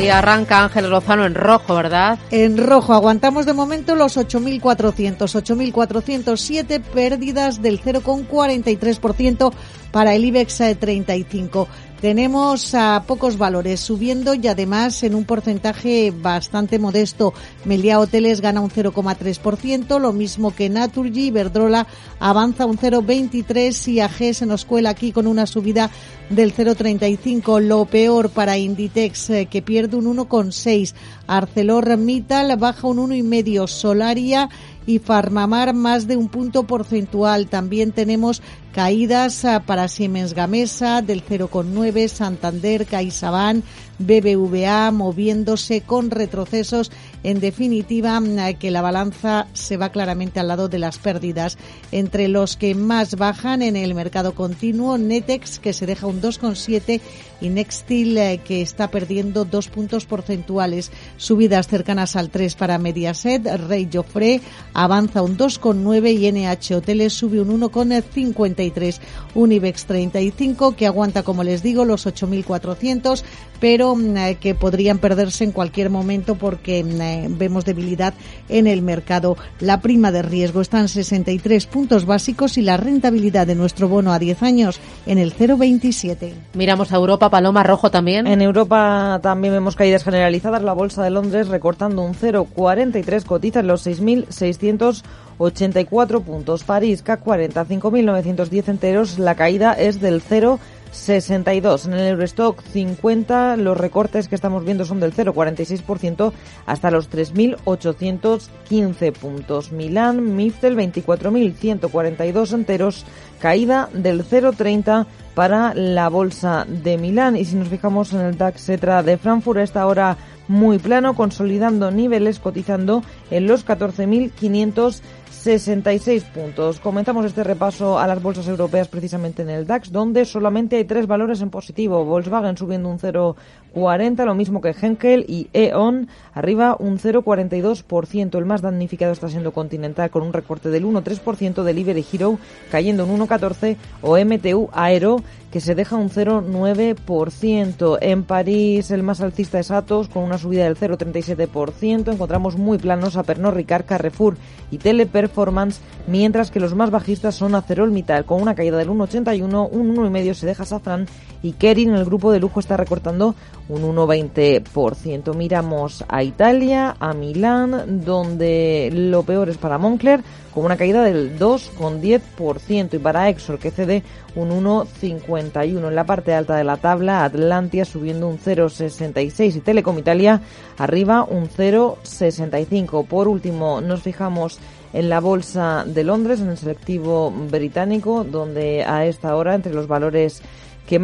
Y arranca Ángel Lozano en rojo, ¿verdad? En rojo. Aguantamos de momento los 8.400, 8.407 pérdidas del 0,43% para el IBEX 35. Tenemos a pocos valores subiendo y además en un porcentaje bastante modesto. Melia Hoteles gana un 0,3%, lo mismo que Naturgy, Verdrola avanza un 0,23 y AG se nos cuela aquí con una subida del 0,35. Lo peor para Inditex eh, que pierde un 1,6. ArcelorMittal baja un 1,5. Solaria y Farmamar más de un punto porcentual. También tenemos caídas ah, para Siemens Gamesa del 0,9, Santander, CaixaBank, BBVA moviéndose con retrocesos en definitiva, mm, que la balanza se va claramente al lado de las pérdidas. Entre los que más bajan en el mercado continuo, Netex, que se deja un 2,7 y que está perdiendo dos puntos porcentuales. Subidas cercanas al 3 para Mediaset. Rey Joffre avanza un 2,9 y NH Hoteles sube un 1,53. Unibex 35, que aguanta, como les digo, los 8.400, pero mm, eh, que podrían perderse en cualquier momento porque mm, eh, vemos debilidad en el mercado. La prima de riesgo está en 63 puntos básicos y la rentabilidad de nuestro bono a 10 años en el 0,27. Miramos a Europa, Paloma Rojo también. En Europa también vemos caídas generalizadas. La bolsa de Londres recortando un 0,43, cotiza en los 6.684 puntos. París, CAC 40, 5.910 enteros. La caída es del 0. 62. En el Eurostock 50 los recortes que estamos viendo son del 0,46% hasta los 3.815 puntos. Milán, Miftel 24.142 enteros, caída del 0,30 para la bolsa de Milán. Y si nos fijamos en el DAX Cetra de Frankfurt, a esta hora muy plano, consolidando niveles, cotizando en los 14.500 66 puntos. Comenzamos este repaso a las bolsas europeas precisamente en el DAX, donde solamente hay tres valores en positivo. Volkswagen subiendo un 0,40, lo mismo que Henkel y E.ON, arriba un 0,42%. El más damnificado está siendo Continental con un recorte del 1,3%, Delivery Hero cayendo un 1,14% o MTU Aero que se deja un 0,9%. En París el más alcista es Atos con una subida del 0,37%. Encontramos muy planos a Pernod Ricard, Carrefour y Teleperformance, mientras que los más bajistas son Acerol Mittal con una caída del 1,81, un 1,5 se deja Safran y Kering, el grupo de lujo, está recortando un 1,20%. Miramos a Italia, a Milán, donde lo peor es para Moncler, con una caída del 2,10%, y para Exor, que cede un 1,51%. En la parte alta de la tabla, Atlantia subiendo un 0,66% y Telecom Italia arriba un 0,65%. Por último, nos fijamos en la bolsa de Londres, en el selectivo británico, donde a esta hora, entre los valores